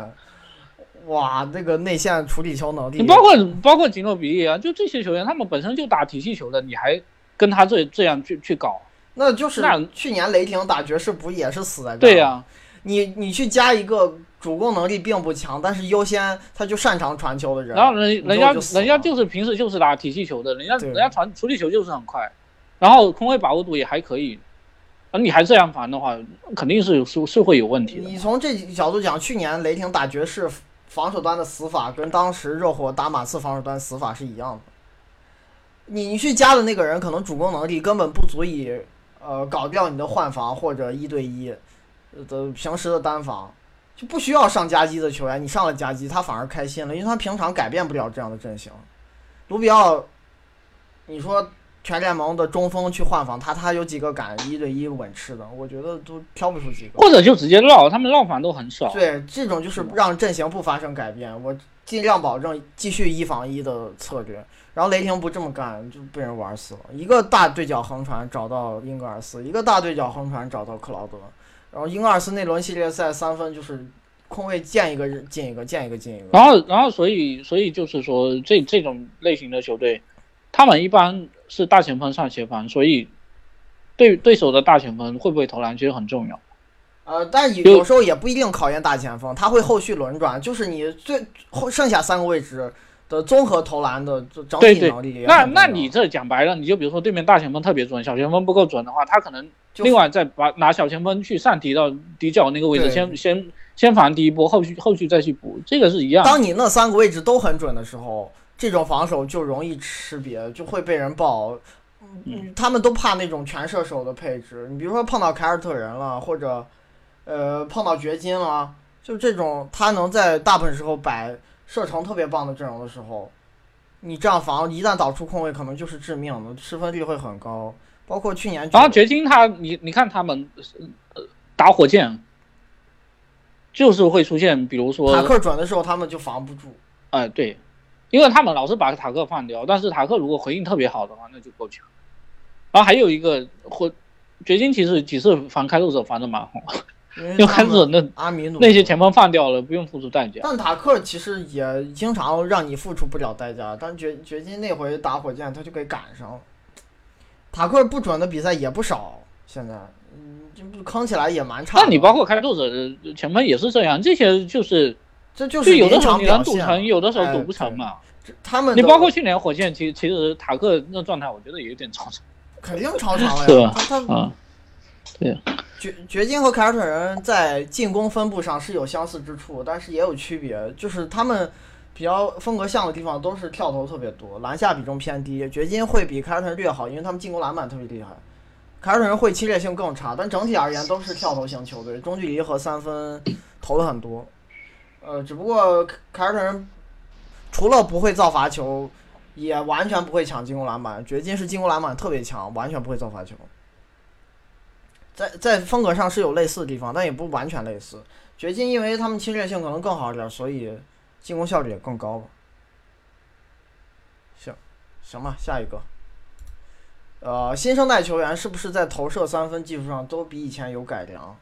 哇，那个内线处理球能力，你包括包括吉诺比利啊，就这些球员，他们本身就打体系球的，你还跟他这这样去去搞，那就是去年雷霆打爵士不也是死在这？对呀，你你去加一个。主攻能力并不强，但是优先他就擅长传球的人，然后人人家人家就是平时就是打体系球的，人家人家传处理球就是很快，然后空位把握度也还可以，啊你还这样防的话，肯定是有是是会有问题的。你从这角度讲，去年雷霆打爵士防守端的死法跟当时热火打马刺防守端死法是一样的。你去加的那个人可能主攻能力根本不足以呃搞掉你的换防或者一对一的平时的单防。就不需要上夹击的球员，你上了夹击，他反而开心了，因为他平常改变不了这样的阵型。卢比奥，你说全联盟的中锋去换防他，他有几个敢一对一稳吃的？我觉得都挑不出几个。或者就直接绕，他们绕防都很少。对，这种就是让阵型不发生改变，我尽量保证继续一防一的策略。然后雷霆不这么干，就被人玩死了。一个大对角横传找到英格尔斯，一个大对角横传找到克劳德。然后英格尔斯那轮系列赛三分就是空位见一个进一个，见一个进一个。然后，然后所以，所以就是说，这这种类型的球队，他们一般是大前锋上协防，所以对对手的大前锋会不会投篮其实很重要。呃，但有时候也不一定考验大前锋，他会后续轮转，就是你最后剩下三个位置的综合投篮的整体能力。那那你这讲白了，你就比如说对面大前锋特别准，小前锋不够准的话，他可能。另外，再把拿小前锋去上提到底角那个位置，先先先防第一波，后续后续再去补，这个是一样。当你那三个位置都很准的时候，这种防守就容易吃瘪，就会被人爆。嗯，他们都怕那种全射手的配置。你比如说碰到凯尔特人了，或者呃碰到掘金了，就这种他能在大部分时候摆射程特别棒的阵容的时候，你这样防一旦导出空位，可能就是致命的，失分率会很高。包括去年，然后掘金他，你你看他们，呃，打火箭，就是会出现，比如说塔克转的时候，他们就防不住。哎，对，因为他们老是把塔克放掉，但是塔克如果回应特别好的话，那就够呛。然后还有一个，或掘金其实几次防开拓者防的蛮好，因为开拓者那阿米努那些前锋放掉了，不用付出代价。但塔克其实也经常让你付出不了代价，但掘掘金那回打火箭，他就给赶上了。塔克不准的比赛也不少，现在，嗯，这不坑起来也蛮差。那你包括开拓者的前锋也是这样，这些就是，这就是有的时候你能赌成，有的时候赌不成嘛。他们你包括去年火箭，其其实塔克那状态，我觉得也有点超常。肯定超常了呀，他他，对。掘掘金和凯尔特人在进攻分布上是有相似之处，但是也有区别，就是他们。比较风格像的地方都是跳投特别多，篮下比重偏低。掘金会比凯尔特人略好，因为他们进攻篮板特别厉害。凯尔特人会侵略性更差，但整体而言都是跳投型球队，中距离和三分投的很多。呃，只不过凯尔特人除了不会造罚球，也完全不会抢进攻篮板。掘金是进攻篮板特别强，完全不会造罚球。在在风格上是有类似的地方，但也不完全类似。掘金因为他们侵略性可能更好一点，所以进攻效率也更高吧。行，行吧，下一个。呃，新生代球员是不是在投射三分技术上都比以前有改良？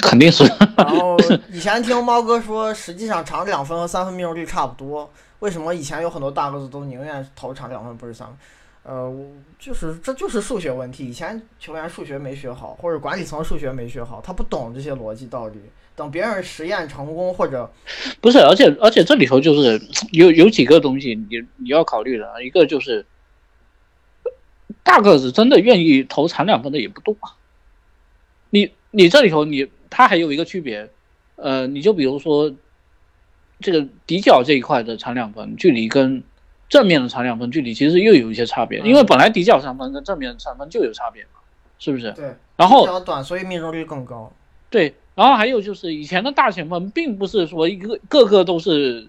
肯定是。然后 以前听猫哥说，实际上长两分和三分命中率差不多。为什么以前有很多大个子都宁愿投长两分不是三分？呃，就是这就是数学问题。以前球员数学没学好，或者管理层数学没学好，他不懂这些逻辑道理。等别人实验成功或者不是，而且而且这里头就是有有几个东西你你要考虑的，一个就是。大个子真的愿意投长两分的也不多啊。你你这里头你他还有一个区别，呃，你就比如说这个底角这一块的长两分距离跟正面的长两分距离其实又有一些差别，因为本来底角三分跟正面三分就有差别嘛，是不是？对。然后比较短，所以命中率更高。对，然后还有就是以前的大前锋并不是说一个个个都是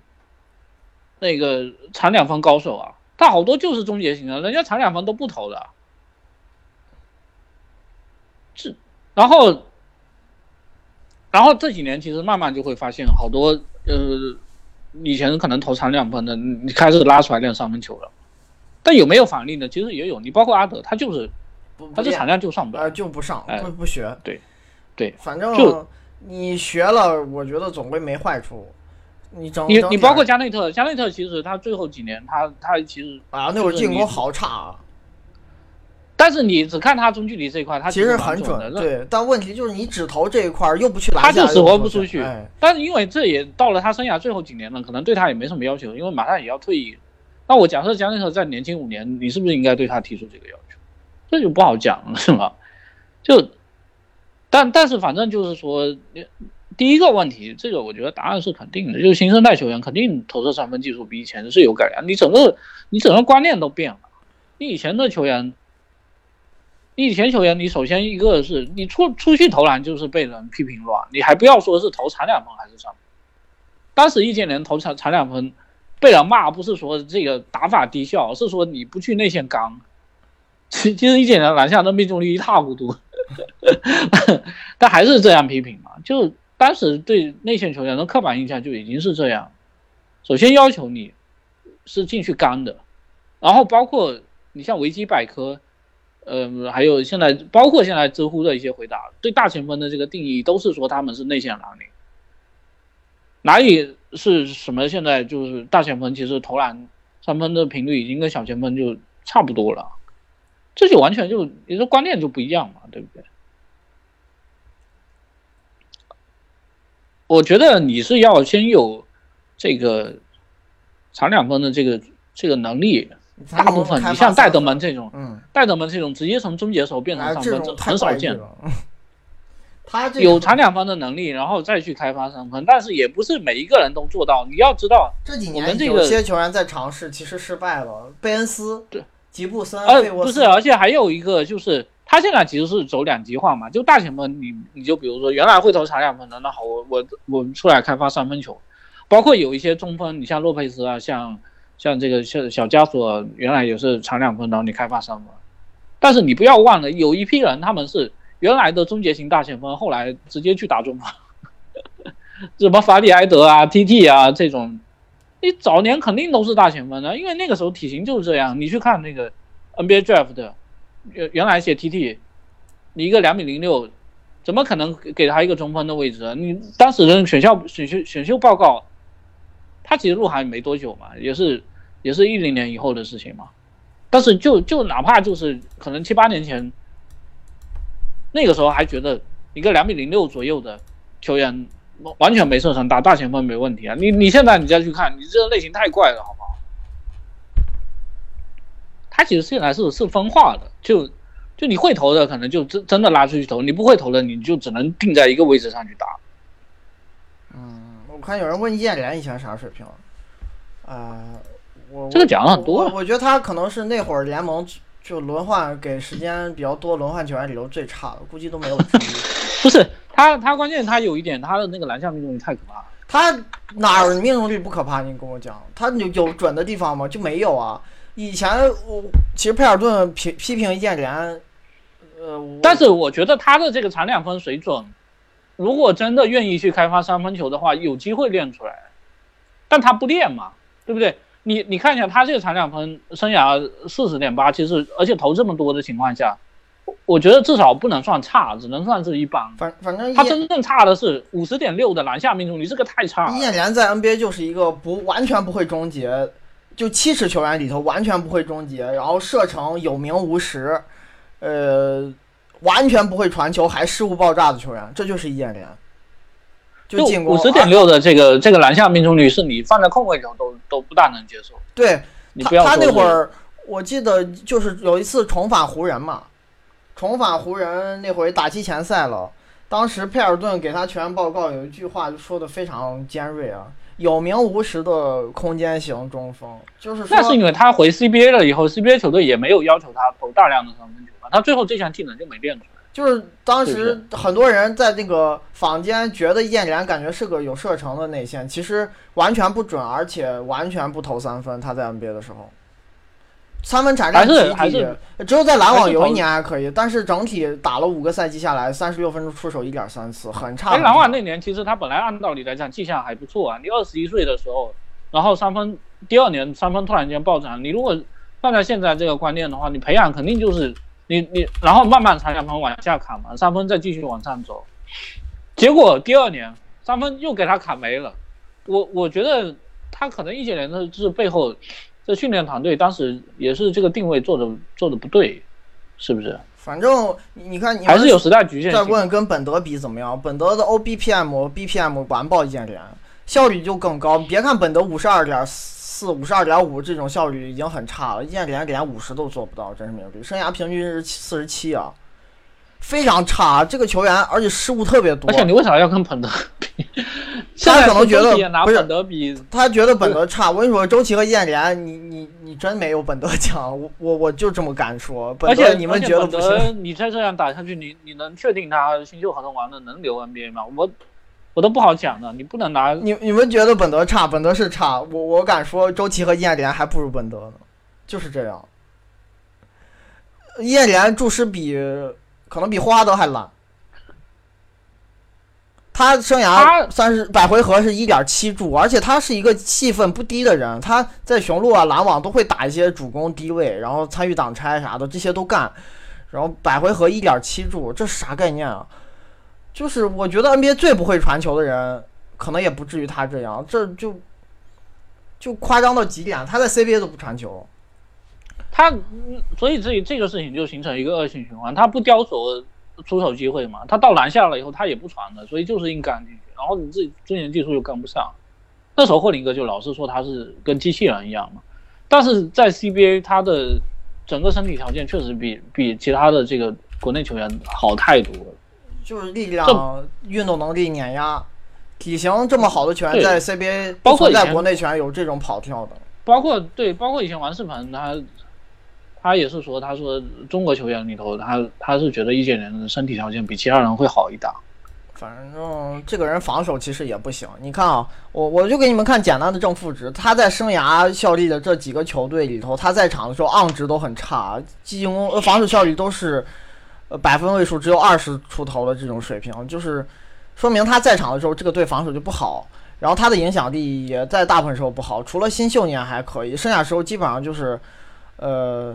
那个长两分高手啊。他好多就是终结型的，人家长两分都不投的，这，然后，然后这几年其实慢慢就会发现，好多呃，以前可能投长两分的，你开始拉出来练三分球了，但有没有反例呢？其实也有，你包括阿德，他就是，他这产量就上不了，就不上，不不学，对，对，反正你学了，我觉得总归没坏处。你你你包括加内特，加内特其实他最后几年他他其实啊那会儿进攻好差啊，但是你只看他中距离这一块，他其实很准的，对。但问题就是你只投这一块又不去拦下，他就死活不出去。但是因为这也到了他生涯最后几年了，可能对他也没什么要求，因为马上也要退役。那我假设江内特再年轻五年，你是不是应该对他提出这个要求？这就不好讲了，是吗？就，但但是反正就是说。第一个问题，这个我觉得答案是肯定的，就是新生代球员肯定投射三分技术比以前是有改良，你整个你整个观念都变了。你以前的球员，你以前球员，你首先一个是你出出去投篮就是被人批评乱，你还不要说是投长两分还是什么。当时易建联投长长两分被人骂，不是说这个打法低效，是说你不去内线刚。其其实易建联篮下的命中率一塌糊涂，但还是这样批评嘛，就。当时对内线球员的刻板印象就已经是这样，首先要求你是进去干的，然后包括你像维基百科，呃，还有现在包括现在知乎的一些回答，对大前锋的这个定义都是说他们是内线蓝领，哪里是什么？现在就是大前锋，其实投篮三分的频率已经跟小前锋就差不多了，这就完全就你说观念就不一样嘛，对不对？我觉得你是要先有这个长两分的这个这个能力，大部分你像戴德蒙这种，嗯，戴德蒙这种直接从终结手变成上分，这很少见。他有长两分的能力，然后再去开发三分，但是也不是每一个人都做到。你要知道，这几年有些球员在尝试，其实失败了。贝恩斯、对吉布森，呃，不是，而且还有一个就是。他现在其实是走两极化嘛，就大前锋，你你就比如说原来会投长两分的，那好，我我我出来开发三分球，包括有一些中锋，你像洛佩斯啊，像像这个像小加索，原来也是长两分，然后你开发商嘛，但是你不要忘了，有一批人他们是原来的终结型大前锋，后来直接去打中锋，什么法里埃德啊、TT 啊这种，你早年肯定都是大前锋的，因为那个时候体型就是这样，你去看那个 NBA draft。原原来写 TT，你一个两米零六，怎么可能给他一个中锋的位置？你当时的选校选秀选秀报告，他其实入行没多久嘛，也是也是一零年以后的事情嘛。但是就就哪怕就是可能七八年前，那个时候还觉得一个两米零六左右的球员完全没受伤，打大前锋没问题啊。你你现在你再去看，你这个类型太怪了，好不好？他其实现在是是分化的，就就你会投的可能就真真的拉出去投，你不会投的你就只能定在一个位置上去打。嗯，我看有人问易建联以前啥水平，啊，我这个讲了很多，我觉得他可能是那会儿联盟就轮换给时间比较多轮换球员里头最差的，估计都没有之一。不是。他他关键他有一点，他的那个篮下命中率太可怕了。他哪儿命中率不可怕？你跟我讲，他有有准的地方吗？就没有啊。以前我其实佩尔顿批批评易建联，呃，但是我觉得他的这个长两分水准，如果真的愿意去开发三分球的话，有机会练出来。但他不练嘛，对不对？你你看一下他这个产两分生涯四十点八，其实而且投这么多的情况下，我我觉得至少不能算差，只能算是一般。反反正他真正差的是五十点六的篮下命中率，这个太差了易。建联在 NBA 就是一个不完全不会终结，就七十球员里头完全不会终结，然后射程有名无实，呃，完全不会传球还失误爆炸的球员，这就是易建联。就进攻五十点六的这个这个篮下命中率，是你放在控卫球都都不大能接受。对他他你不要说是那会儿，我记得就是有一次重返湖人嘛，重返湖人那回打季前赛了。当时佩尔顿给他球员报告有一句话就说的非常尖锐啊，有名无实的空间型中锋，就是说那是因为他回 CBA 了以后，CBA 球队也没有要求他投大量的三分球嘛，他最后这项技能就没练出来。就是当时很多人在那个坊间觉得易建联感觉是个有射程的内线，其实完全不准，而且完全不投三分。他在 NBA 的时候，三分产量还是极低还是，只有在篮网有一年还可以，但是整体打了五个赛季下来，三十六分钟出手一点三次，很差。哎，很差篮网那年其实他本来按道理来讲绩效还不错啊，你二十一岁的时候，然后三分第二年三分突然间暴涨，你如果放在现在这个观念的话，你培养肯定就是你你然后慢慢产两分往下砍嘛，三分再继续往上走，结果第二年三分又给他砍没了，我我觉得他可能易建联的是背后这训练团队当时也是这个定位做的做的不对，是不是？反正你你看，你还是有时代局限再。问跟本德比怎么样？本德的 OBPM、BPM 完爆易建联，效率就更高。别看本德五十二点四、五十二点五这种效率已经很差了，易建联连五十都做不到，真是命中率，生涯平均是四十七啊，非常差。这个球员而且失误特别多而，且你为啥要跟本德比？他可能觉得不是本德比，他觉得本德差。我跟你说，周琦和易建联，你你你真没有本德 强，我我我就这么敢说。本而且你们觉得不行？你再这样打下去，你你能确定他新秀合同完了能留 NBA 吗？我我都不好讲的，你不能拿你你们觉得本德差，本德是差，我我敢说周琦和易建联还不如本德呢，就是这样。易建联注释比可能比霍华德还烂，他生涯他三十百回合是一点七助，而且他是一个戏份不低的人，他在雄鹿啊、篮网都会打一些主攻低位，然后参与挡拆啥的，这些都干，然后百回合一点七助，这是啥概念啊？就是我觉得 NBA 最不会传球的人，可能也不至于他这样，这就就夸张到极点。他在 CBA 都不传球，他，所以这这个事情就形成一个恶性循环，他不雕手出手机会嘛，他到篮下了以后他也不传的，所以就是硬干进去，然后你自己之前技术又跟不上，那时候霍林格就老是说他是跟机器人一样嘛，但是在 CBA 他的整个身体条件确实比比其他的这个国内球员好太多了。就是力量、运动能力碾压。体型这么好的球员在 CBA 包括在国内球员有这种跑跳的。包括对，包括以前王仕鹏他，他也是说，他说中国球员里头，他他是觉得易建联的身体条件比其他人会好一档。反正这个人防守其实也不行。你看啊，我我就给你们看简单的正负值。他在生涯效力的这几个球队里头，他在场的时候 on 值都很差，进攻呃防守效率都是呃百分位数只有二十出头的这种水平，就是说明他在场的时候这个队防守就不好。然后他的影响力也在大部分时候不好，除了新秀年还可以，剩下时候基本上就是，呃，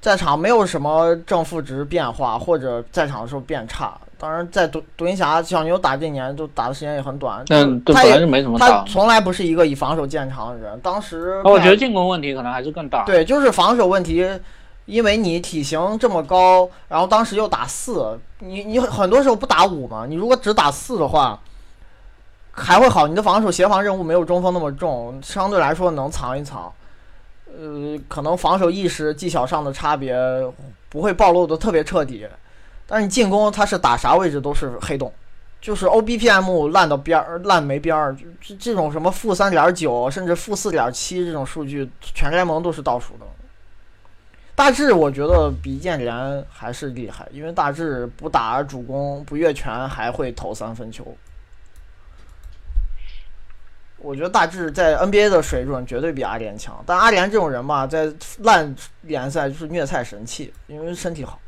在场没有什么正负值变化，或者在场的时候变差。当然，在独独行侠小牛打这年就打的时间也很短，但对他也本来就没什么他。从来不是一个以防守见长的人。当时我觉得进攻问题可能还是更大。对，就是防守问题，因为你体型这么高，然后当时又打四，你你很多时候不打五嘛，你如果只打四的话，还会好，你的防守协防任务没有中锋那么重，相对来说能藏一藏。呃，可能防守意识、技巧上的差别不会暴露的特别彻底，但是你进攻它是打啥位置都是黑洞，就是 OBPM 烂到边儿烂没边儿，这这种什么负三点九甚至负四点七这种数据，全联盟都是倒数的。大致我觉得比建联还是厉害，因为大致不打主攻，不越权，还会投三分球。我觉得大致在 NBA 的水准绝对比阿联强，但阿联这种人吧，在烂联赛就是虐菜神器，因为身体好。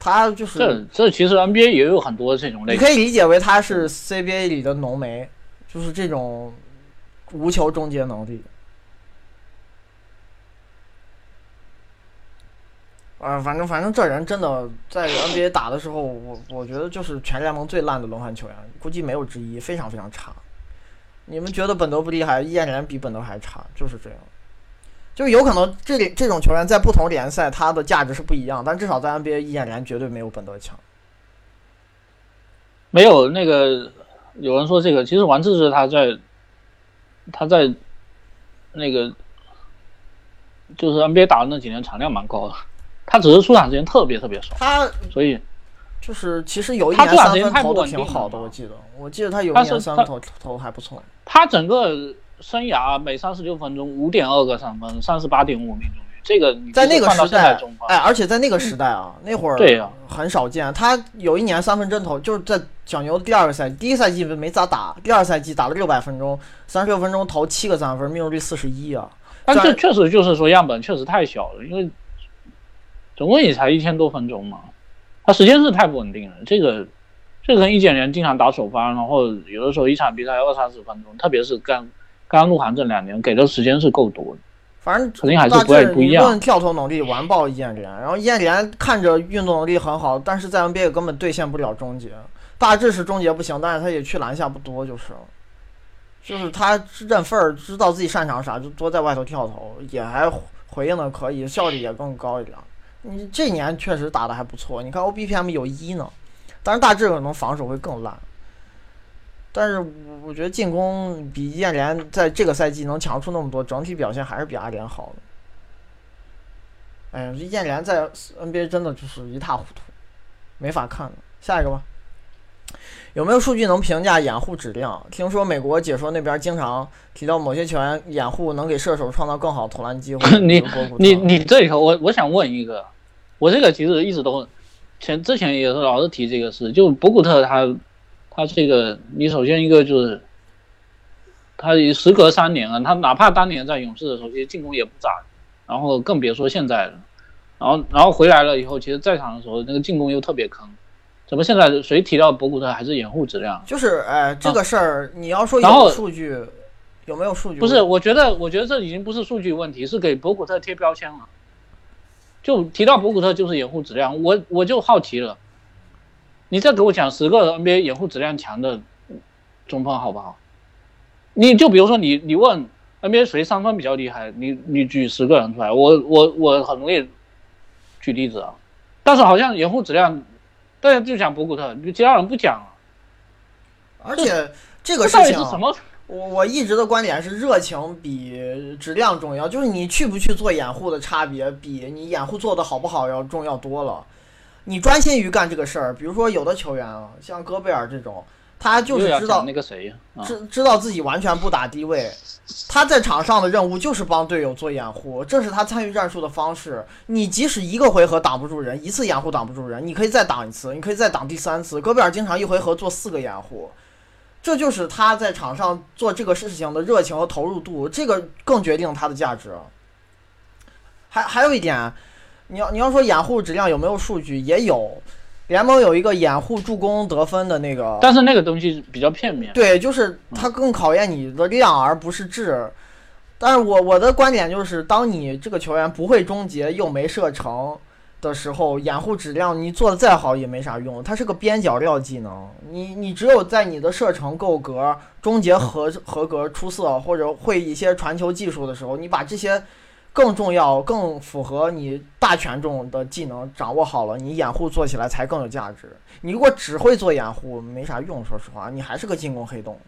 他就是这这其实 NBA 也有很多这种类型，你可以理解为他是 CBA 里的浓眉，就是这种无球终结能力。啊，反正反正这人真的在 NBA 打的时候，我我觉得就是全联盟最烂的轮换球员，估计没有之一，非常非常差。你们觉得本德不厉害，燕联比本德还差，就是这样。就有可能这里这种球员在不同联赛他的价值是不一样，但至少在 NBA，燕联绝对没有本德强。没有那个有人说这个，其实王治郅他在他在那个就是 NBA 打的那几年产量蛮高的。他只是出场时间特别特别少，他所以就是其实有一年三分投的挺好的，我记得，我记得他有一年三分投投还不错。他整个生涯每三十六分钟五点二个三分，三十八点五命中率，这个在那个时代，哎，而且在那个时代啊，那会儿对呀很少见。他有一年三分真投，就是在小牛第二个赛季，第一赛季没咋打，第二赛季打了六百分钟，三十六分钟投七个三分，命中率四十一啊。但这确实就是说样本确实太小了，因为。总共也才一千多分钟嘛，他时间是太不稳定了。这个，这跟易建联经常打首发，然后有的时候一场比赛二三十分钟，特别是刚刚入行这两年，给的时间是够多的。反正肯定还是不太不一样。论跳投能力完爆易建联，然后易建联看着运动能力很好，但是在 NBA 根本兑现不了终结。大致是终结不行，但是他也去篮下不多，就是，就是他认份儿，知道自己擅长啥，就多在外头跳投，也还回应的可以，效率也更高一点。你这年确实打的还不错，你看 O B P M 有一呢，但是大致可能防守会更烂。但是我觉得进攻比燕联在这个赛季能强出那么多，整体表现还是比阿联好的。哎呀，燕联在 N B A 真的就是一塌糊涂，没法看了。下一个吧，有没有数据能评价掩护质量？听说美国解说那边经常提到某些球员掩护能给射手创造更好投篮机会。你你你这里头，我我想问一个。我这个其实一直都，前之前也是老是提这个事，就博古特他，他这个你首先一个就是，他时隔三年了，他哪怕当年在勇士的时候，其实进攻也不咋，然后更别说现在了，然后然后回来了以后，其实在场的时候那个进攻又特别坑，怎么现在谁提到博古特还是掩护质量？就是哎，这个事儿你要说有数据，有没有数据？不是，我觉得我觉得这已经不是数据问题，是给博古特贴标签了。就提到博古特就是掩护质量，我我就好奇了，你再给我讲十个 NBA 掩护质量强的中锋好不好？你就比如说你你问 NBA 谁三分比较厉害，你你举十个人出来，我我我很容易举例子啊。但是好像掩护质量，大家就讲博古特，你其他人不讲啊。而且这个事情是什么？我我一直的观点是，热情比质量重要，就是你去不去做掩护的差别，比你掩护做的好不好要重要多了。你专心于干这个事儿，比如说有的球员啊，像戈贝尔这种，他就是知道那个谁，知知道自己完全不打低位，他在场上的任务就是帮队友做掩护，这是他参与战术的方式。你即使一个回合挡不住人，一次掩护挡不住人，你可以再挡一次，你可以再挡第三次。戈贝尔经常一回合做四个掩护。这就是他在场上做这个事情的热情和投入度，这个更决定他的价值。还还有一点，你要你要说掩护质量有没有数据，也有，联盟有一个掩护助攻得分的那个，但是那个东西比较片面。对，就是它更考验你的量而不是质。但是我我的观点就是，当你这个球员不会终结又没射程。的时候，掩护质量你做的再好也没啥用，它是个边角料技能。你你只有在你的射程够格、终结合合格、出色，或者会一些传球技术的时候，你把这些更重要、更符合你大权重的技能掌握好了，你掩护做起来才更有价值。你如果只会做掩护，没啥用。说实话，你还是个进攻黑洞。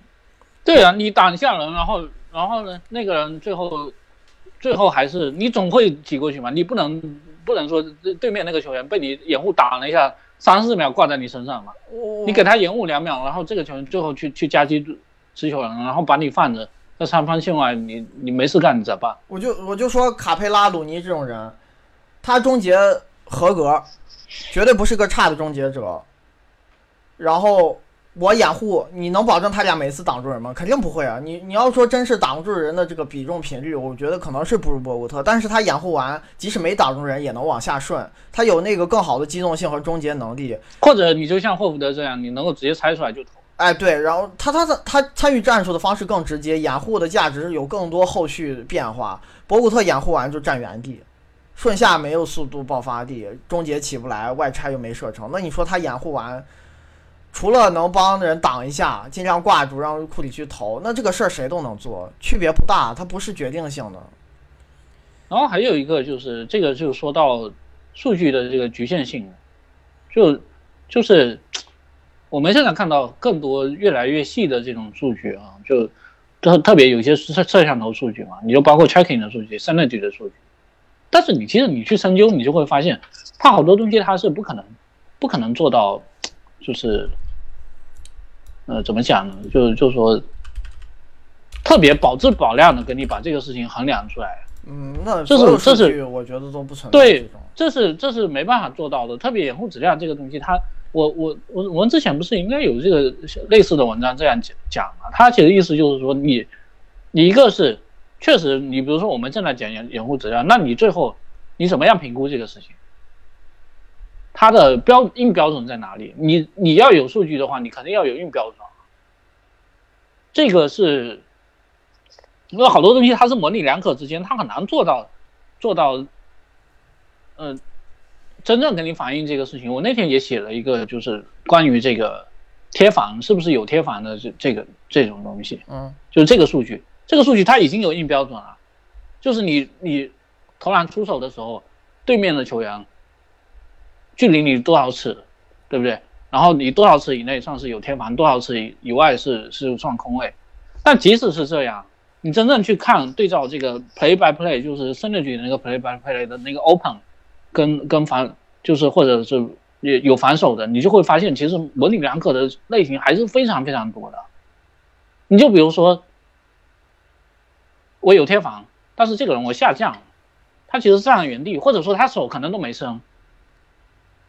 对啊，你挡下人，然后然后呢，那个人最后最后还是你总会挤过去嘛，你不能。不能说对面那个球员被你掩护挡了一下，三四秒挂在你身上嘛？你给他延误两秒，然后这个球员最后去去夹击持球人，然后把你放着在三方线外，你你没事干，你咋办？我就我就说卡佩拉、鲁尼这种人，他终结合格，绝对不是个差的终结者。然后我掩护，你能保证他俩每次挡住人吗？肯定不会啊！你你要说真是挡住人的这个比重频率，我觉得可能是不如博古特，但是他掩护完，即使没挡住人也能往下顺，他有那个更好的机动性和终结能力。或者你就像霍福德这样，你能够直接猜出来就投。哎，对，然后他他的他参与战术的方式更直接，掩护的价值有更多后续变化。博古特掩护完就站原地。顺下没有速度爆发地，终结起不来，外拆又没射成，那你说他掩护完，除了能帮人挡一下，尽量挂住让库里去投，那这个事儿谁都能做，区别不大，它不是决定性的。然后还有一个就是这个就说到数据的这个局限性，就就是我们现在看到更多越来越细的这种数据啊，就特特别有些摄摄像头数据嘛，你就包括 tracking 的数据、三类据的数据。但是你其实你去深究，你就会发现，它好多东西它是不可能，不可能做到，就是，呃，怎么讲呢？就就是说，特别保质保量的给你把这个事情衡量出来。嗯，那这是这是我觉得都不存在。对，这是这是没办法做到的。特别掩护质量这个东西，它我我我我们之前不是应该有这个类似的文章这样讲讲吗？他其实意思就是说，你你一个是。确实，你比如说我们正在讲掩掩护质量，那你最后你怎么样评估这个事情？它的标硬标准在哪里？你你要有数据的话，你肯定要有硬标准。这个是因为好多东西它是模棱两可之间，它很难做到做到，嗯，真正给你反映这个事情。我那天也写了一个，就是关于这个贴房是不是有贴房的这这个这种东西，嗯，就是这个数据。这个数据它已经有硬标准了，就是你你投篮出手的时候，对面的球员距离你多少尺，对不对？然后你多少尺以内算是有贴防，多少尺以以外是是算空位。但即使是这样，你真正去看对照这个 play by play，就是胜利局的那个 play by play 的那个 open，跟跟防就是或者是有有防守的，你就会发现其实模棱两可的类型还是非常非常多的。你就比如说。我有贴防，但是这个人我下降，他其实站在原地，或者说他手可能都没伸，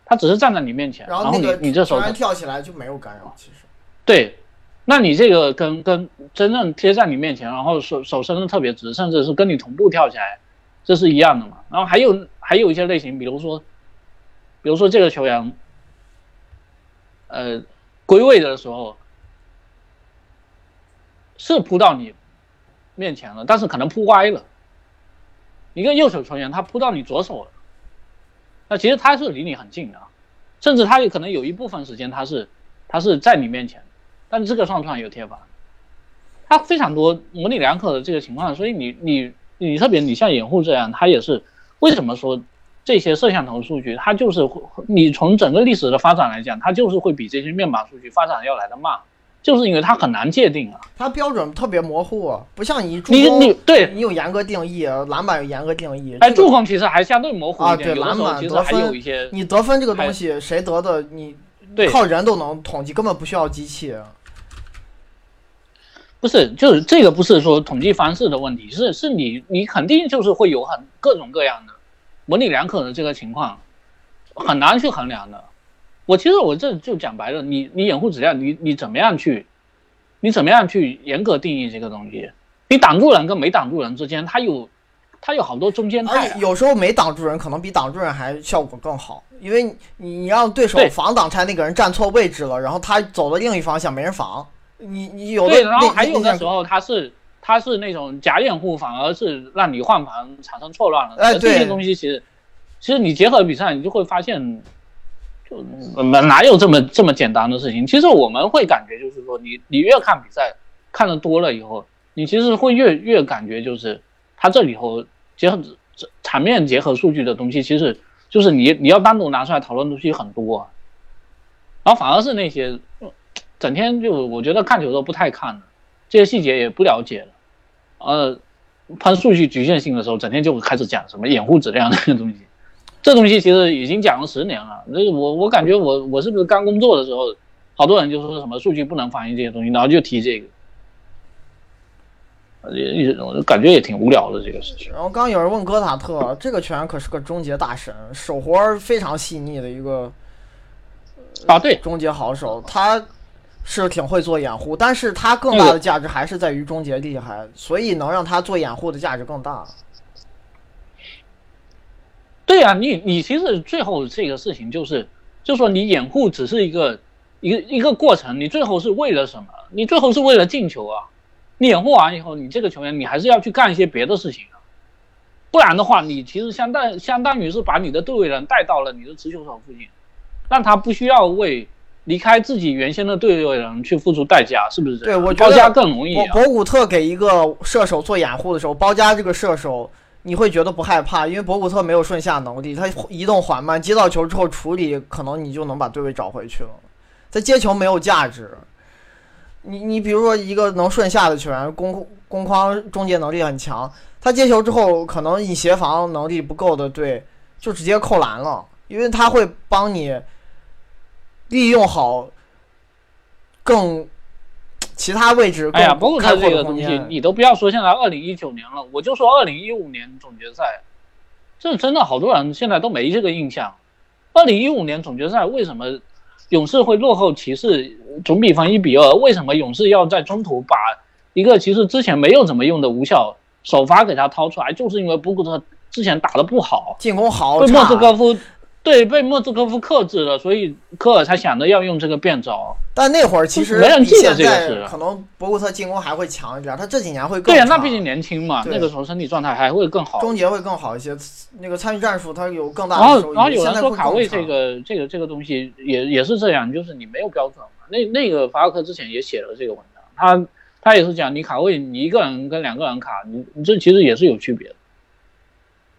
他只是站在你面前，然后你你这手跳起来就没有干扰，其实对，那你这个跟跟真正贴在你面前，然后手手伸的特别直，甚至是跟你同步跳起来，这是一样的嘛？然后还有还有一些类型，比如说，比如说这个球员，呃，归位的时候是扑到你。面前了，但是可能扑歪了。一个右手球员他扑到你左手了，那其实他是离你很近的，甚至他有可能有一部分时间他是他是在你面前，但这个算不算有贴罚？他非常多模棱两可的这个情况，所以你你你特别你像掩护这样，它也是为什么说这些摄像头数据，它就是你从整个历史的发展来讲，它就是会比这些面板数据发展要来的慢。就是因为它很难界定啊，它标准特别模糊，不像你助攻，你对你有严格定义，篮板有严格定义。哎，助攻其实还相对模糊一点。啊，对，篮板得分，你得分这个东西谁得的，你靠人都能统计，根本不需要机器。不是，就是这个不是说统计方式的问题，是是你你肯定就是会有很各种各样的模棱两可的这个情况，很难去衡量的。我其实我这就讲白了，你你掩护质量，你你怎么样去，你怎么样去严格定义这个东西？你挡住人跟没挡住人之间，它有他有好多中间态。有时候没挡住人可能比挡住人还效果更好，因为你你让对手防挡拆那个人站错位置了，然后他走了另一方向没人防，你你有的对，然后还有的时候他是他是那种假掩护，反而是让你换防产生错乱了。哎，这些东西其实其实你结合比赛，你就会发现。哪哪有这么这么简单的事情？其实我们会感觉，就是说，你你越看比赛看的多了以后，你其实会越越感觉，就是它这里头结合这场面结合数据的东西，其实就是你你要单独拿出来讨论东西很多，然后反而是那些整天就我觉得看球都不太看了，这些细节也不了解了，呃，喷数据局限性的时候，整天就开始讲什么掩护质量这个东西。这东西其实已经讲了十年了，那我我感觉我我是不是刚工作的时候，好多人就说什么数据不能反映这些东西，然后就提这个。也也感觉也挺无聊的这个事情。然后刚有人问哥塔特，这个拳可是个终结大神，手活非常细腻的一个啊，对，终结好手，他是挺会做掩护，但是他更大的价值还是在于终结厉害，所以能让他做掩护的价值更大。对呀，你你其实最后这个事情就是，就说你掩护只是一个一个一个过程，你最后是为了什么？你最后是为了进球啊！你掩护完以后，你这个球员你还是要去干一些别的事情啊，不然的话，你其实相当相当于是把你的队员带到了你的持球手附近，让他不需要为离开自己原先的队人去付出代价，是不是？对，我觉得包夹更容易。博古特给一个射手做掩护的时候，包夹这个射手。你会觉得不害怕，因为博古特没有顺下能力，他移动缓慢，接到球之后处理，可能你就能把对位找回去了。在接球没有价值。你你比如说一个能顺下的球员，攻攻框终结能力很强，他接球之后可能你协防能力不够的队就直接扣篮了，因为他会帮你利用好更。其他位置，哎呀，不过他这个东西，你都不要说现在二零一九年了，我就说二零一五年总决赛，这真的好多人现在都没这个印象。二零一五年总决赛为什么勇士会落后骑士总比分一比二？为什么勇士要在中途把一个其实之前没有怎么用的无效首发给他掏出来？就是因为布古特之前打的不好，进攻好被莫斯科夫。对，被莫兹科夫克制了，所以科尔才想着要用这个变招。但那会儿其实没人记得这个事。可能博古特进攻还会强一点，他这几年会更。对呀，那毕竟年轻嘛，那个时候身体状态还会更好。终结会更好一些，那个参与战术他有更大的然后，然后有人说卡位这个这个这个东西也也是这样，就是你没有标准嘛。那那个法尔克之前也写了这个文章，他他也是讲你卡位，你一个人跟两个人卡，你你这其实也是有区别的。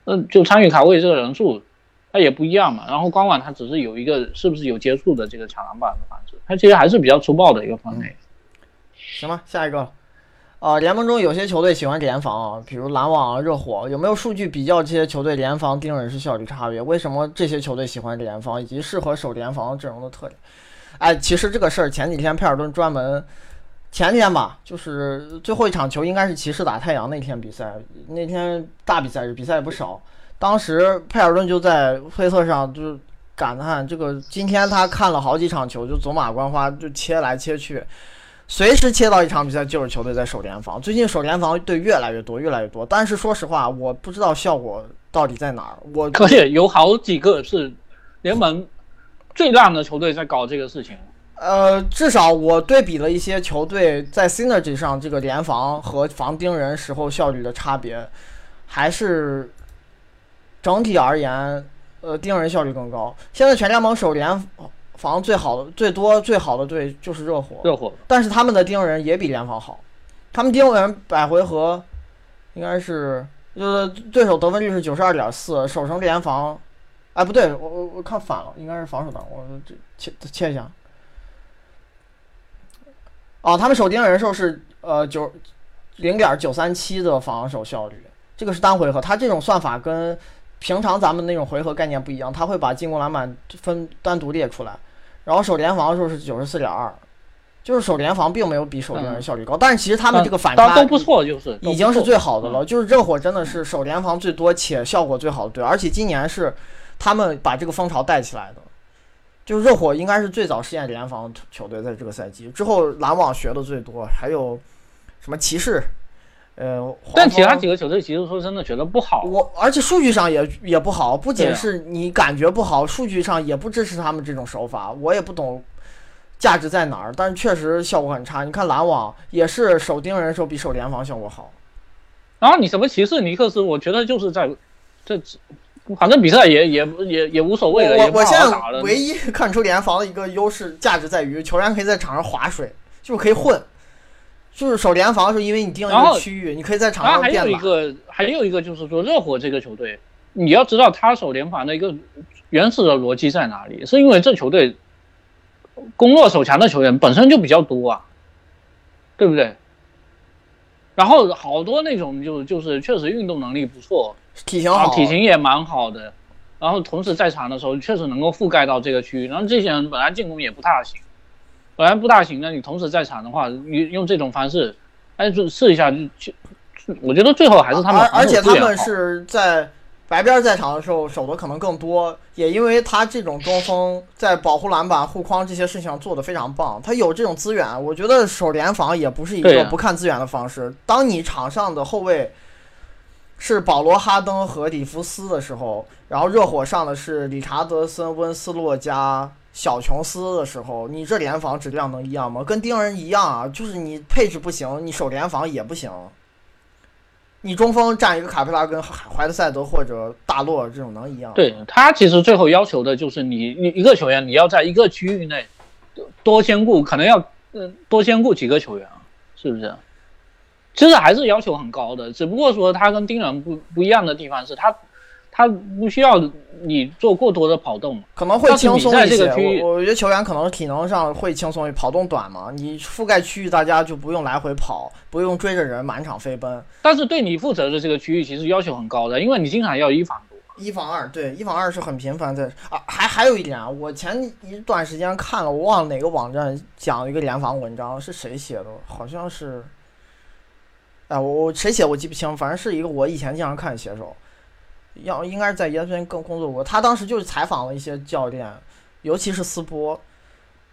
嗯，就参与卡位这个人数。它也不一样嘛，然后光管它只是有一个是不是有接触的这个抢篮板的方式，它其实还是比较粗暴的一个分类。行吧，下一个，啊，联盟中有些球队喜欢联防，比如篮网、热火，有没有数据比较这些球队联防盯人是效率差别？为什么这些球队喜欢联防，以及适合守联防阵容的特点？哎，其实这个事儿前几天佩尔顿专门，前天吧，就是最后一场球应该是骑士打太阳那天比赛，那天大比赛日，比赛也不少。当时佩尔顿就在推特上就感叹，这个今天他看了好几场球，就走马观花，就切来切去，随时切到一场比赛就是球队在守联防。最近守联防队越来越多，越来越多。但是说实话，我不知道效果到底在哪儿。我可且有好几个是联盟最烂的球队在搞这个事情。呃，至少我对比了一些球队在 synergy 上这个联防和防盯人时候效率的差别，还是。整体而言，呃，盯人效率更高。现在全联盟守联防最好的、最多、最好的队就是热火。热火，但是他们的盯人也比联防好。他们盯人百回合应该是，呃，对手得分率是九十二点四，守成联防。哎，不对，我我我看反了，应该是防守的。我这切切一下。哦，他们守盯人数是呃九零点九三七的防守效率，这个是单回合。他这种算法跟平常咱们那种回合概念不一样，他会把进攻篮板分单独列出来，然后守联防的时候是九十四点二，就是守联防并没有比守盯人效率高，但是其实他们这个反差都不错，就是已经是最好的了。就是热火真的是守联防最多且效果最好的队，而且今年是他们把这个风潮带起来的，就是热火应该是最早实验联防球队，在这个赛季之后，篮网学的最多，还有什么骑士。呃，但其他几个球队其实说真的觉得不好，我而且数据上也也不好，不仅是你感觉不好，数据上也不支持他们这种手法，我也不懂价值在哪儿，但是确实效果很差。你看篮网也是守盯人时候比守联防效果好，然后你什么骑士尼克斯，我觉得就是在这，反正比赛也也也也无所谓了，我我现在唯一看出联防的一个优势价值在于球员可以在场上划水，就是可以混。就是守联防的时候，因为你定一个区域，你可以在场上变还有一个，还有一个就是说，热火这个球队，你要知道他守联防的一个原始的逻辑在哪里，是因为这球队攻弱守强的球员本身就比较多啊，对不对？然后好多那种就就是确实运动能力不错，体型好，体型也蛮好的，然后同时在场的时候确实能够覆盖到这个区域，然后这些人本来进攻也不太行。本来不大行的，你同时在场的话，你用这种方式，哎，就试一下就就我觉得最后还是他们而而且他们是在白边在场的时候守的可能更多，也因为他这种中锋在保护篮板、护框这些事情上做的非常棒，他有这种资源，我觉得守联防也不是一个不看资源的方式。当你场上的后卫是保罗·哈登和里弗斯的时候，然后热火上的是理查德森、温斯洛加。小琼斯的时候，你这联防质量能一样吗？跟丁人一样啊，就是你配置不行，你守联防也不行。你中锋站一个卡佩拉跟怀特塞德或者大洛这种能一样？对他其实最后要求的就是你你一个球员你要在一个区域内多兼顾，可能要嗯多兼顾几个球员啊，是不是？其实还是要求很高的，只不过说他跟丁人不不一样的地方是他他不需要你做过多的跑动，可能会轻松一些。我我觉得球员可能体能上会轻松一，跑动短嘛，你覆盖区域大家就不用来回跑，不用追着人满场飞奔。但是对你负责的这个区域其实要求很高的，因为你经常要一防多。一防二，对，一防二是很频繁的啊，还还有一点啊，我前一段时间看了，我忘了哪个网站讲一个联防文章，是谁写的？好像是，哎，我我谁写我记不清，反正是一个我以前经常看的写手，要应该是在 E ESPN 更工作过，他当时就是采访了一些教练，尤其是斯波。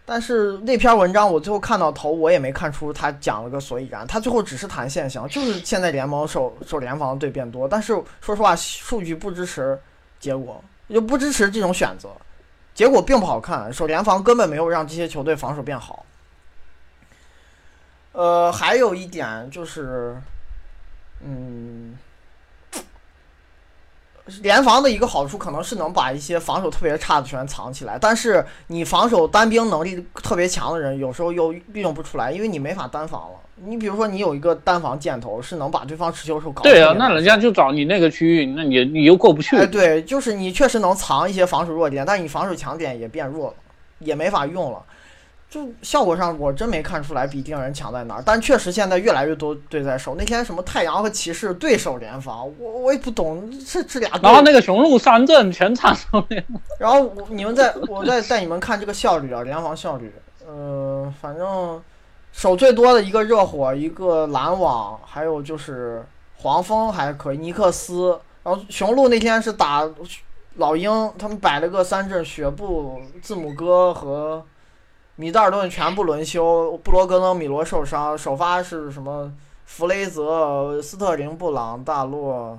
但是那篇文章我最后看到头，我也没看出他讲了个所以然。他最后只是谈现象，就是现在联盟守守联防队变多，但是说实话，数据不支持结果，就不支持这种选择，结果并不好看。守联防根本没有让这些球队防守变好。呃，还有一点就是，嗯，联防的一个好处可能是能把一些防守特别差的球员藏起来，但是你防守单兵能力特别强的人，有时候又利用不出来，因为你没法单防了。你比如说，你有一个单防箭头，是能把对方持球手搞对啊那人家就找你那个区域，那你你又过不去。哎，对，就是你确实能藏一些防守弱点，但是你防守强点也变弱了，也没法用了。就效果上，我真没看出来比定人强在哪儿。但确实现在越来越多队在守。那天什么太阳和骑士对手联防，我我也不懂这这俩。然后那个雄鹿三阵全场都那 然后我你们再我再带你们看这个效率啊，联防效率。呃，反正守最多的一个热火，一个篮网，还有就是黄蜂还可以，尼克斯。然后雄鹿那天是打老鹰，他们摆了个三阵，雪布、字母哥和米德尔顿全部轮休，布罗格登、米罗受伤，首发是什么？弗雷泽、斯特林、布朗、大洛。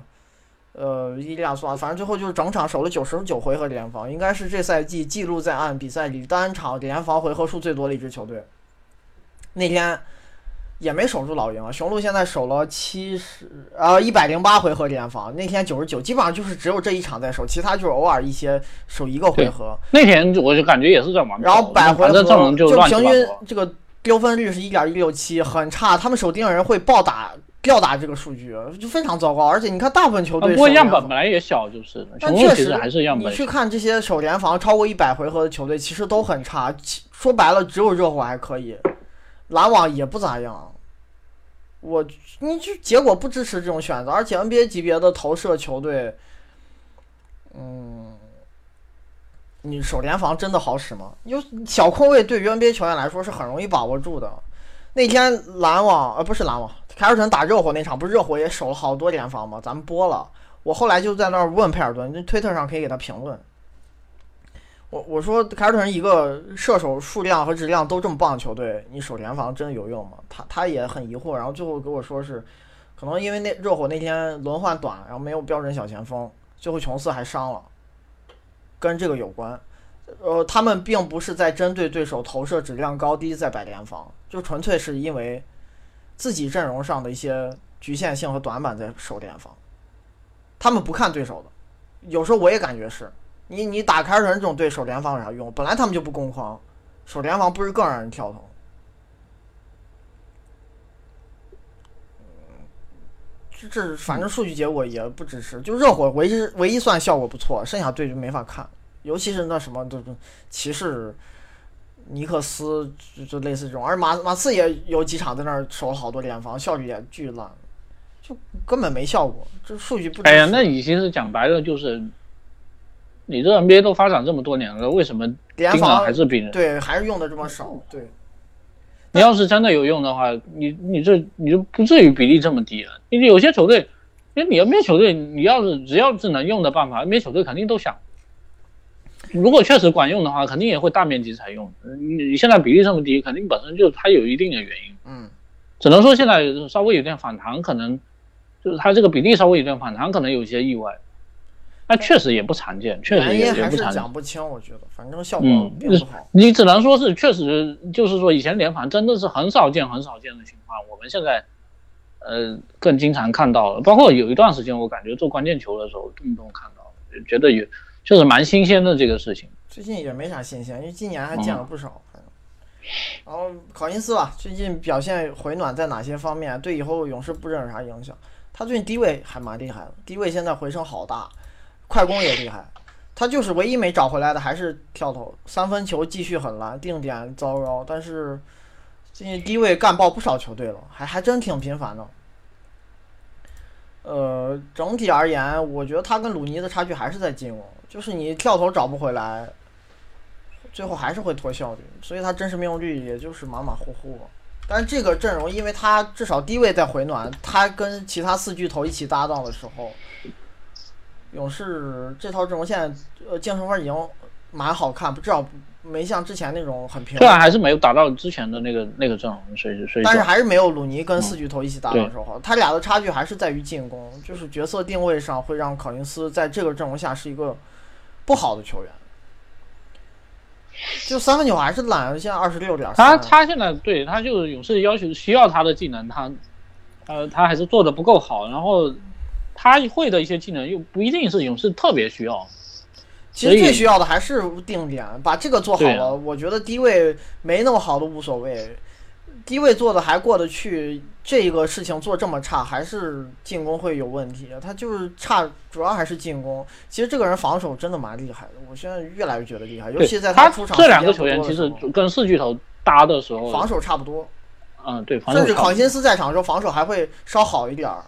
呃，伊利亚索瓦，反正最后就是整场守了九十九回合联防，应该是这赛季记录在案比赛里单场联防回合数最多的一支球队。那天也没守住老鹰啊，雄鹿现在守了七十呃一百零八回合联防，那天九十九，基本上就是只有这一场在守，其他就是偶尔一些守一个回合，那天我就感觉也是在玩票，然后百回合就平均。这个丢分率是一点一六七，很差，他们守盯人会暴打吊打这个数据，就非常糟糕。而且你看大部分球啊不过队样本本来也小，就是但确实实还是样本你。去看这些守联防超过一百回合的球队，其实都很差。其说白了，只有热火还可以，篮网也不咋样。我你就结果不支持这种选择，而且 NBA 级别的投射球队，嗯，你守联防真的好使吗？有小空位对于 NBA 球员来说是很容易把握住的。那天篮网呃不是篮网，凯尔特人打热火那场，不是热火也守了好多联防吗？咱们播了。我后来就在那儿问佩尔顿，那推特上可以给他评论。我我说凯尔特人一个射手数量和质量都这么棒的球队，你守联防真的有用吗？他他也很疑惑，然后最后给我说是，可能因为那热火那天轮换短，然后没有标准小前锋，最后琼斯还伤了，跟这个有关。呃，他们并不是在针对对手投射质量高低在摆联防，就纯粹是因为自己阵容上的一些局限性和短板在守联防。他们不看对手的，有时候我也感觉是。你你打凯尔特人这种对手联防有啥用？本来他们就不攻防，守联防不是更让人跳投？这这反正数据结果也不支持，就热火唯一唯一算效果不错，剩下队就没法看，尤其是那什么就是骑士、尼克斯就就类似这种，而马马刺也有几场在那儿守了好多联防，效率也巨烂，就根本没效果，这数据不。哎呀，那你其是讲白了就是，你这 NBA 都发展这么多年了，为什么联盯防还是比人？对，还是用的这么少。对，你要是真的有用的话，你你这你就不至于比例这么低了。因为有些球队，因为你 NBA 球队，你要是只要是能用的办法，NBA 球队肯定都想。如果确实管用的话，肯定也会大面积采用。你你现在比例这么低，肯定本身就它有一定的原因。嗯，只能说现在稍微有点反弹，可能就是它这个比例稍微有点反弹，可能有些意外。那确实也不常见，确实也不常见。讲不清，我觉得，反正效果嗯并不好。你只能说是确实，就是说以前联防真的是很少见、很少见的情况，我们现在呃更经常看到了。包括有一段时间，我感觉做关键球的时候，动不动看到，觉得也确实蛮新鲜的这个事情。最近也没啥新鲜，因为今年还见了不少。然后考辛斯吧，最近表现回暖在哪些方面，对以后勇士布阵有啥影响？他最近低位还蛮厉害的，低位现在回升好大，快攻也厉害。他就是唯一没找回来的还是跳投，三分球继续很烂，定点糟糕，但是最近低位干爆不少球队了，还还真挺频繁的。呃，整体而言，我觉得他跟鲁尼的差距还是在进攻，就是你跳投找不回来，最后还是会拖效率，所以他真实命中率也就是马马虎虎。但这个阵容，因为他至少低位在回暖，他跟其他四巨头一起搭档的时候，勇士这套阵容现在呃净胜分已经蛮好看，至少没像之前那种很平虽然还是没有达到之前的那个那个阵容所以所以，但是还是没有鲁尼跟四巨头一起打的时候好。他俩的差距还是在于进攻，就是角色定位上会让考辛斯在这个阵容下是一个不好的球员。就三分球还是懒，现在二十六点三。他他现在对他就是勇士要求需要他的技能，他呃他还是做的不够好，然后他会的一些技能又不一定是勇士特别需要。其实最需要的还是定点，把这个做好了，我觉得低位没那么好都无所谓，低位做的还过得去。这个事情做这么差，还是进攻会有问题。他就是差，主要还是进攻。其实这个人防守真的蛮厉害的，我现在越来越觉得厉害，尤其在他出场这两个球员其实跟四巨头搭的时候，防守差不多，嗯对防甚至考辛斯在场的时候防守还会稍好一点儿。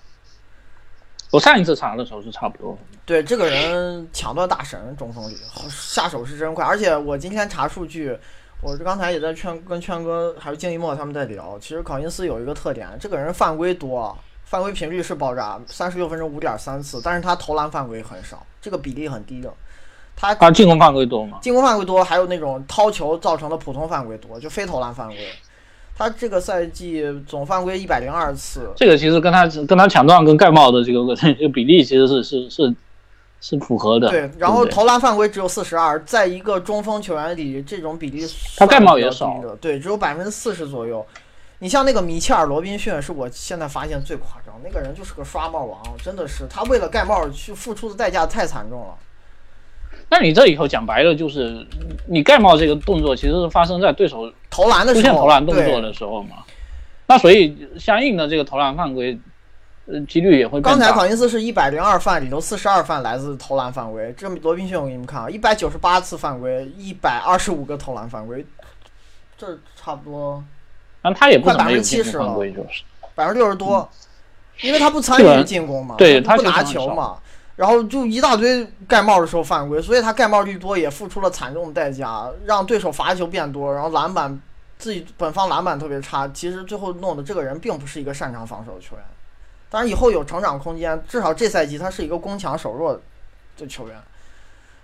我上一次查的时候是差不多。对这个人抢断大神，中锋里下手是真快，而且我今天查数据，我刚才也在劝跟劝哥还有静一墨他们在聊，其实考辛斯有一个特点，这个人犯规多，犯规频率是爆炸，三十六分钟五点三次，但是他投篮犯规很少，这个比例很低的。他他进攻犯规多吗？进攻犯规多，还有那种掏球造成的普通犯规多，就非投篮犯规。他这个赛季总犯规一百零二次，这个其实跟他跟他抢断跟盖帽的这个这个比例其实是是是是符合的。对，然后投篮犯规只有四十二，在一个中锋球员里，这种比例他盖帽也少对，只有百分之四十左右。你像那个米切尔·罗宾逊，是我现在发现最夸张，那个人就是个刷帽王，真的是他为了盖帽去付出的代价太惨重了。那你这以后讲白了就是，你盖帽这个动作其实是发生在对手投篮的出时候，现投篮动作的时候嘛。那所以相应的这个投篮犯规，呃，几率也会。刚才考辛斯是一百零二犯里头四十二犯来自投篮犯规，这罗宾逊我给你们看啊，一百九十八次犯规，一百二十五个投篮犯规，这差不多但他也不快进攻70%犯规，就是。百分之六十多，因为他不参与进攻嘛，对他他不拿球嘛，然后就一大堆盖帽的时候犯规，所以他盖帽率多也付出了惨重的代价，让对手罚球变多，然后篮板自己本方篮板特别差，其实最后弄的这个人并不是一个擅长防守的球员，当然以后有成长空间，至少这赛季他是一个攻强守弱的球员。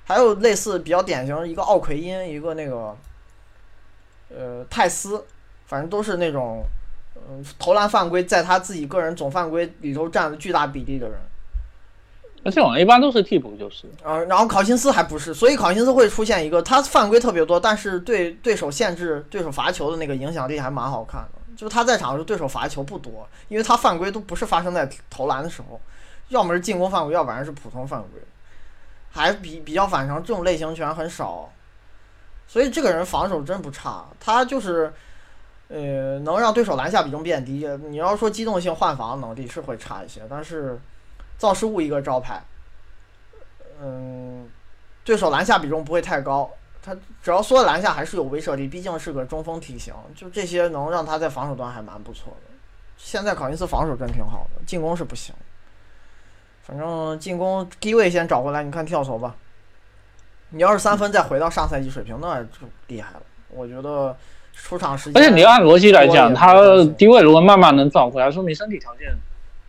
还有类似比较典型的一个奥奎因，一个那个呃泰斯，反正都是那种嗯，投篮犯规在他自己个人总犯规里头占了巨大比例的人，那这种一般都是替补，就是。呃，然后考辛斯还不是，所以考辛斯会出现一个他犯规特别多，但是对对手限制、对手罚球的那个影响力还蛮好看的。就是他在场的时候，对手罚球不多，因为他犯规都不是发生在投篮的时候，要么是进攻犯规，要不然是普通犯规，还比比较反常。这种类型球员很少，所以这个人防守真不差，他就是。呃，能让对手篮下比重变低。你要说机动性换防能力是会差一些，但是造失误一个招牌。嗯，对手篮下比重不会太高，他只要缩篮下还是有威慑力，毕竟是个中锋体型，就这些能让他在防守端还蛮不错的。现在考辛斯防守真挺好的，进攻是不行。反正进攻低位先找回来，你看跳投吧。你要是三分再回到上赛季水平，那就厉害了。我觉得出场时间。而且你按逻辑来讲，他低位如果慢慢能找回来，说明身体条件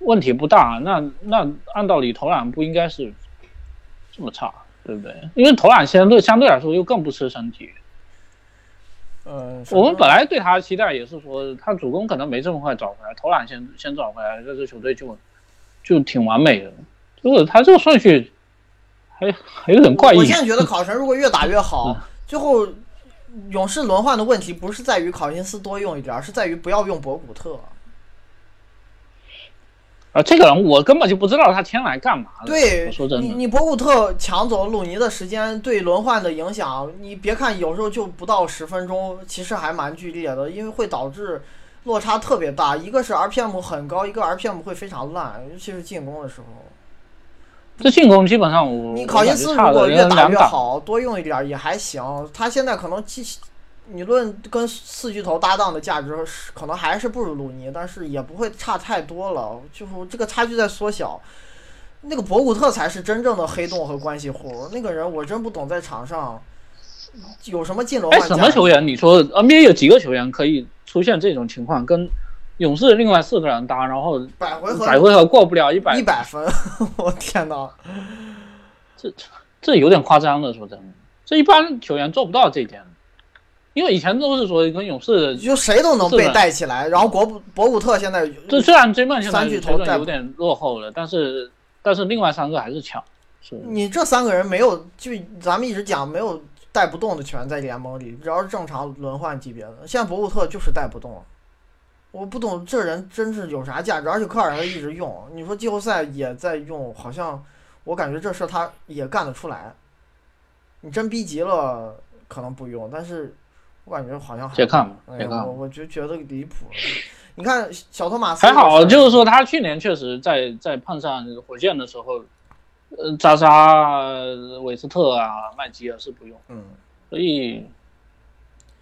问题不大。那那按道理投篮不应该是这么差，对不对？因为投篮相对相对来说又更不吃身体。嗯，我们本来对他的期待也是说，他主攻可能没这么快找回来，投篮先先找回来，这支球队就就挺完美的。如果他这个顺序还还有点怪异。我现在觉得考神如果越打越好，最后勇士轮换的问题不是在于考辛斯多用一点儿，是在于不要用博古特。啊，这个人我根本就不知道他签来干嘛的。对我说真的，你你博古特抢走鲁尼的时间对轮换的影响，你别看有时候就不到十分钟，其实还蛮剧烈的，因为会导致落差特别大。一个是 RPM 很高，一个 RPM 会非常烂，尤其是进攻的时候。这进攻基本上我你考辛斯如果越打。越好，多用一点也还行。他现在可能既你论跟四巨头搭档的价值是可能还是不如鲁尼，但是也不会差太多了。就是这个差距在缩小。那个博古特才是真正的黑洞和关系户，那个人我真不懂，在场上有什么进轮哎，换？什么球员？你说 NBA 有几个球员可以出现这种情况？跟勇士另外四个人搭，然后百回合百回合过不了一百一，百分，我天哪！这有点夸张了。说真的，这一般球员做不到这一点。因为以前都是说跟勇士，就谁都能被带起来，然后国博博古特现在这虽然追梦现在三巨头带有点落后了，但是但是另外三个还是强。是你这三个人没有，就咱们一直讲没有带不动的全在联盟里，只要是正常轮换级别的，现在博古特就是带不动。我不懂这人真是有啥价值，而且科尔还一直用，你说季后赛也在用，好像我感觉这事儿他也干得出来。你真逼急了可能不用，但是我感觉好像还且看吧哎我我就觉得离谱了。你看小托马斯还好，就是说他去年确实在在碰上火箭的时候，呃，扎扎、韦斯特啊、麦基尔是不用，嗯。所以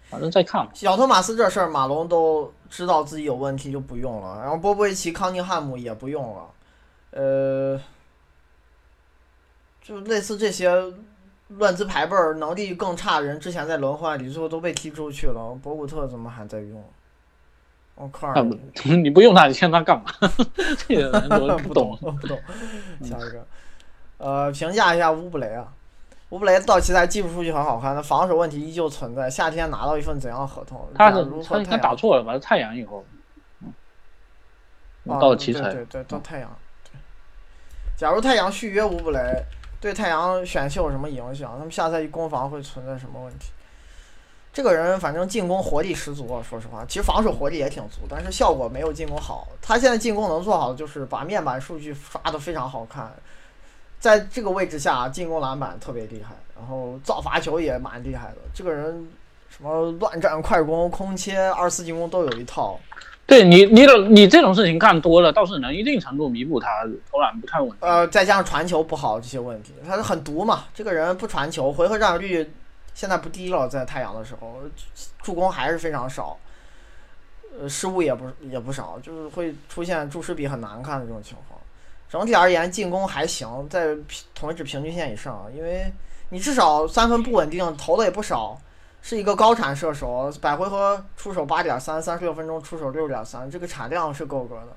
反正再看吧。小托马斯这事儿，马龙都知道自己有问题就不用了，然后波波维奇、康尼汉姆也不用了，呃，就类似这些乱资排辈儿、能力更差的人，之前在轮换里最后都被踢出去了。博古特怎么还在用？哦，科尔那不，你不用他，你签他干嘛？这个人我 不懂。不懂。下一个，呃，评价一下乌布雷啊，乌布雷到奇才技术数据很好看，但防守问题依旧存在。夏天拿到一份怎样的合同？他是假如他应该说太阳打错了吧？太阳以后，到奇才，对对对，到太阳。对，假如太阳续约乌布雷，对太阳选秀有什么影响？他们下赛季攻防会存在什么问题？这个人反正进攻活力十足啊，说实话，其实防守活力也挺足，但是效果没有进攻好。他现在进攻能做好的就是把面板数据刷得非常好看，在这个位置下进攻篮板特别厉害，然后造罚球也蛮厉害的。这个人什么乱战、快攻、空切、二次进攻都有一套。对你你你这种事情干多了，倒是能一定程度弥补他投篮不太稳。呃，再加上传球不好这些问题，他是很毒嘛。这个人不传球，回合占有率现在不低了，在太阳的时候，助攻还是非常少，呃，失误也不也不少，就是会出现注失比很难看的这种情况。整体而言，进攻还行，在同位置平均线以上，因为你至少三分不稳定，投的也不少，是一个高产射手，百回合出手八点三，三十六分钟出手六点三，这个产量是够格的。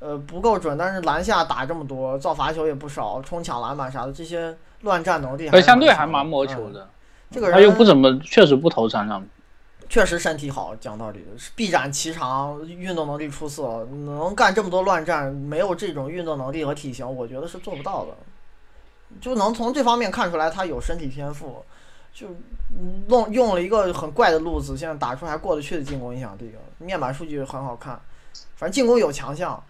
呃，不够准，但是篮下打这么多，造罚球也不少，冲抢篮板啥的，这些乱战能力还相对还蛮摸球。嗯的。这个人他又不怎么，确实不投三上。确实身体好，讲道理臂展奇长，运动能力出色，能干这么多乱战，没有这种运动能力和体型，我觉得是做不到的。就能从这方面看出来他有身体天赋，就弄用了一个很怪的路子，现在打出还过得去的进攻影响队友，面板数据很好看，反正进攻有强项，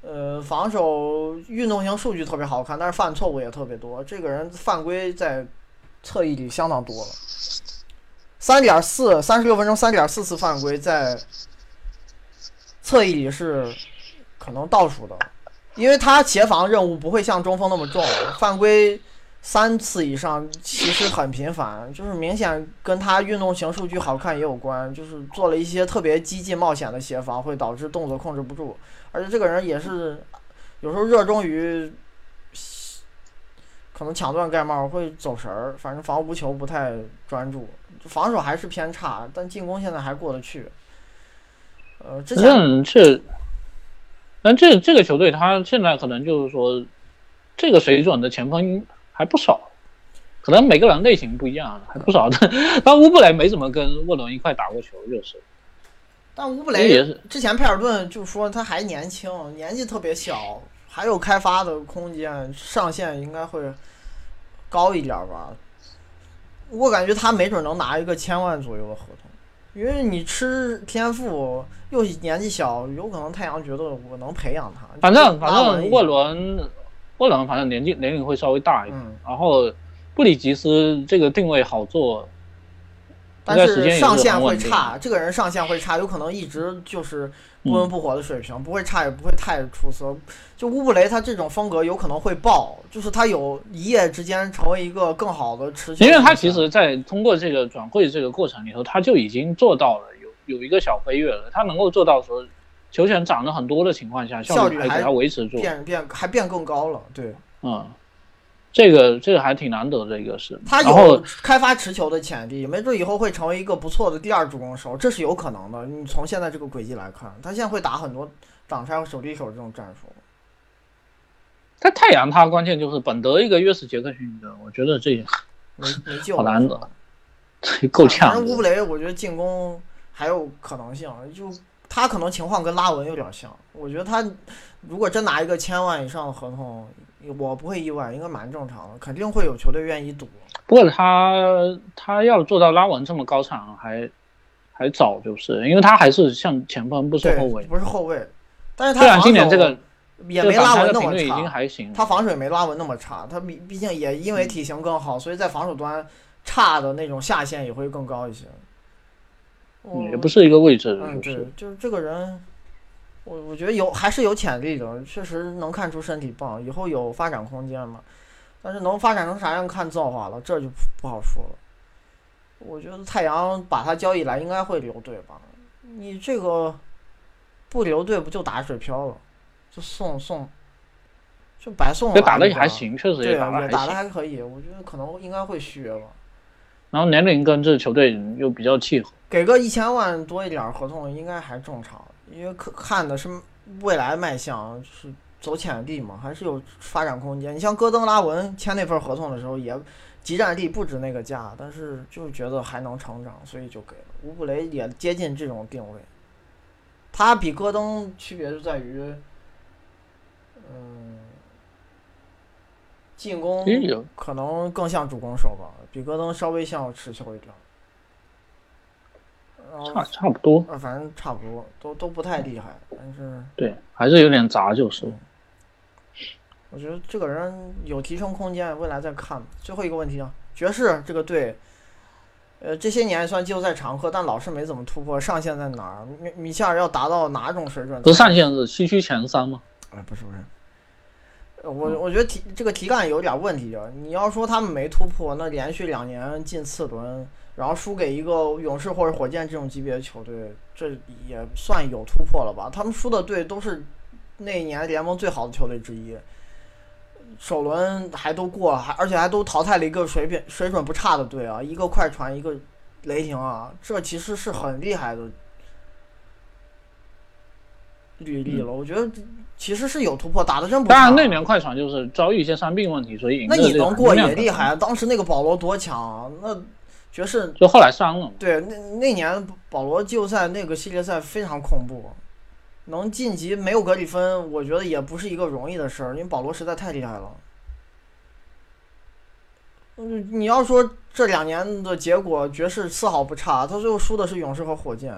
呃，防守运动型数据特别好看，但是犯错误也特别多，这个人犯规在侧翼里相当多了。三点四，三十六分钟三点四次犯规，在侧翼里是可能倒数的，因为他协防任务不会像中锋那么重，犯规三次以上其实很频繁，就是明显跟他运动型数据好看也有关，就是做了一些特别激进冒险的协防，会导致动作控制不住，而且这个人也是有时候热衷于可能抢断盖帽会走神儿，反正防无球不太专注，防守还是偏差，但进攻现在还过得去。呃，之前但是，但这这个球队他现在可能就是说，这个水准的前锋还不少，可能每个人类型不一样，还不少的。但乌布雷没怎么跟沃伦一块打过球，就是。但乌布雷也是之前佩尔顿就说他还年轻，年纪特别小，还有开发的空间，上限应该会高一点儿吧。我感觉他没准能拿一个千万左右的合同，因为你吃天赋又年纪小，有可能太阳觉得我能培养他。反正反正沃伦，沃伦反正年纪年龄会稍微大一点，嗯，然后布里吉斯这个定位好做，但是是上限会差，这个人上限会差，有可能一直就是不温不火的水平，不会差也不会太出色。就乌布雷他这种风格有可能会爆，就是他有一夜之间成为一个更好的持续。因为他其实，在通过这个转会这个过程里头，他就已经做到了有有一个小飞跃了，他能够做到说球权涨了很多的情况下，效率还给他维持住，变变还变更高了，对嗯，这个这个还挺难得的一个事。他然后有开发持球的潜力，没准以后会成为一个不错的第二助攻手，这是有可能的。你从现在这个轨迹来看，他现在会打很多挡拆和手递手这种战术。但太阳他关键就是本德一个约什杰克逊的，我觉得这没没救好难了是吧这 够呛反。正乌布雷，我觉得进攻还有可能性，就他可能情况跟拉文有点像。我觉得他如果真拿一个千万以上的合同，我不会意外，应该蛮正常的，肯定会有球队愿意赌。不过他他要做到拉文这么高产还还早，就是因为他还是像前锋，不是后卫，。不是后卫，但是他虽然防守今年这个也没拉文那么差，还行，他防守也没拉文那么差，他毕毕竟也因为体型更好，所以在防守端差的那种下限也会更高一些。也不是一个位置，嗯，对就是，就是这个人，我我觉得有还是有潜力的，确实能看出身体棒，以后有发展空间嘛。但是能发展成啥样看造化了，这就不不好说了。我觉得太阳把他交易来应该会留队吧？你这个不留队不就打水漂了？就送送，就白送了。这打的也还。行，确实也打的也打的还可以，我觉得可能应该会续约吧。然后年龄跟这球队又比较契合，给个一千万多一点合同应该还正常，因为可看的是未来卖相，是走潜力嘛，还是有发展空间。你像戈登、拉文签那份合同的时候，也集战力不止那个价，但是就觉得还能成长，所以就给了。乌布雷也接近这种定位，他比戈登区别就在于，嗯，进攻可能更像主攻手吧，比戈登稍微像持球一点儿。然后差差不多，呃，反正差不多，都都不太厉害，但是对，还是有点杂，就是。我觉得这个人有提升空间，未来再看。最后一个问题啊，爵士这个队，呃，这些年算季后赛常客，但老是没怎么突破，上限在哪儿？米米切尔要达到哪种水准？不是上限是西区前三吗？哎，不是不是，呃我我觉得题这个题干有点问题啊。你要说他们没突破，那连续两年进次轮，然后输给一个勇士或者火箭这种级别的球队，这也算有突破了吧？他们输的队都是那一年联盟最好的球队之一，首轮还都过，还而且还都淘汰了一个水平水准不差的队啊，一个快船，一个雷霆啊，这其实是很厉害的履历了。我觉得其实是有突破，打的真不错。当然那年快船就是遭遇一些伤病问题，所以赢那你能过也厉害啊！当时那个保罗多强啊！那爵士就后来伤了嘛。对那那年保罗季后赛那个系列赛非常恐怖，能晋级没有格里芬，我觉得也不是一个容易的事儿，因为保罗实在太厉害了。嗯，你要说这两年的结果，爵士丝毫不差，他最后输的是勇士和火箭，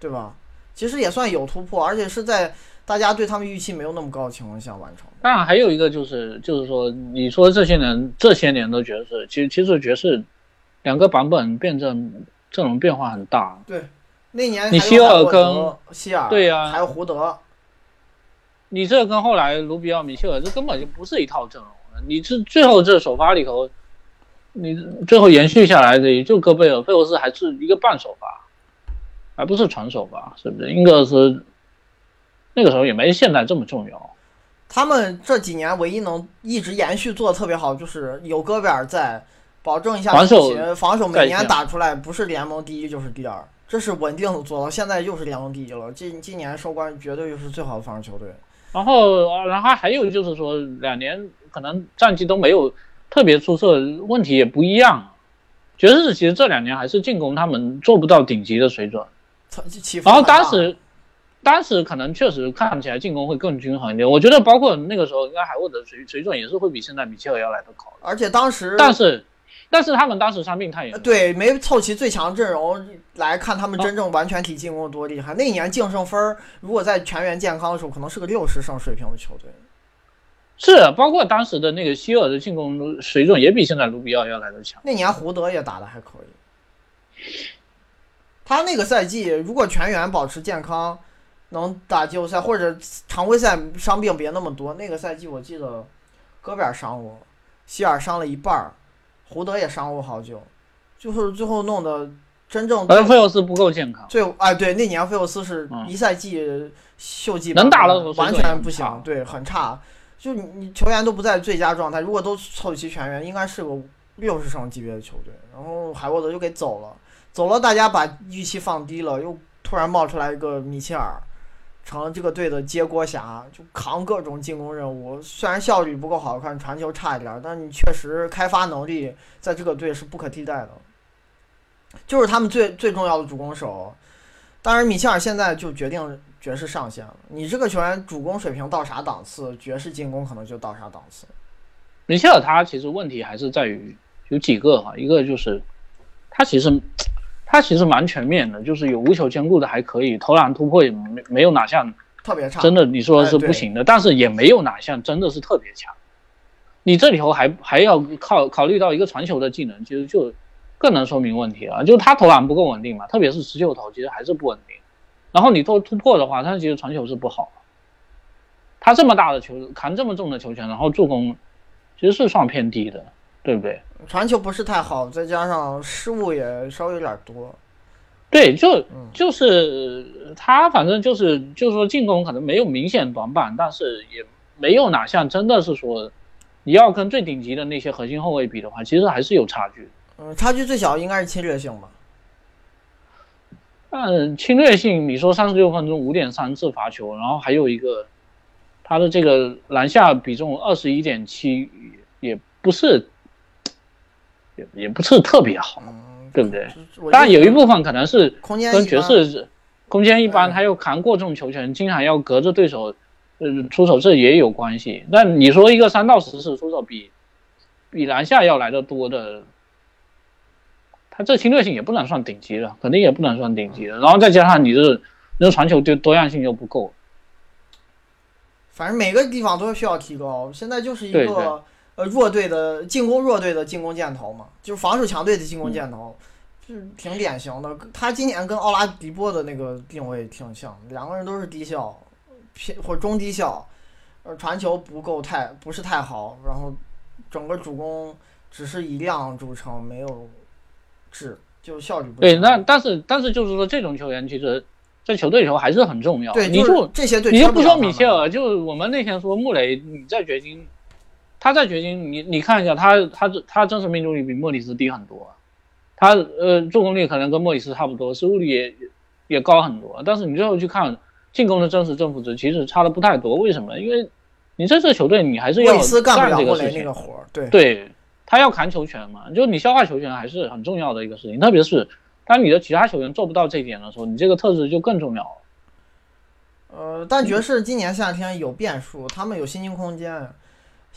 对吧？其实也算有突破，而且是在大家对他们预期没有那么高的情况下完成。当然还有一个就是就是说，你说这些年这些年的爵士，其实其实爵士两个版本变阵阵容变化很大。对那年你希尔跟希尔，对呀还有胡德，你这跟后来卢比奥、米切尔这根本就不是一套阵容了。你这最后这首发里头，你最后延续下来的也就戈贝尔、费沃斯还是一个半首发，还不是全首发，是不是？应该是那个时候也没现在这么重要。他们这几年唯一能一直延续做的特别好，就是有戈贝尔在，保证一下防守防守每年打出来不是联盟第一就是第二，这是稳定的做到，现在又是联盟第一了。今今年收官绝对就是最好的防守球队。然后，啊然后还有就是说，两年可能战绩都没有特别出色，问题也不一样。爵士其实这两年还是进攻他们做不到顶级的水准，然后当时，当时可能确实看起来进攻会更均衡一点。我觉得包括那个时候，应该海沃德水水准也是会比现在米切尔要来的高。而且当时但是，但是他们当时伤病太严重，对，没凑齐最强阵容来看他们真正完全体进攻有多厉害。那一年净胜分儿如果在全员健康的时候，可能是个六十胜水平的球队。是包括当时的那个希尔的进攻水准也比现在卢比奥要来的强。那年胡德也打的还可以。他那个赛季如果全员保持健康，能打季后赛或者常规赛伤病别那么多，那个赛季我记得戈贝尔伤过，希尔伤了一半儿，胡德也伤过好久，就是最后弄得真正而费尔斯不够健康，最哎对，那年费尔斯是一赛季秀技能打的完全不行，对，很差。就你你球员都不在最佳状态，如果都凑齐全员，应该是个六十胜级别的球队。然后海沃德就给走了，走了，大家把预期放低了，又突然冒出来一个米切尔，成了这个队的接锅侠，就扛各种进攻任务。虽然效率不够好看，传球差一点，但你确实开发能力在这个队是不可替代的，就是他们最最重要的主攻手。当然，米切尔现在就决定爵士上限了。你这个球员主攻水平到啥档次，爵士进攻可能就到啥档次。米切尔他其实问题还是在于有几个哈，一个就是他其实他其实蛮全面的，就是有无球兼顾的还可以，投篮突破也没没有哪项特别差，真的你说是不行的，但是也没有哪项真的是特别强。你这里头还还要考考虑到一个传球的技能，其实就更能说明问题了。就他投篮不够稳定嘛，特别是持球投，其实还是不稳定。然后你做突破的话，他其实传球是不好。他这么大的球，扛这么重的球权，然后助攻其实是算偏低的，对不对？传球不是太好，再加上失误也稍微有点多。对，就嗯就是他，反正就是就是说进攻可能没有明显短板，但是也没有哪项真的是说你要跟最顶级的那些核心后卫比的话，其实还是有差距。嗯，差距最小应该是侵略性吧？但侵略性，你说三十六分钟五点三次罚球，然后还有一个他的这个篮下比重二十一点七，也不是也也不是特别好，嗯，对不对？我当然有一部部分可能是空间跟爵士空间一般，嗯他又扛过重球权，经常要隔着对手，呃，出手，这也有关系。那你说一个三到十次出手比比篮下要来的多的，他这侵略性也不能算顶级的，肯定也不能算顶级的。然后再加上你这那传球多多样性又不够，反正每个地方都需要提高。现在就是一对对个呃弱队的进攻弱队的进攻箭头嘛，就是防守强队的进攻箭头，就是挺典型的。他今年跟奥拉迪波的那个定位挺像，两个人都是低效偏或者中低效，呃，传球不够太不是太好，然后整个主攻只是以量著称，没有质，就效率不对，强那但是但是就是说这种球员其实，在球队里头还是很重要。对，就你就是这些队你就不说米切尔，就我们那天说穆雷，你在掘金，他在掘金，你你看一下他他他真实命中率比莫里斯低很多，他呃助攻率可能跟莫里斯差不多，失误率也也高很多，但是你最后去看进攻的真实正负值，其实差的不太多。为什么？因为你这支球队你还是要干不了这个事情活儿，对。对他要扛球权嘛，就你消化球权还是很重要的一个事情，特别是当你的其他球员做不到这一点的时候，你这个特质就更重要了。呃，但爵士今年夏天有变数，他们有薪金空间。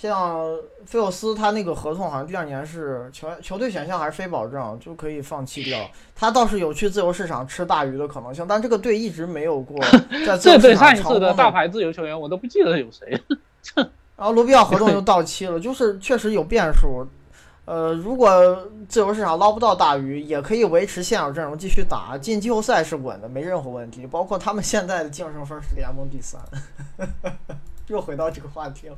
像菲尔斯，他那个合同好像第二年是球球队选项还是非保证，就可以放弃掉。他倒是有去自由市场吃大鱼的可能性，但这个队一直没有过 在自这由市场对上一次的。的大牌自由球员我都不记得有谁。然后罗比奥合同又到期了，就是确实有变数。呃，如果自由市场捞不到大鱼，也可以维持现有阵容继续打，进季后赛是稳的，没任何问题。包括他们现在的净胜分是联盟第三，又回到这个话题了。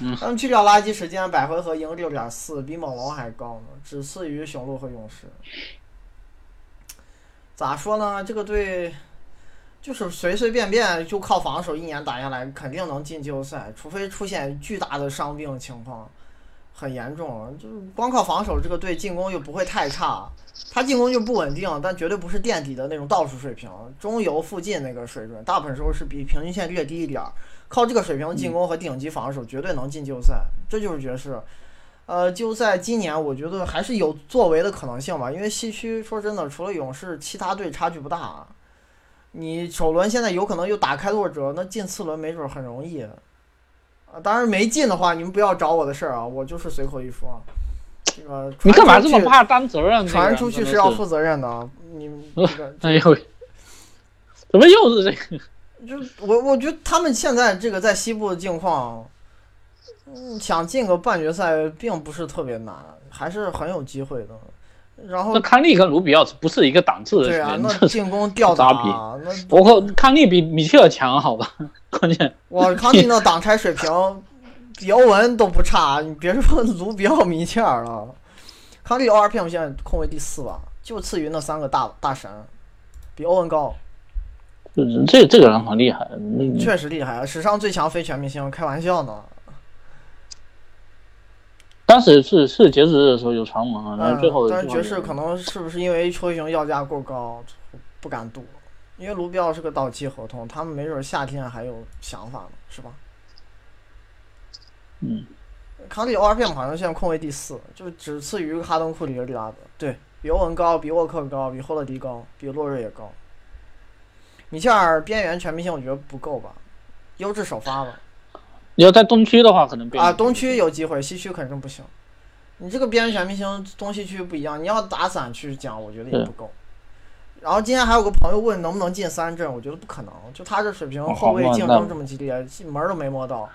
嗯他们去掉垃圾时间，百回合赢六点四，比猛龙还高呢，只次于雄鹿和勇士。咋说呢？这个队就是随随便便就靠防守一年打下来，肯定能进季后赛，除非出现巨大的伤病情况，很严重。就是光靠防守，这个队进攻又不会太差，他进攻就不稳定，但绝对不是垫底的那种倒数水平，中游附近那个水准，大部分时候是比平均线略低一点儿。靠这个水平进攻和顶级防守，绝对能进季后赛，这就是爵士。呃，季后赛今年我觉得还是有作为的可能性吧，因为西区说真的，除了勇士，其他队差距不大。你首轮现在有可能又打开拓者，那进次轮没准很容易。啊，当然没进的话，你们不要找我的事儿啊，我就是随口一说。这个你干嘛这么怕担责任？传出去是要负责任的。你 这个，哎呦，怎么又是这个？就我我觉得他们现在这个在西部的境况。嗯，想进个半决赛并不是特别难，还是很有机会的。然后那康利跟卢比奥不是一个档次的对啊，那进攻吊打，那包括康利比米切尔强，好吧？关键 哇，康利那挡拆水平比欧文都不差，你别说卢比奥、米切尔了。康利 ORPM 现在控卫第四吧，就次于那三个大大神，比欧文高。这这个人很厉害，确实厉害啊！史上最强非全明星，开玩笑呢。当时是是截止日的时候有传闻啊，然后最后但是爵士可能是不是因为球星要价过高，不敢赌，因为卢比奥是个到期合同，他们没准夏天还有想法呢，是吧？嗯，康利 ORPM 好像现在控卫第四，就只次于哈登、库里、利拉德，对比欧文高，比沃克高，比霍勒迪高，比洛瑞也高。米切尔边缘全明星我觉得不够吧，优质首发吧。你要在东区的话，可能啊，东区有机会，西区肯定不行。你这个边缘全明星，东西区不一样。你要打散去讲，我觉得也不够。然后今天还有个朋友问能不能进三阵，我觉得不可能。就他这水平，后卫竞争这么激烈，门都没摸到。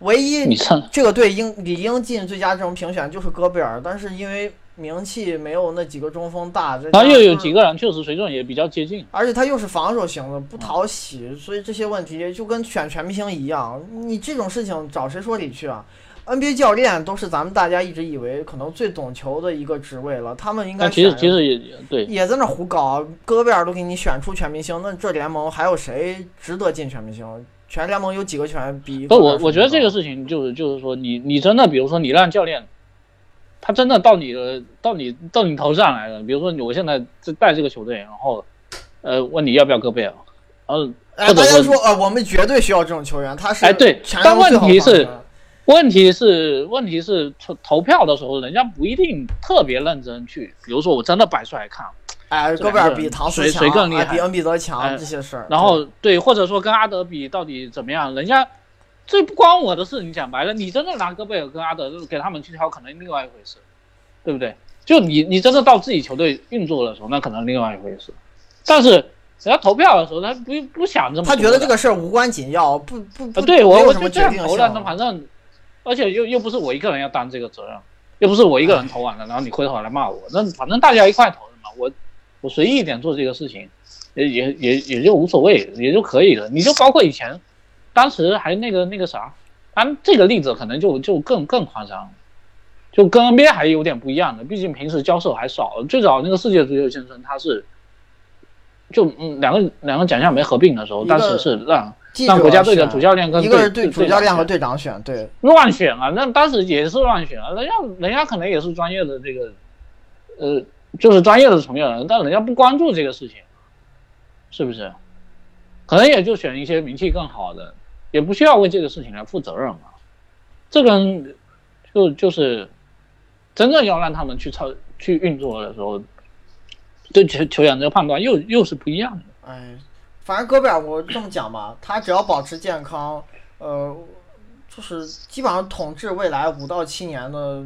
唯一这个队应理应进最佳阵容评选就是戈贝尔，但是因为。名气没有那几个中锋大，他又有几个人确实水准也比较接近，而且他又是防守型的，不讨喜，所以这些问题就跟选全明星一样，你这种事情找谁说理去啊？NBA 教练都是咱们大家一直以为可能最懂球的一个职位了，他们应该其实其实也对，也在那胡搞，戈贝尔都给你选出全明星，那这联盟还有谁值得进全明星？全联盟有几个全比？不，我我觉得这个事情就是就是说，你你真的比如说你让教练。他真的到你的到你到你头上来了，比如说我现在在带这个球队，然后，呃，问你要不要戈贝尔，然后大家说呃，我们绝对需要这种球员，他是哎对，但问题是，问题是问题是投投票的时候，人家不一定特别认真去，比如说我真的摆出来看，哎，戈贝尔比唐斯强，谁更厉害，比恩比德强这些事儿，然后对，或者说跟阿德比到底怎么样，人家。这不关我的事，你讲白了，你真的拿戈贝尔跟阿德给他们去挑，可能另外一回事，对不对？就你你真的到自己球队运作的时候，那可能另外一回事。但是人家投票的时候，他不不想这么，他觉得这个事儿无关紧要，不不不，对我我就这样投了，那反正，而且又又不是我一个人要担这个责任，又不是我一个人投完了，然后你回头来骂我，那反正大家一块投的嘛，我我随意一点做这个事情，也也也也就无所谓，也就可以了。你就包括以前。当时还那个那个啥，咱这个例子可能就就更更夸张，就跟 NBA 还有点不一样的，毕竟平时交手还少。最早那个世界足球先生他是，就嗯两个两个奖项没合并的时候，当时是让让国家队的主教练跟一个是对主教练和队长选，对乱选啊，那当时也是乱选啊，人家人家可能也是专业的这个，呃，就是专业的从业人，但人家不关注这个事情，是不是？可能也就选一些名气更好的。也不需要为这个事情来负责任嘛，这个就就是真正要让他们去操去运作的时候，对球球员这个判断又又是不一样的。哎，反正戈贝尔我这么讲吧，他只要保持健康，呃，就是基本上统治未来五到七年的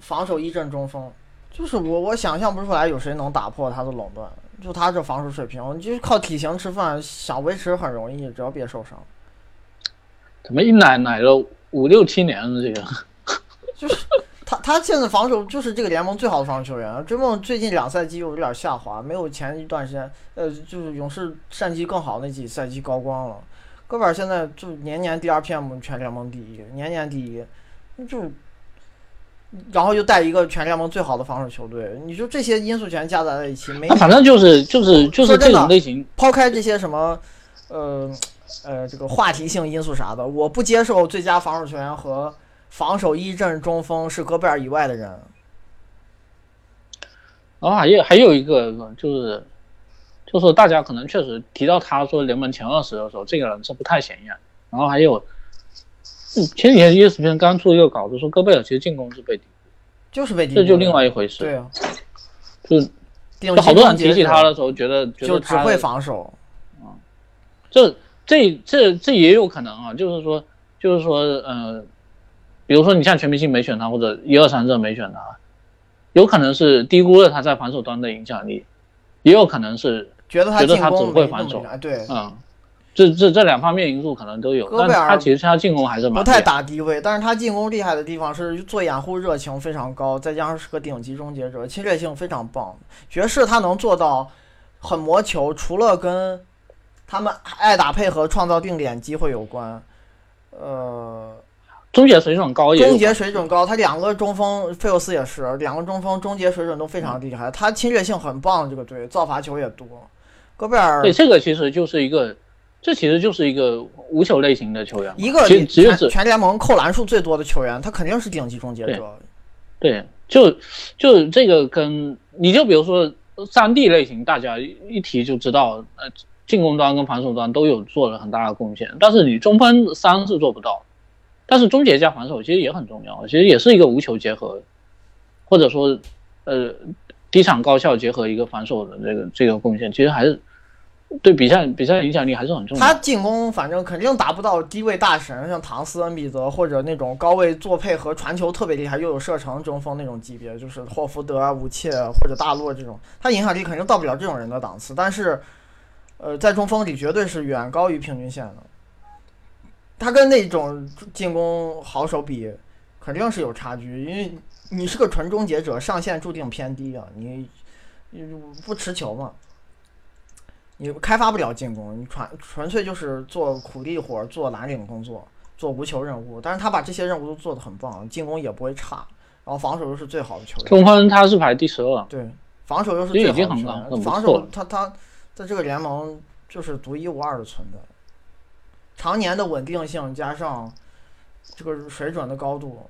防守一阵中锋，就是我我想象不出来有谁能打破他的垄断。就他这防守水平，就是靠体型吃饭，想维持很容易，只要别受伤。怎么一奶奶了五六七年了？这个 就是他，他现在防守就是这个联盟最好的防守球员。追梦最近两赛季又有点下滑，没有前一段时间，呃，就是勇士战绩更好那几赛季高光了。戈贝尔现在就年年第二 PM 全联盟第一，年年第一，就然后又带一个全联盟最好的防守球队，你说这些因素全加杂在一起，没那反正就是就是就是这种类型，抛开这些什么，呃呃这个话题性因素啥的，我不接受最佳防守球员和防守一阵中锋是戈贝尔以外的人。然后还有还有一个就是，就是大家可能确实提到他说联盟前二十的时候，这个人是不太显眼。然后还有，前几天 ESPN 刚出一个稿子说戈贝尔其实进攻是被低估，就是被低估，这就另外一回事。对啊，就就好多人提起他的时候，觉得觉得只会防守。啊，这这这这也有可能啊，就是说就是说呃，比如说你像全明星没选他，或者一二三这没选他。有可能是低估了他在防守端的影响力，也有可能是觉得他觉得他只会防守。对，嗯，这这这两方面因素可能都有。但他其实他进攻还是不太打低位，但是他进攻厉害的地方是做掩护热情非常高，再加上是个顶级终结者，侵略性非常棒。爵士他能做到很磨球，除了跟他们爱打配合、创造定点机会有关，呃。终结水准高，终结水准高。他两个中锋，费尔斯也是两个中锋，终结水准都非常厉害。他侵略性很棒，这个队造罚球也多。戈贝尔对这个其实就是一个，这其实就是一个无球类型的球员，一个全全联盟扣篮数最多的球员，他肯定是顶级终结者。对，就就这个跟你就比如说三 D 类型，大家一提就知道，呃，进攻端跟防守端都有做了很大的贡献，但是你中锋三是做不到。但是终结加防守其实也很重要，其实也是一个无球结合，或者说，呃，低场高效结合一个防守的这个这个贡献，其实还是对比赛比赛影响力还是很重要。他进攻反正肯定达不到低位大神，像唐斯、恩比德或者那种高位做配合、传球特别厉害又有射程中锋那种级别，就是霍福德啊、武切或者大洛这种，他影响力肯定到不了这种人的档次。但是，呃，在中锋里绝对是远高于平均线的。他跟那种进攻好手比，肯定是有差距，因为你是个纯终结者，上限注定偏低啊，你你不持球嘛，你开发不了进攻，你纯纯粹就是做苦力活，做蓝领工作，做无球任务。但是他把这些任务都做得很棒，进攻也不会差，然后防守又是最好的球员。中锋他是排第十二，对，防守又是最好的球员，防守他他在这个联盟就是独一无二的存在。常年的稳定性加上这个水准的高度，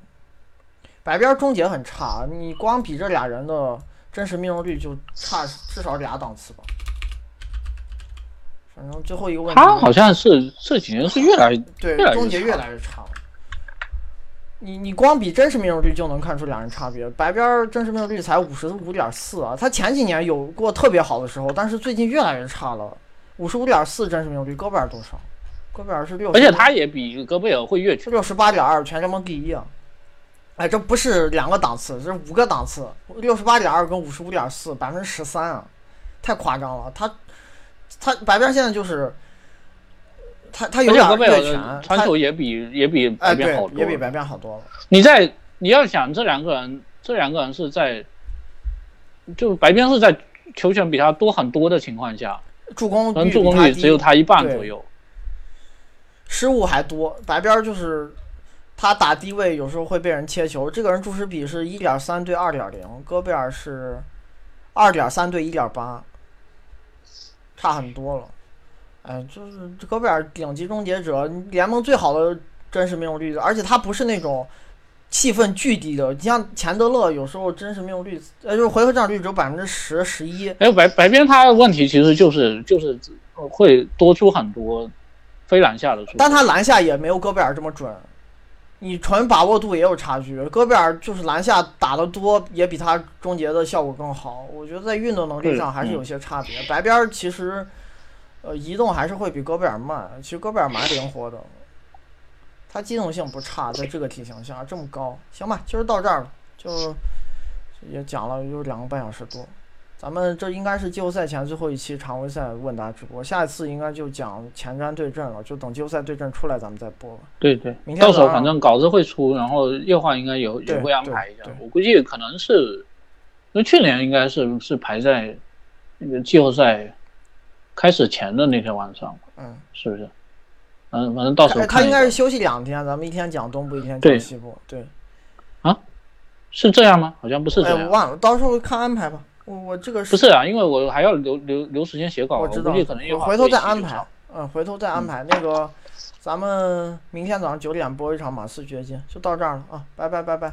白边终结很差，你光比这俩人的真实命中率就差至少俩档次吧。反正最后一个问题，他好像是这几年是越来对终结越来越差。你你光比真实命中率就能看出两人差别，白边真实命中率才五十五点四啊，他前几年有过特别好的时候，但是最近越来越差了，五十五点四真实命中率，戈贝尔多少？戈贝尔是六，而且他也比戈贝尔会越球，六十八点二，全联盟第一啊！哎，这不是两个档次，这是五个档次，六十八点二跟五十五点四，百分之十三啊，太夸张了！他他白边现在就是他他有点越权，传球也比也比白边好多，也比白边好多了。你在你要想这两个人，这两个人是在，就白边是在球权比他多很多的情况下，助攻助攻率只有他一半左右。失误还多，白边就是他打低位有时候会被人切球。这个人注视比是一点三对二点零，戈贝尔是二点三对一点八，差很多了。哎，就是戈贝尔顶级终结者，联盟最好的真实命中率，而且他不是那种气氛巨低的。你像钱德勒有时候真实命中率，呃，就是回合占有率只有百分之十、十一。哎，白白边他的问题其实就是就是会多出很多。非篮下的，但他篮下也没有戈贝尔这么准，你纯把握度也有差距。戈贝尔就是篮下打的多，也比他终结的效果更好。我觉得在运动能力上还是有些差别。白边其实，呃，移动还是会比戈贝尔慢。其实戈贝尔蛮灵活的，他机动性不差，在这个体型下这么高，行吧，今儿到这儿了，就也讲了有两个半小时多。咱们这应该是季后赛前最后一期常规赛问答直播，下一次应该就讲前瞻对阵了，就等季后赛对阵出来咱们再播。对对，明天到时候反正稿子会出，然后夜话应该有也会安排一下。我估计可能是，因为去年应该是是排在那个季后赛开始前的那天晚上，嗯，是不是？嗯，反正到时候他应该是休息两天，咱们一天讲东部，一天讲西部，对。啊？是这样吗？好像不是这哎，样。我忘了，到时候看安排吧。我我这个不是啊，因为我还要留留留时间写稿，我知道可能我回头再安排。嗯，回头再安排。那个，咱们明天早上九点播一场马刺掘金，就到这儿了啊，拜拜拜拜。